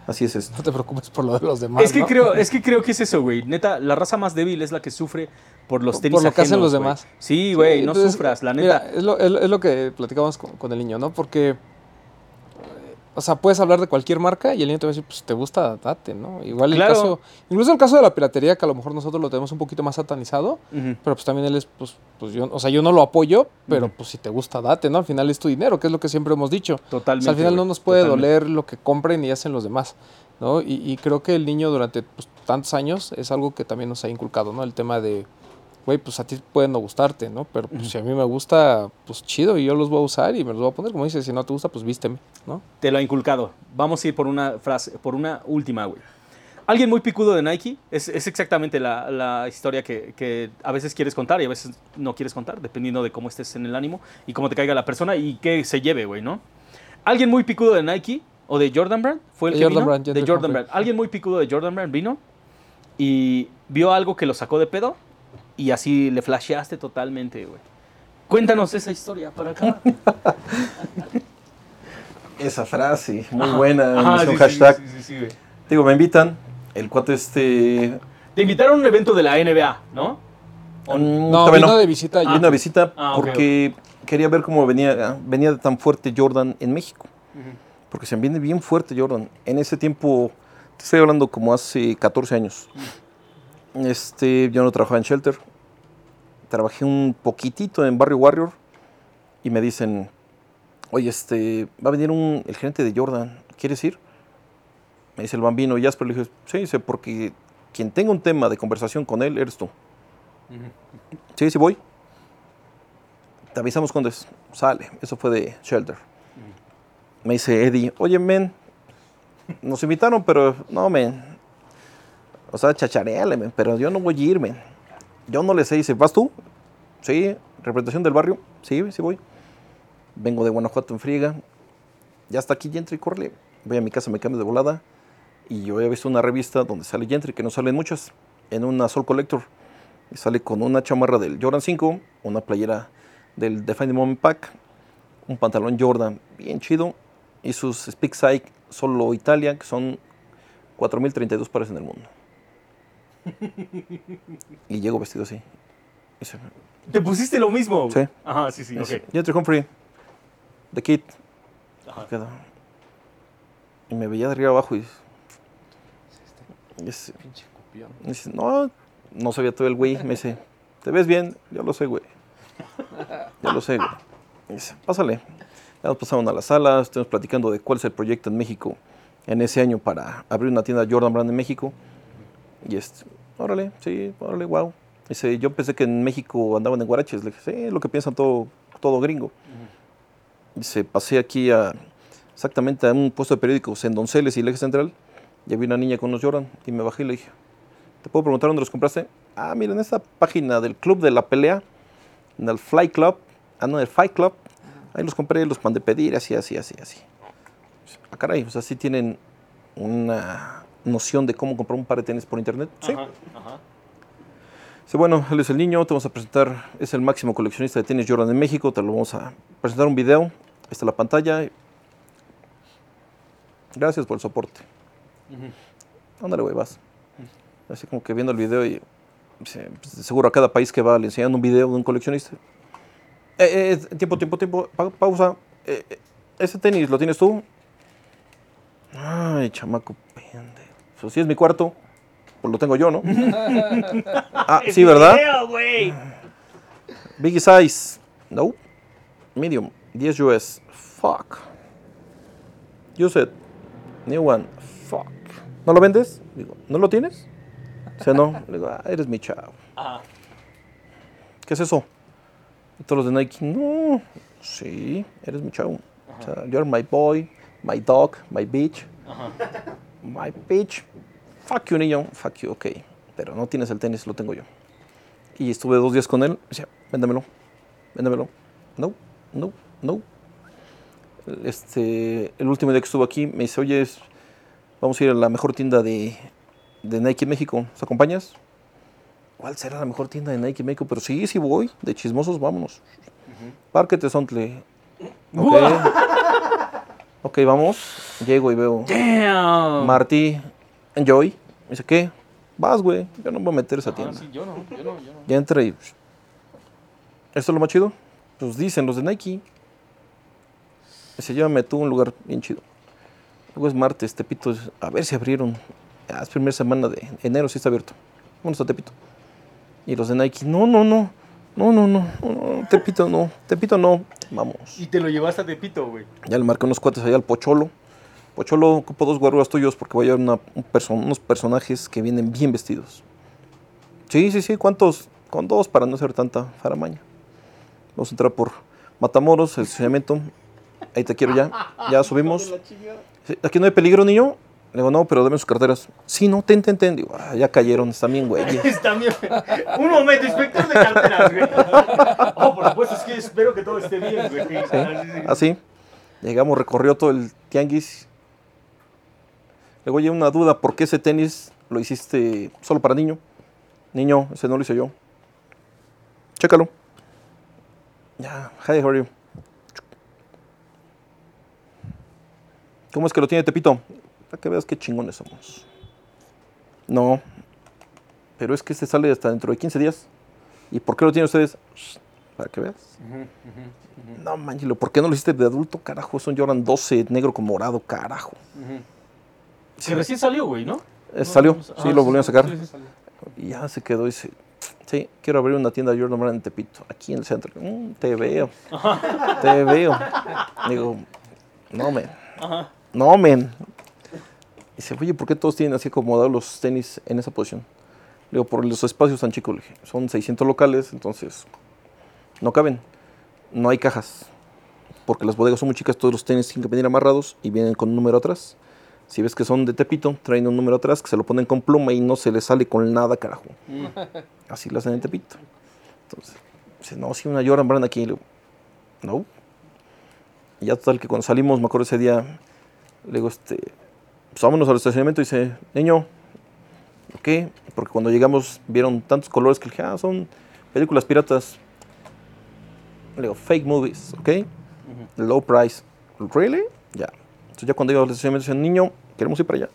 Así es esto. No te preocupes por lo de los demás. Es que, ¿no? creo, es que creo que es eso, güey. Neta, la raza más débil es la que sufre por los Por- tenis por lo que hacen los güey. demás. Sí, güey, Sí, no entonces, sufras, la mira, neta. es, lo, es lo- es lo que platicamos con, con el niño, ¿no? Porque, o sea, puedes hablar de cualquier marca y el niño te va a decir, pues te gusta, date, ¿no? Igual el caso, incluso el caso de la piratería, que a lo mejor nosotros lo tenemos un poquito más satanizado, pero pues también él es, pues, pues yo, o sea, yo no lo apoyo, pero pues si te gusta, date, ¿no? Al final es tu dinero, que es lo que siempre hemos dicho. O Totalmente. sea, al final no nos puede totalmente. doler lo que compren y hacen los demás, ¿no? Y, y creo que el niño durante pues, tantos años es algo que también nos ha inculcado, ¿no? El tema de, güey, pues a ti puede no gustarte, ¿no? Pero pues, si a mí me gusta, pues chido y yo los voy a usar y me los voy a poner, como dices, si no te gusta, pues vísteme, ¿no? Te lo ha inculcado. Vamos a ir por una frase, por una última, güey. Alguien muy picudo de Nike es, es exactamente la, la historia que, que a veces quieres contar y a veces no quieres contar, dependiendo de cómo estés en el ánimo y cómo te caiga la persona y qué se lleve, güey, ¿no? Alguien muy picudo de Nike o de Jordan Brand fue el De que Jordan vino? Brand, de Jordan. Brand. Alguien muy picudo de Jordan Brand vino y vio algo que lo sacó de pedo y así le flasheaste totalmente, güey. Cuéntanos esa historia para acá. Esa frase, muy buena, Ajá, sí, un sí, hashtag. sí, sí, sí, güey. Digo, me invitan, el cuate este... Te invitaron a un evento de la NBA, ¿no? ¿O mm, No, vino de visita allí. Vino a visita Ah, porque quería ver cómo venía, venía de tan fuerte Jordan en México. Porque se viene bien fuerte Jordan. En ese tiempo, te estoy hablando como hace 14 años. Este, yo no trabajaba en Shelter. Trabajé un poquitito en Barrio Warrior. Y me dicen, oye, este, va a venir un, el gerente de Jordan. ¿Quieres ir? Me dice el bambino. Y Jasper le dije, sí, dice, porque quien tenga un tema de conversación con él eres tú. Sí, sí voy. Te avisamos cuando es. Sale. Eso fue de Shelter. Me dice Eddie, oye, men, nos invitaron, pero no, men. O sea, chachareale, pero yo no voy a ir, men. Yo no le sé. Dice, ¿vas tú? Sí, representación del barrio. Sí, sí voy. Vengo de Guanajuato en friega. Ya está aquí Gentry, corre. Voy a mi casa, me cambio de volada. Y yo había visto una revista donde sale Gentry, que no salen muchas, en una Soul Collector. Y sale con una chamarra del Jordan 5, una playera del Define the Moment Pack, un pantalón Jordan bien chido y sus Speak Psych solo Italia, que son 4.032 pares en el mundo. y llego vestido así. ¿Te pusiste lo mismo? Sí. Ajá, sí, sí, ok. dice, Gentry Humphrey, The Kid. Ajá. Y me veía de arriba abajo y dice, Pinche copión. Dice, no, no sabía todo el güey. Me dice, ¿te ves bien? Yo lo sé, güey. Ya lo sé, güey. Me dice, pásale. Ya nos pasaron a la sala, estuvimos platicando de cuál es el proyecto en México en ese año para abrir una tienda Jordan Brand en México. Y este, órale, sí, órale, wow. Dice, yo pensé que en México andaban en guaraches. Le dije, sí, es lo que piensan todo, todo gringo. Dice, pasé aquí a, exactamente a un puesto de periódicos en Donceles y el Eje Central. Y había una niña con unos Jordan y me bajé y le dije, ¿te puedo preguntar dónde los compraste? Ah, mira, en esta página del Club de la Pelea, en el Fly Club, ah, no, el Fight Club, ahí los compré, los mandé pedir, así, así, así, así. Ah, caray, o sea, sí tienen una noción de cómo comprar un par de tenis por internet. Sí. Ajá, ajá. Dice, bueno, él es el niño, te vamos a presentar, es el máximo coleccionista de tenis Jordan en México, te lo vamos a presentar un video, ahí está la pantalla. Gracias por el soporte. Ándale, güey, vas. Así como que viendo el video y pues, seguro a cada país que va le enseñan un video de un coleccionista. Eh, eh, tiempo, tiempo, tiempo, pa- pausa. Eh, eh, ¿Ese tenis lo tienes tú? Ay, chamaco pendejo. Pues si es mi cuarto, pues lo tengo yo, ¿no? ah, sí, ¿verdad? Video. Biggie size. No. Medium. 10 US. Fuck. Use it. New one. Fuck. ¿No lo vendes? Digo, ¿no lo tienes? O sea, no. Le digo, ah, eres mi chavo. Ajá. ¿Qué es eso? Y todos los de Nike, no. Sí, eres mi chavo. O sea, you're my boy, my dog, my bitch. Ajá. My bitch. Fuck you, niño. Fuck you, ok. Pero no tienes el tenis, lo tengo yo. Y estuve dos días con él. Decía, véndamelo. Véndamelo. No, no, no. Este, el último día que estuve aquí me dice, oye, vamos a ir a la mejor tienda de, de Nike en México. ¿Nos acompañas? ¿Cuál será la mejor tienda de Nike en México? Pero sí, sí voy. De chismosos, vámonos. Parque Tesontle. Ok. ok, vamos. Llego y veo. Damn. Marty, enjoy. Me dice, ¿qué? Vas, güey. Yo no me voy a meter esa Ajá, tienda. sí, yo no, yo no, yo no. Ya entra y. ¿Esto es lo más chido? Pues dicen los de Nike. Dice, llévame tú a un lugar bien chido. Luego es martes, Tepito. A ver si abrieron. Ya es primera semana de enero, sí está abierto. Vámonos a Tepito. Y los de Nike, no, no, no. No, no, no. no, no, Tepito no. Tepito no. Vamos. Y te lo llevaste a Tepito, güey. Ya le marqué unos cuates allá al Pocholo. Pocholo, ocupo dos guaruras tuyos porque voy a llevar una- un perso- unos personajes que vienen bien vestidos. Sí, sí, sí. ¿Cuántos? Con dos para no hacer tanta faramaña. Vamos a entrar por Matamoros, el estacionamiento. Ahí te quiero ya. Ya subimos. ¿Aquí no hay peligro, niño? Le digo, no, pero dame sus carteras. Sí, no, ten, ten, ten. Digo, "Ah, ya cayeron, están bien, güey. Está bien. Un momento, inspector de carteras, güey. Oh, por supuesto, es que espero que todo esté bien, güey. Sí. Así. Llegamos, recorrió todo el tianguis. Luego oye, una duda, ¿por qué ese tenis lo hiciste solo para niño? Niño, ese no lo hice yo. Chécalo. Ya, hi, how are you? ¿Cómo es que lo tiene Tepito? Para que veas qué chingones somos. No. Pero es que este sale hasta dentro de 15 días. ¿Y por qué lo tienen ustedes? Para que veas. No, manchilo, ¿por qué no lo hiciste de adulto? Carajo, son Jordan 12, negro con morado, carajo. Que recién salió, güey, ¿no? Eh, salió, no, sí, ah, lo sí, volvieron a sacar. sí, sí. Y ya se quedó y dice, sí, quiero abrir una tienda Jordan Brand en Tepito, aquí en el centro. "Mm, te veo, te veo. Digo, no, men. No, men. Dice, oye, ¿por qué todos tienen así acomodados los tenis en esa posición? Le digo, por los espacios tan chicos, le dije, son 600 locales, entonces no caben. No hay cajas, porque las bodegas son muy chicas, todos los tenis tienen que venir amarrados y vienen con un número atrás. Si ves que son de Tepito, traen un número atrás que se lo ponen con pluma y no se les sale con nada, carajo. Así lo hacen en Tepito. Entonces, dice, no, si una Jordan Brand aquí. Le digo, no. Y ya total que cuando salimos, me acuerdo ese día, le digo, este, pues vámonos al estacionamiento y dice, niño, ¿qué? Porque cuando llegamos vieron tantos colores que le dije, ah, son películas piratas. Le digo, fake movies, ¿ok? Low price. ¿Really? Ya. Entonces ya cuando iba estacionamiento dice, niño, queremos ir para allá.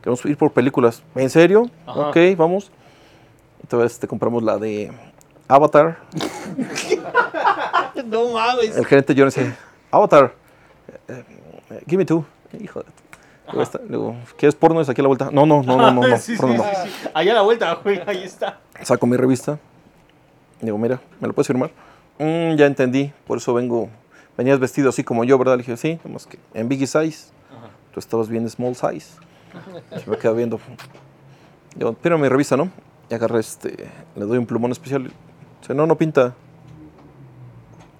Queremos ir por películas. ¿En serio? Ajá. Ok, vamos. Entonces te compramos la de Avatar. No mames. El gerente yo dice, Avatar, eh, eh, give me two. Hijo de... Luego, está- luego, ¿quieres porno? Es aquí a la vuelta. No, no, no, no, no, no, sí, sí, porno no. sí, sí. Allá a la vuelta, güey, ahí está. Saco mi revista. Digo, mira, ¿me lo puedes firmar? "Mm, ya entendí, por eso vengo. Venías vestido así como yo, ¿verdad? Le dije, sí, nomás que en biggie size. Tú estabas bien small size. Se me queda viendo. Digo, pero mi revista, ¿no? Y agarré este, le doy un plumón especial. Dice, no, no pinta.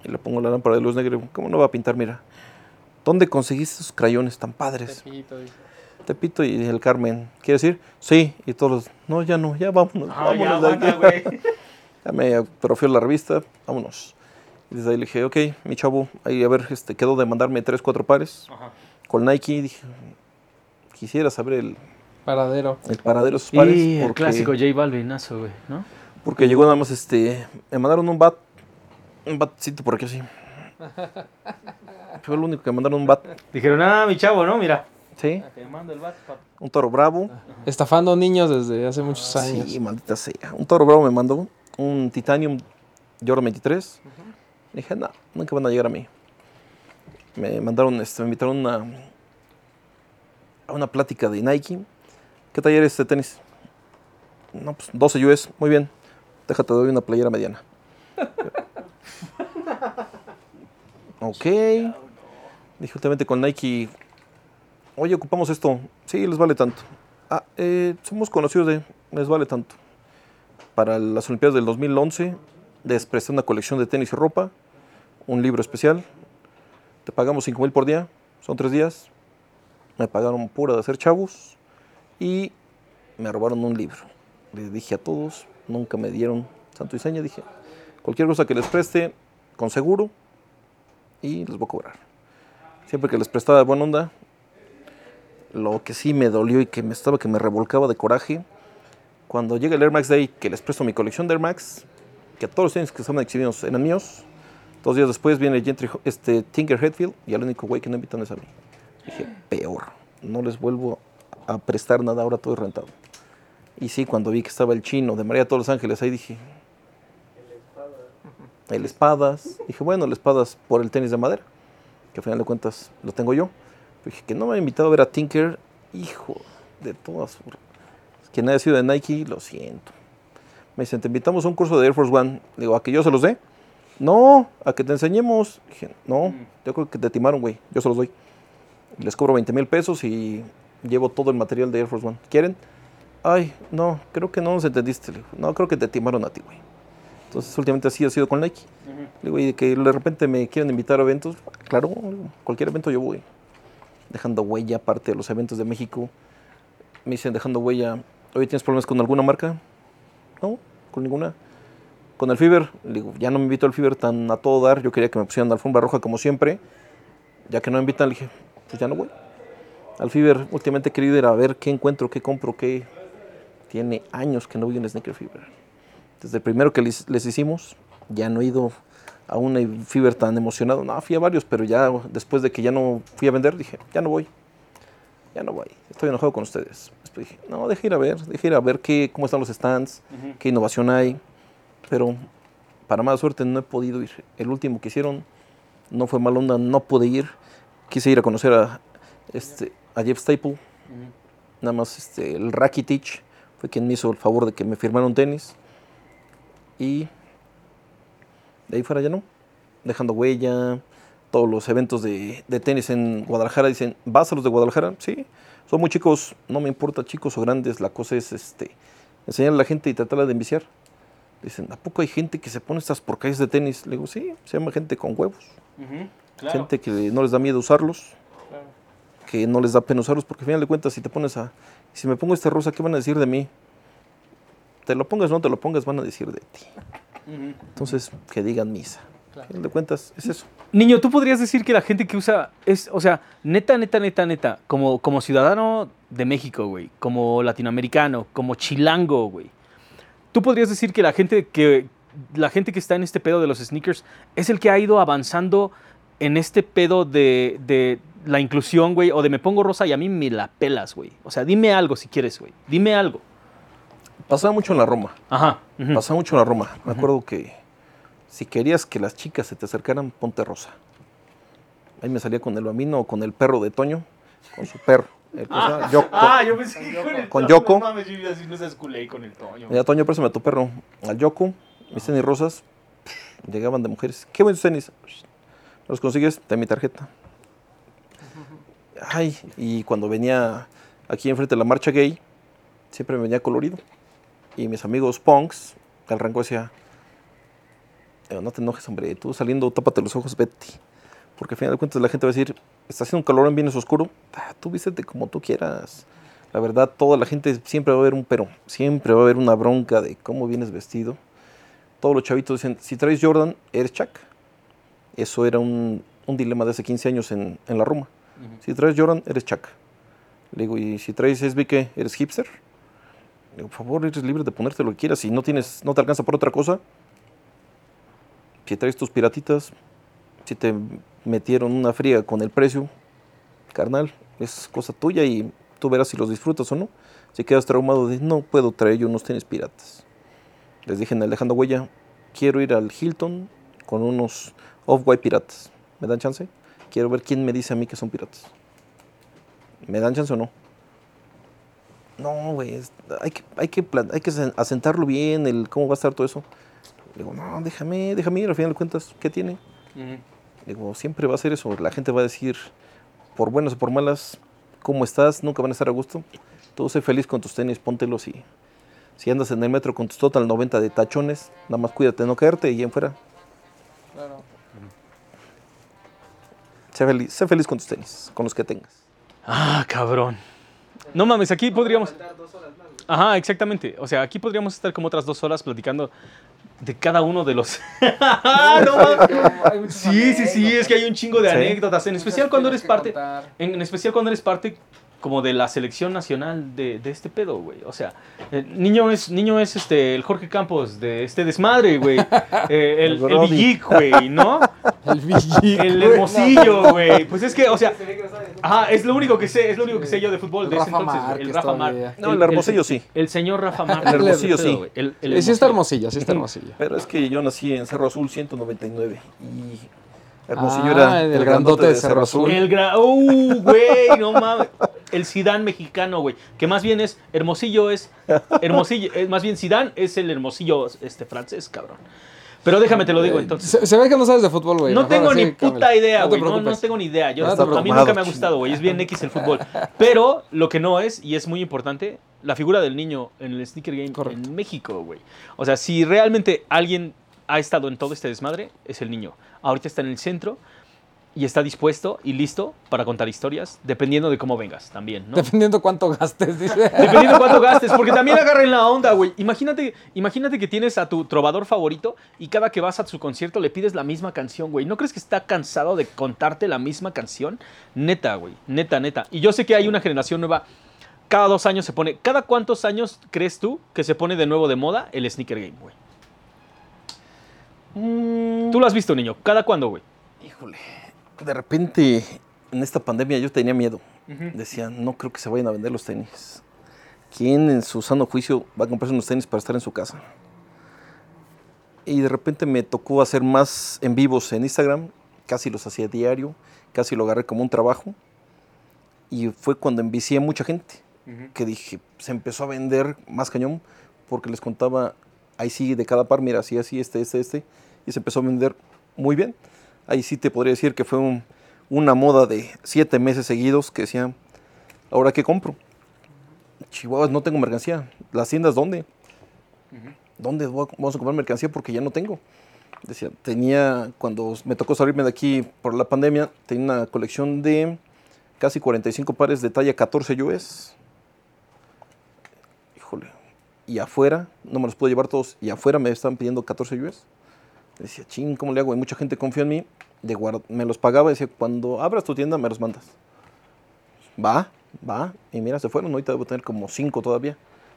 Y le pongo la lámpara de luz negra. ¿Cómo no va a pintar? Mira. ¿Dónde conseguiste esos crayones tan padres? Tepito y el Carmen. ¿Quiere decir? Sí. Y todos los, no, ya no, ya vámonos. Ah, ya, vámonos de aquí". güey. Ya me atrofió la revista, vámonos. Y desde ahí le dije, ok, mi chavo, ahí a ver, este, quedó de mandarme tres, cuatro pares. Ajá. Con Nike dije, quisiera saber el, Paradero. el paradero de esos pares. Y el porque, clásico J Balvinazo, güey, ¿no? Porque llegó nada más, este, me mandaron un bat, un batcito por aquí así. Fue lo único que me mandaron un bat, Dijeron, ah, mi chavo, ¿no? Mira. ¿sí? Te mando el bat. Un toro bravo. Estafando niños desde hace muchos años. Sí, maldita sea. Un toro bravo me mandó un Titanium Jordan 23. Dije, no, nunca van a llegar a mí. Me mandaron, este, me invitaron a una, plática de Nike. ¿Qué taller es este tenis? No, pues 12 US, muy bien. Déjate, doy una playera mediana. ok. Dije últimamente con Nike, oye, ocupamos esto. Sí, les vale tanto. Ah, eh, somos conocidos de, les vale tanto. Para las Olimpiadas del 2011, les presté una colección de tenis y ropa, un libro especial. Te pagamos 5 mil por día, son tres días. Me pagaron pura de hacer chavos y me robaron un libro. Les dije a todos, nunca me dieron santo y seña. Dije, cualquier cosa que les preste, con seguro, y les voy a cobrar. Siempre que les prestaba de buena onda, lo que sí me dolió y que me estaba que me revolcaba de coraje, cuando llega el Air Max Day, que les presto mi colección de Air Max, que todos los tenis que estaban exhibidos eran míos, dos días después viene Gentry, este, Tinker Hatfield y al único güey que no invitan es a mí. Dije, peor, no les vuelvo a prestar nada, ahora todo es rentado. Y sí, cuando vi que estaba el chino de María de todos los Ángeles, ahí dije, el espadas. Dije, bueno, el espadas por el tenis de madera, que al final de cuentas lo tengo yo. Dije, que no me ha invitado a ver a Tinker, hijo de todas. Quien haya sido de Nike, lo siento. Me dicen, te invitamos a un curso de Air Force One. Digo, ¿a que yo se los dé? No, a que te enseñemos. Dije, no, yo creo que te timaron, güey. Yo se los doy. Les cobro 20 mil pesos y llevo todo el material de Air Force One. ¿Quieren? Ay, no, creo que no nos entendiste. No, creo que te timaron a ti, güey. Entonces, últimamente así ha sido con Nike. Le digo, y de que de repente me quieren invitar a eventos, claro, cualquier evento yo voy. Dejando huella, aparte de los eventos de México. Me dicen, dejando huella, oye, ¿tienes problemas con alguna marca? No, con ninguna. Con el Fiber, le digo, ya no me invito al Fiber tan a todo dar. Yo quería que me pusieran la alfombra roja como siempre. Ya que no me invitan, le dije, pues ya no voy. Al Fiber, últimamente he querido ir a ver qué encuentro, qué compro, qué. Tiene años que no voy a un Sneaker Fever. Desde el primero que les, les hicimos, ya no he ido a una Fever tan emocionado. No, fui a varios, pero ya después de que ya no fui a vender, dije, ya no voy. ya no voy, estoy enojado con ustedes. Después dije, no, deje ir a ver, deje ir a ver qué, cómo están los stands, qué innovación hay. Pero para mala suerte no he podido ir. El último que hicieron no fue mal onda, no pude ir. Quise ir a conocer a, este, a Jeff Staple. Nada más este, el Rakitic fue quien me hizo el favor de que me firmara un tenis. Y de ahí fuera ya no. Dejando huella, todos los eventos de, de tenis en Guadalajara dicen, ¿vas a los de Guadalajara? Sí. Son muy chicos, no me importa chicos o grandes, la cosa es este, enseñarle a la gente y tratarla de enviciar. Dicen, ¿a poco hay gente que se pone estas porcalles de tenis? Le digo, sí, se llama gente con huevos. Gente que no les da miedo usarlos, que no les da pena usarlos, porque al final de cuentas, si te pones a, si me pongo esta rosa, ¿qué van a decir de mí? Te lo pongas o no te lo pongas, van a decir de ti. Entonces, que digan misa. Al final de cuentas, es eso. Niño, tú podrías decir que la gente que usa es, o sea, neta, neta, neta, neta, como, como ciudadano de México, güey, como latinoamericano, como chilango, güey. Tú podrías decir que la gente que la gente que está en este pedo de los sneakers es el que ha ido avanzando en este pedo de, de la inclusión, güey, o de me pongo rosa y a mí me la pelas, güey. O sea, dime algo si quieres, güey. Dime algo. Pasaba mucho en la Roma. Ajá. Pasaba mucho en la Roma. Me acuerdo que si querías que las chicas se te acercaran, ponte rosa. Ahí me salía con el bambino o con el perro de Toño, con su perro. el sea, Yoko. Ah, yo pensé que con el Con Yoko. No mames, yo iba a decir, no seas culé con el Toño. Mira, Toño, préstame a tu perro. Al Yoko, mis tenis rosas, llegaban de mujeres. Qué buenos tenis. Los consigues de mi tarjeta. Ay, y cuando venía aquí enfrente de la marcha gay, siempre me venía colorido. Y mis amigos punks, al rango decía, "Eh, no te enojes, hombre, tú saliendo, tápate los ojos, Betty. Porque al final de cuentas la gente va a decir, está haciendo un calor, vienes oscuro, ah, tú vístete como tú quieras. La verdad, toda la gente siempre va a haber un pero, siempre va a haber una bronca de cómo vienes vestido. Todos los chavitos dicen, si traes Jordan, eres Chuck. Eso era un, un dilema de hace 15 años en, en la Roma. Si traes Jordan, eres Chuck. Le digo, y si traes SBK, eres hipster. Le digo, por favor, eres libre de ponerte lo que quieras. Si no, tienes, no te alcanza por otra cosa, si traes tus piratitas, si te metieron una fría con el precio, carnal, es cosa tuya y tú verás si los disfrutas o no. Si quedas traumado no puedo traer yo unos tenis piratas. Les dije en el Dejando Huella, quiero ir al Hilton con unos off-white piratas. ¿Me dan chance? Quiero ver quién me dice a mí que son piratas. ¿Me dan chance o no? No, güey, hay que, hay, que, hay que asen- asentarlo bien, el cómo va a estar todo eso. Le digo, no, déjame, déjame ir, al final de cuentas, ¿qué tiene? Digo, siempre va a ser eso. La gente va a decir, por buenas o por malas, ¿cómo estás? Nunca van a estar a gusto. Tú sé feliz con tus tenis, póntelos y si andas en el metro con tus total 90 de tachones, nada más cuídate de no caerte y en fuera. Sé feliz, sé feliz con tus tenis, con los que tengas. Ah, cabrón. No mames, aquí podríamos. Ajá, exactamente. O sea, aquí podríamos estar como otras dos horas platicando de cada uno de los. no. Sí, sí, sí, es que hay un chingo de Sí. anécdotas, en especial cuando eres parte, en, en especial cuando eres parte como de la selección nacional de, de este pedo, güey. O sea, el niño es, niño es este, el Jorge Campos de este desmadre, güey. Eh, el, El. Villic, güey, ¿no? El Villic, El güey, hermosillo, güey. Pues es que, o sea, ajá, es lo único que sé, es lo único que sé yo de fútbol de ese Rafa entonces, Márquez el Rafa todavía. Márquez. No, el Hermosillo sí. El señor Rafa Márquez. El Hermosillo sí. güey, el- el no. Sí está Hermosillo. hermosillo, sí está hermosillo. Pero es que yo nací en Cerro Azul 199 y Hermosillo Ah, era el grandote de Cerro Azul. El gra... ¡Uh, güey! No mames. El Sidán mexicano, güey. Que más bien es. Hermosillo es. Hermosillo. es- más bien Sidán es el Hermosillo este, francés, cabrón. Pero déjame te lo digo entonces. Se, se ve que no sabes de fútbol, güey. No Mejor tengo ni puta idea, No te güey. No, no tengo ni idea. Yo, No a mí nunca me ha gustado, güey. Es bien X el fútbol. Pero lo que no es, y es muy importante, la figura del niño en el sneaker game Correcto. en México, güey. O sea, si realmente alguien ha estado en todo este desmadre, es el niño. Ahorita está en el centro y está dispuesto y listo para contar historias, dependiendo de cómo vengas también, ¿no? Dependiendo cuánto gastes, dice. Dependiendo cuánto gastes, porque también agarren la onda, güey. Imagínate, imagínate que tienes a tu trovador favorito y cada que vas a su concierto le pides la misma canción, güey. ¿No crees que está cansado de contarte la misma canción? Neta, güey. Neta, neta. Y yo sé que hay una generación nueva. Cada dos años se pone. ¿Cada cuántos años crees tú que se pone de nuevo de moda el sneaker game, güey? Tú lo has visto, niño. ¿Cada cuándo, güey? Híjole, de repente en esta pandemia yo tenía miedo. Decían, no creo que se vayan a vender los tenis. ¿Quién en su sano juicio va a comprarse unos tenis para estar en su casa? Y de repente me tocó hacer más en vivos en Instagram, casi los hacía diario, casi lo agarré como un trabajo. Y fue cuando envicié a mucha gente, que dije, se empezó a vender más cañón, porque les contaba, ahí sí, de cada par, mira, así, así, este, este, este, y se empezó a vender muy bien. Ahí sí te podría decir que fue un- una moda de siete meses seguidos que decían, ¿ahora qué compro? Chihuahuas, no tengo mercancía. ¿Las tiendas dónde? ¿Dónde vamos a comprar mercancía? Porque ya no tengo. Decía, tenía, cuando me tocó salirme de aquí por la pandemia, tenía una colección de casi 45 pares de talla 14 US. Híjole. Y afuera, no me los puedo llevar todos, y afuera me estaban pidiendo 14 US. Decía, ching, ¿cómo le hago? Y mucha gente confió en mí, de guard- me los pagaba y decía, cuando abras tu tienda me los mandas. Va, va, y mira, se fueron, ahorita debo tener como 5 todavía.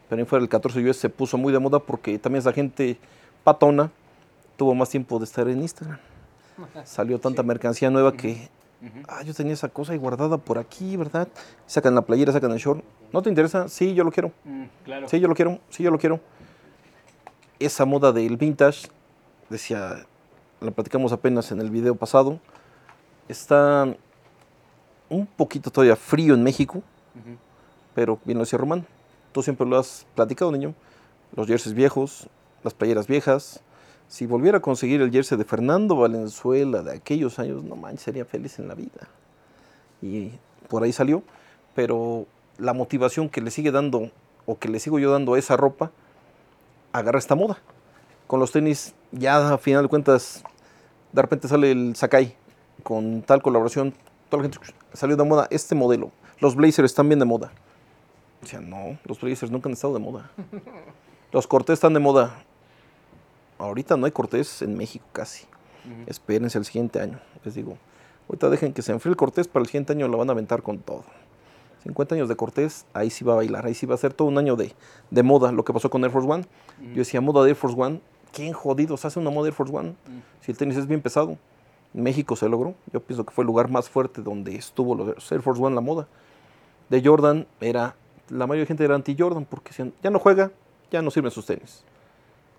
Pero ahí fuera el 14 US se puso muy de moda porque también esa gente patona tuvo más tiempo de estar en Instagram. Salió tanta mercancía nueva que, ah, yo tenía esa cosa ahí guardada por aquí, ¿verdad? Sacan la playera, sacan el short. ¿No te interesa? Sí, yo lo quiero. claro. Sí, yo lo quiero, sí, yo lo quiero. Esa moda del vintage, decía, la platicamos apenas en el video pasado, está un poquito todavía frío en México, pero bien lo decía Román, tú siempre lo has platicado, niño, los jerseys viejos, las playeras viejas. Si volviera a conseguir el jersey de Fernando Valenzuela de aquellos años, no manches, sería feliz en la vida. Y por ahí salió, pero la motivación que le sigue dando o que le sigo yo dando a esa ropa, agarra esta moda. Con los tenis, ya a final de cuentas, de repente sale el Sakai con tal colaboración, toda la gente salió de moda este modelo. Los blazers están bien de moda. O sea, no, los blazers nunca han estado de moda. Los cortés están de moda. Ahorita no hay cortés en México casi. Espérense el siguiente año. Les digo, ahorita dejen que se enfríe el cortés, para el siguiente año lo van a aventar con todo. 50 años de Cortés, ahí sí va a bailar, ahí sí va a ser todo un año de, de moda, lo que pasó con Air Force One. Yo decía, moda de Air Force One, ¿quién jodidos hace una Air Force One? Si el tenis es bien pesado. México se logró, yo pienso que fue el lugar más fuerte donde estuvo los Air Force One la moda. De Jordan era, la mayoría de gente era anti-Jordan porque decían, ya no juega, ya no sirven sus tenis.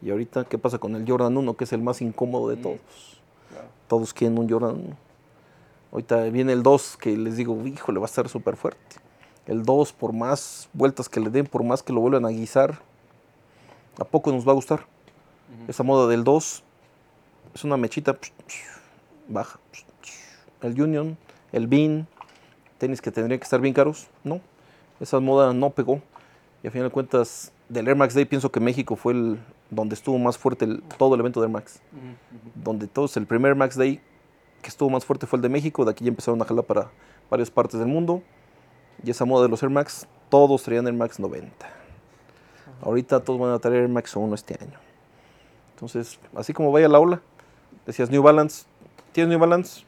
Y ahorita, ¿qué pasa con el Jordan 1, que es el más incómodo de todos? Todos quieren un Jordan 1. Ahorita viene el 2, que les digo, híjole, va a estar súper fuerte. El 2, por más vueltas que le den, por más que lo vuelvan a guisar, ¿a poco nos va a gustar? Esa moda del 2 es una mechita baja. El Union, el Bean, tenis que tendrían que estar bien caros, no. Esa moda no pegó. Y a final de cuentas, del Air Max Day pienso que México fue el donde estuvo más fuerte el- todo el evento de Air Max. Donde todos, el primer Air Max Day que estuvo más fuerte fue el de México, de aquí ya empezaron a jalar para varias partes del mundo. Y esa moda de los Air Max, todos traían Air Max 90. Ahorita todos van a traer Air Max 1 este año. Entonces, así como vaya la ola, decías New Balance, ¿tienes New Balance?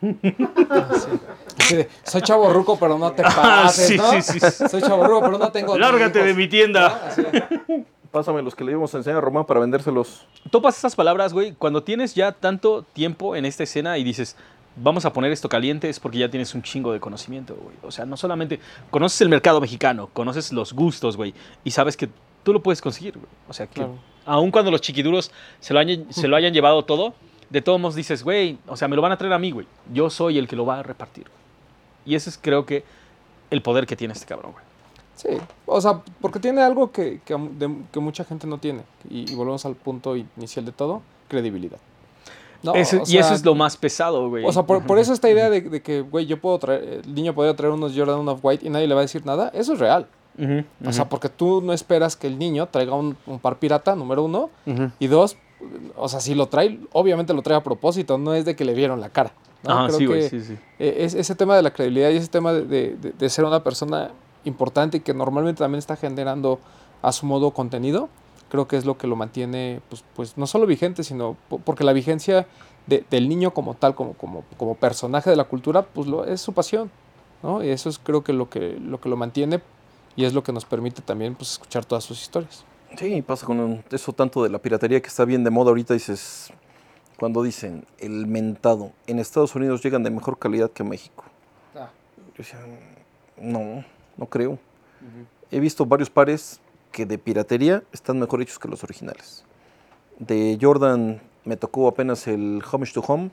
De, soy chavo ruco, pero no te Ah, pases, sí, ¿no? sí, sí, sí. Soy chavo ruco, pero no tengo Lárgate de mi tienda. ¿No? Así. Pásame los que le íbamos a enseñar a Román para vendérselos. Topas esas palabras, güey, cuando tienes ya tanto tiempo en esta escena y dices, vamos a poner esto caliente, es porque ya tienes un chingo de conocimiento, güey. O sea, no solamente conoces el mercado mexicano, conoces los gustos, güey, y sabes que tú lo puedes conseguir, güey. O sea, que Claro. Aun cuando los chiquiduros se lo, hayan- se lo hayan llevado todo, de todos modos dices, güey, o sea, me lo van a traer a mí, güey. Yo soy el que lo va a repartir. Y ese es, creo que, el poder que tiene este cabrón, güey. Sí, o sea, porque tiene algo que, que, de- que mucha gente no tiene. Y, y volvemos al punto inicial de todo, credibilidad. No, o y eso sea, es lo más pesado, güey. O sea, por, por eso esta idea de, de que, güey, yo puedo traer, el niño podría traer unos Jordan of White y nadie le va a decir nada, eso es real. O sea, porque tú no esperas que el niño traiga un, un par pirata, número uno, y dos, o sea, si lo trae, obviamente lo trae a propósito, no es de que le vieron la cara. Creo sí, güey, que, sí, sí. eh, es, ese tema de la credibilidad y ese tema de, de- ser una persona importante y que normalmente también está generando a su modo contenido, creo que es lo que lo mantiene, pues, pues no solo vigente, sino po- porque la vigencia de- del niño como tal, como, como, como personaje de la cultura, pues lo, es su pasión, ¿no? Y eso es creo que lo que lo, que lo mantiene y es lo que nos permite también pues, escuchar todas sus historias. Sí, pasa con eso tanto de la piratería que está bien de moda ahorita, dices, cuando dicen el mentado, en Estados Unidos llegan de mejor calidad que México. Yo decía, no, no creo. He visto varios pares que de piratería están mejor hechos que los originales. De Jordan me tocó apenas el Homage to Home,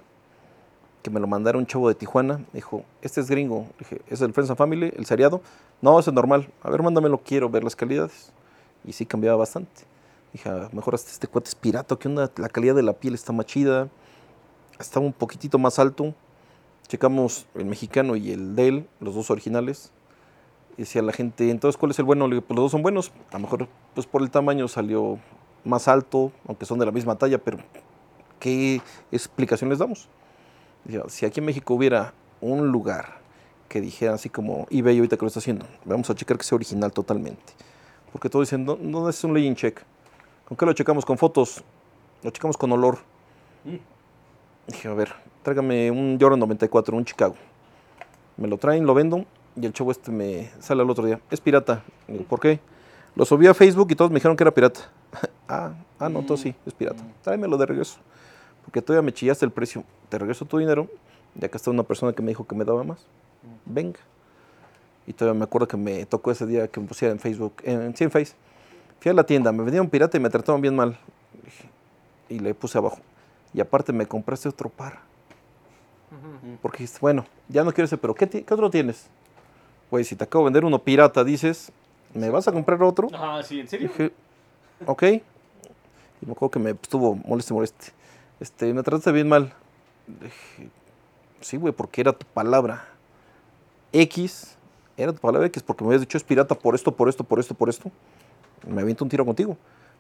que me lo mandaron un chavo de Tijuana. Dijo, este es gringo. Dije, ¿es el Friends and Family, el seriado? No, ese es normal. A ver, mándamelo, quiero ver las calidades. Y sí cambiaba bastante. Dije, "Ah, mejor hasta este cuate es pirata, que onda, la calidad de la piel está más chida. Estaba un poquitito más alto. Checamos el mexicano y el de él, los dos originales. Y decía la gente, entonces, ¿cuál es el bueno? Le digo, pues los dos son buenos. A lo mejor, pues por el tamaño salió más alto, aunque son de la misma talla, pero ¿qué explicación les damos? Si aquí en México hubiera un lugar que dijera así como eBay ahorita que lo está haciendo, vamos a checar que sea original totalmente. Porque todos dicen, no, no es un legend check. ¿Con qué lo checamos? Con fotos. Lo checamos con olor. Dije, a ver, tráigame un Jordan 94, un Chicago. Me lo traen, lo vendo y el chavo este me sale al otro día. Es pirata. Digo, ¿por qué? Lo subí a Facebook y todos me dijeron que era pirata. ah, ah, no, entonces sí, es pirata. Tráemelo de regreso. Porque todavía me chillaste el precio. Te regreso tu dinero. Y acá está una persona que me dijo que me daba más. Venga. Y todavía me acuerdo que me tocó ese día que me pusiera en Facebook, en, sí, en Face. Fui a la tienda, me vendieron pirata y me trataron bien mal. Y le puse abajo. Y aparte me compraste otro par. Porque dijiste, bueno, ya no quiero ese, pero ¿qué, ti- qué otro tienes? Güey, si te acabo de vender uno pirata, dices, ¿me vas a comprar otro? Ah, sí, ¿en serio? Dije, ok. Y me acuerdo que me estuvo moleste, moleste. Este, me trataste bien mal. Dije, sí, güey, porque era tu palabra. X, era tu palabra X, porque me habías dicho es pirata por esto, por esto, por esto, por esto. Me aviento un tiro contigo.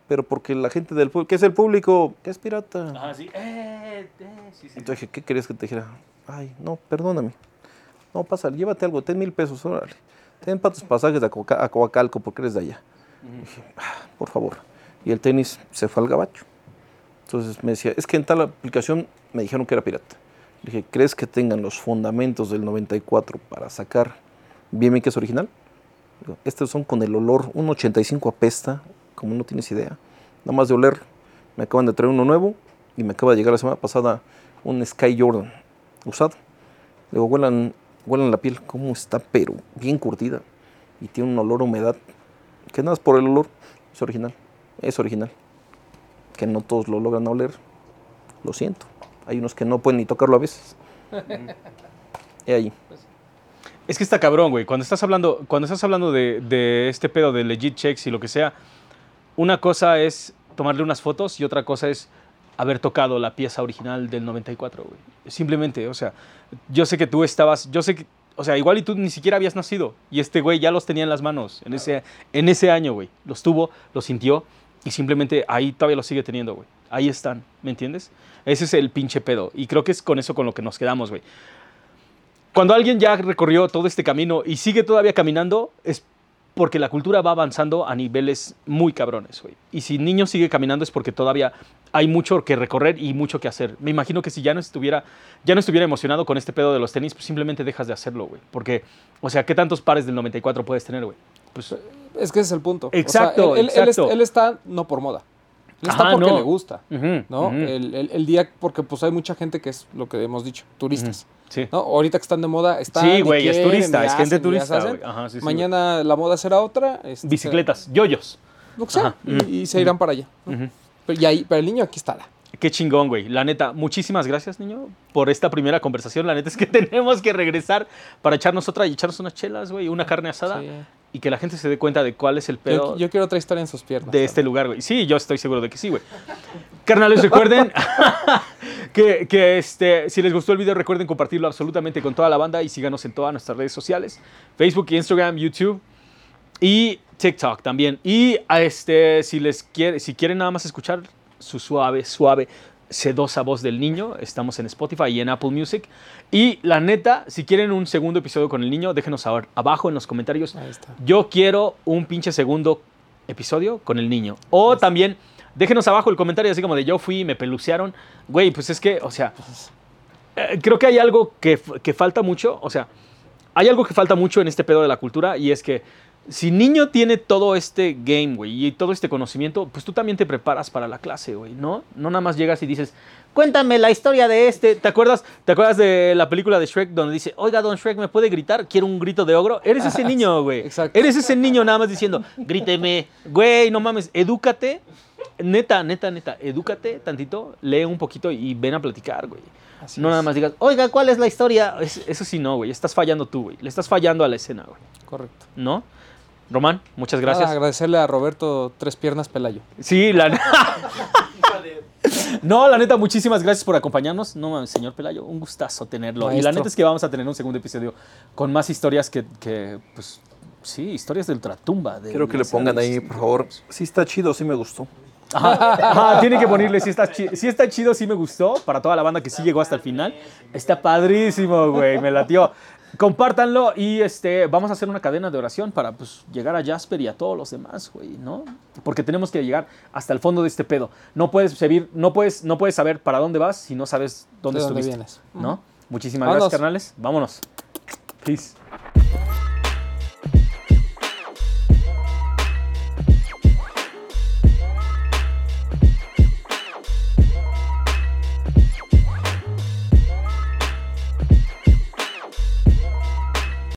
Pero porque la gente del público, ¿qué es el público? ¿Qué es pirata? Ah, sí. Eh, eh, sí, sí. Entonces dije, ¿qué querías que te dijera? Ay, no, perdóname. No, pasa, llévate algo, ten mil pesos, órale. Ten para tus pasajes a Coacalco porque eres de allá. Dije, "Ah, por favor. Y el tenis se fue al gabacho. Entonces me decía, es que en tal aplicación me dijeron que era pirata. Dije, ¿crees que tengan los fundamentos del 94 para sacar bien bien que es original? Estos son con el olor, un 85 apesta, como no tienes idea. Nada más de oler, me acaban de traer uno nuevo y me acaba de llegar la semana pasada un Sky Jordan usado. Digo, huelan, huelan la piel, ¿cómo está? Pero bien curtida. Y tiene un olor a humedad. Que nada más por el olor, es original. Es original. Que no todos lo logran oler. Lo siento. Hay unos que no pueden ni tocarlo a veces. He ahí. Es que está cabrón, güey. Cuando estás hablando, cuando estás hablando de, de este pedo de legit checks y lo que sea, una cosa es tomarle unas fotos y otra cosa es haber tocado la pieza original del 94, güey. Simplemente, o sea, yo sé que tú estabas, yo sé que, o sea, igual y tú ni siquiera habías nacido y este güey ya los tenía en las manos en ese, en ese año, güey. Los tuvo, los sintió y simplemente ahí todavía los sigue teniendo, güey. Ahí están, ¿me entiendes? Ese es el pinche pedo y creo que es con eso con lo que nos quedamos, güey cuando alguien ya recorrió todo este camino y sigue todavía caminando, es porque la cultura va avanzando a niveles muy cabrones, güey. Y si niño sigue caminando es porque todavía hay mucho que recorrer y mucho que hacer. Me imagino que si ya no estuviera, ya no estuviera emocionado con este pedo de los tenis, pues simplemente dejas de hacerlo, güey. Porque, o sea, ¿qué tantos pares del 94 puedes tener, güey? Pues, Es que ese es el punto. O sea, Exacto, él, él- él exacto. él está no por moda. Él está Ajá, porque no. le gusta. ¿no? el, el- el día, porque pues hay mucha gente que es lo que hemos dicho, turistas. sí. ¿no? Ahorita que están de moda, están. Sí, güey, es turista, es gente turista. Ajá, sí, sí, Mañana la moda será otra. este, Bicicletas, yoyos. Lo que sea, Ajá. y, y se irán para allá. pero, y ahí, pero el niño aquí estará. Qué chingón, güey. La neta, muchísimas gracias, niño, por esta primera conversación. La neta es que tenemos que regresar para echarnos otra y echarnos unas chelas, güey, una carne asada Sí. y que la gente se dé cuenta de cuál es el pedo Yo, yo quiero otra historia en sus piernas. de este lugar, güey. Sí, yo estoy seguro de que sí, güey. Carnales, recuerden que, que, este, si les gustó el video, recuerden compartirlo absolutamente con toda la banda y síganos en todas nuestras redes sociales, Facebook, Instagram, YouTube y TikTok también. Y a este, si les quiere, si quieren nada más escuchar su suave, suave, sedosa voz del niño, estamos en Spotify y en Apple Music. Y la neta, si quieren un segundo episodio con el niño, déjenos saber abajo en los comentarios. Ahí está. Yo quiero un pinche segundo episodio con el niño. O también, déjenos abajo el comentario así como de yo fui me pelucearon. Güey, pues es que, o sea, eh, creo que hay algo que, que falta mucho. O sea, hay algo que falta mucho en este pedo de la cultura y es que si niño tiene todo este game, güey, y todo este conocimiento, pues tú también te preparas para la clase, güey, ¿no? No nada más llegas y dices, cuéntame la historia de este. ¿Te acuerdas, ¿Te acuerdas de la película de Shrek donde dice, oiga, don Shrek, ¿me puede gritar? Quiero un grito de ogro. Eres ese niño, güey. Exacto. Eres ese niño nada más diciendo, gríteme, güey, no mames, edúcate. Neta, neta, neta, edúcate tantito, lee un poquito y ven a platicar, güey. Así no es. nada más digas, oiga, ¿cuál es la historia? Es- eso sí, no, güey. Estás fallando tú, güey. Le estás fallando a la escena, güey. Correcto. ¿No? Román, muchas Nada, gracias. agradecerle a Roberto Tres Piernas Pelayo. Sí, la ne- No, la neta, muchísimas gracias por acompañarnos. No mames, señor Pelayo, un gustazo tenerlo. Y la neta es que vamos a tener un segundo episodio con más historias que, que, pues, sí, historias de ultratumba. de Quiero que le pongan ahí, por favor. Sí está chido, sí me gustó. Ajá, ajá, tiene que ponerle si está, chi- si está chido, sí me gustó. Para toda la banda que sí llegó hasta el final. Está padrísimo, güey. Me latió. Compártanlo y este, vamos a hacer una cadena de oración para pues, llegar a Jasper y a todos los demás, güey, ¿no? Porque tenemos que llegar hasta el fondo de este pedo. No puedes, servir, no puedes, no puedes saber para dónde vas si no sabes dónde ¿De dónde estuviste. vienes? ¿no? Muchísimas Vámonos. gracias, carnales. Vámonos. Peace.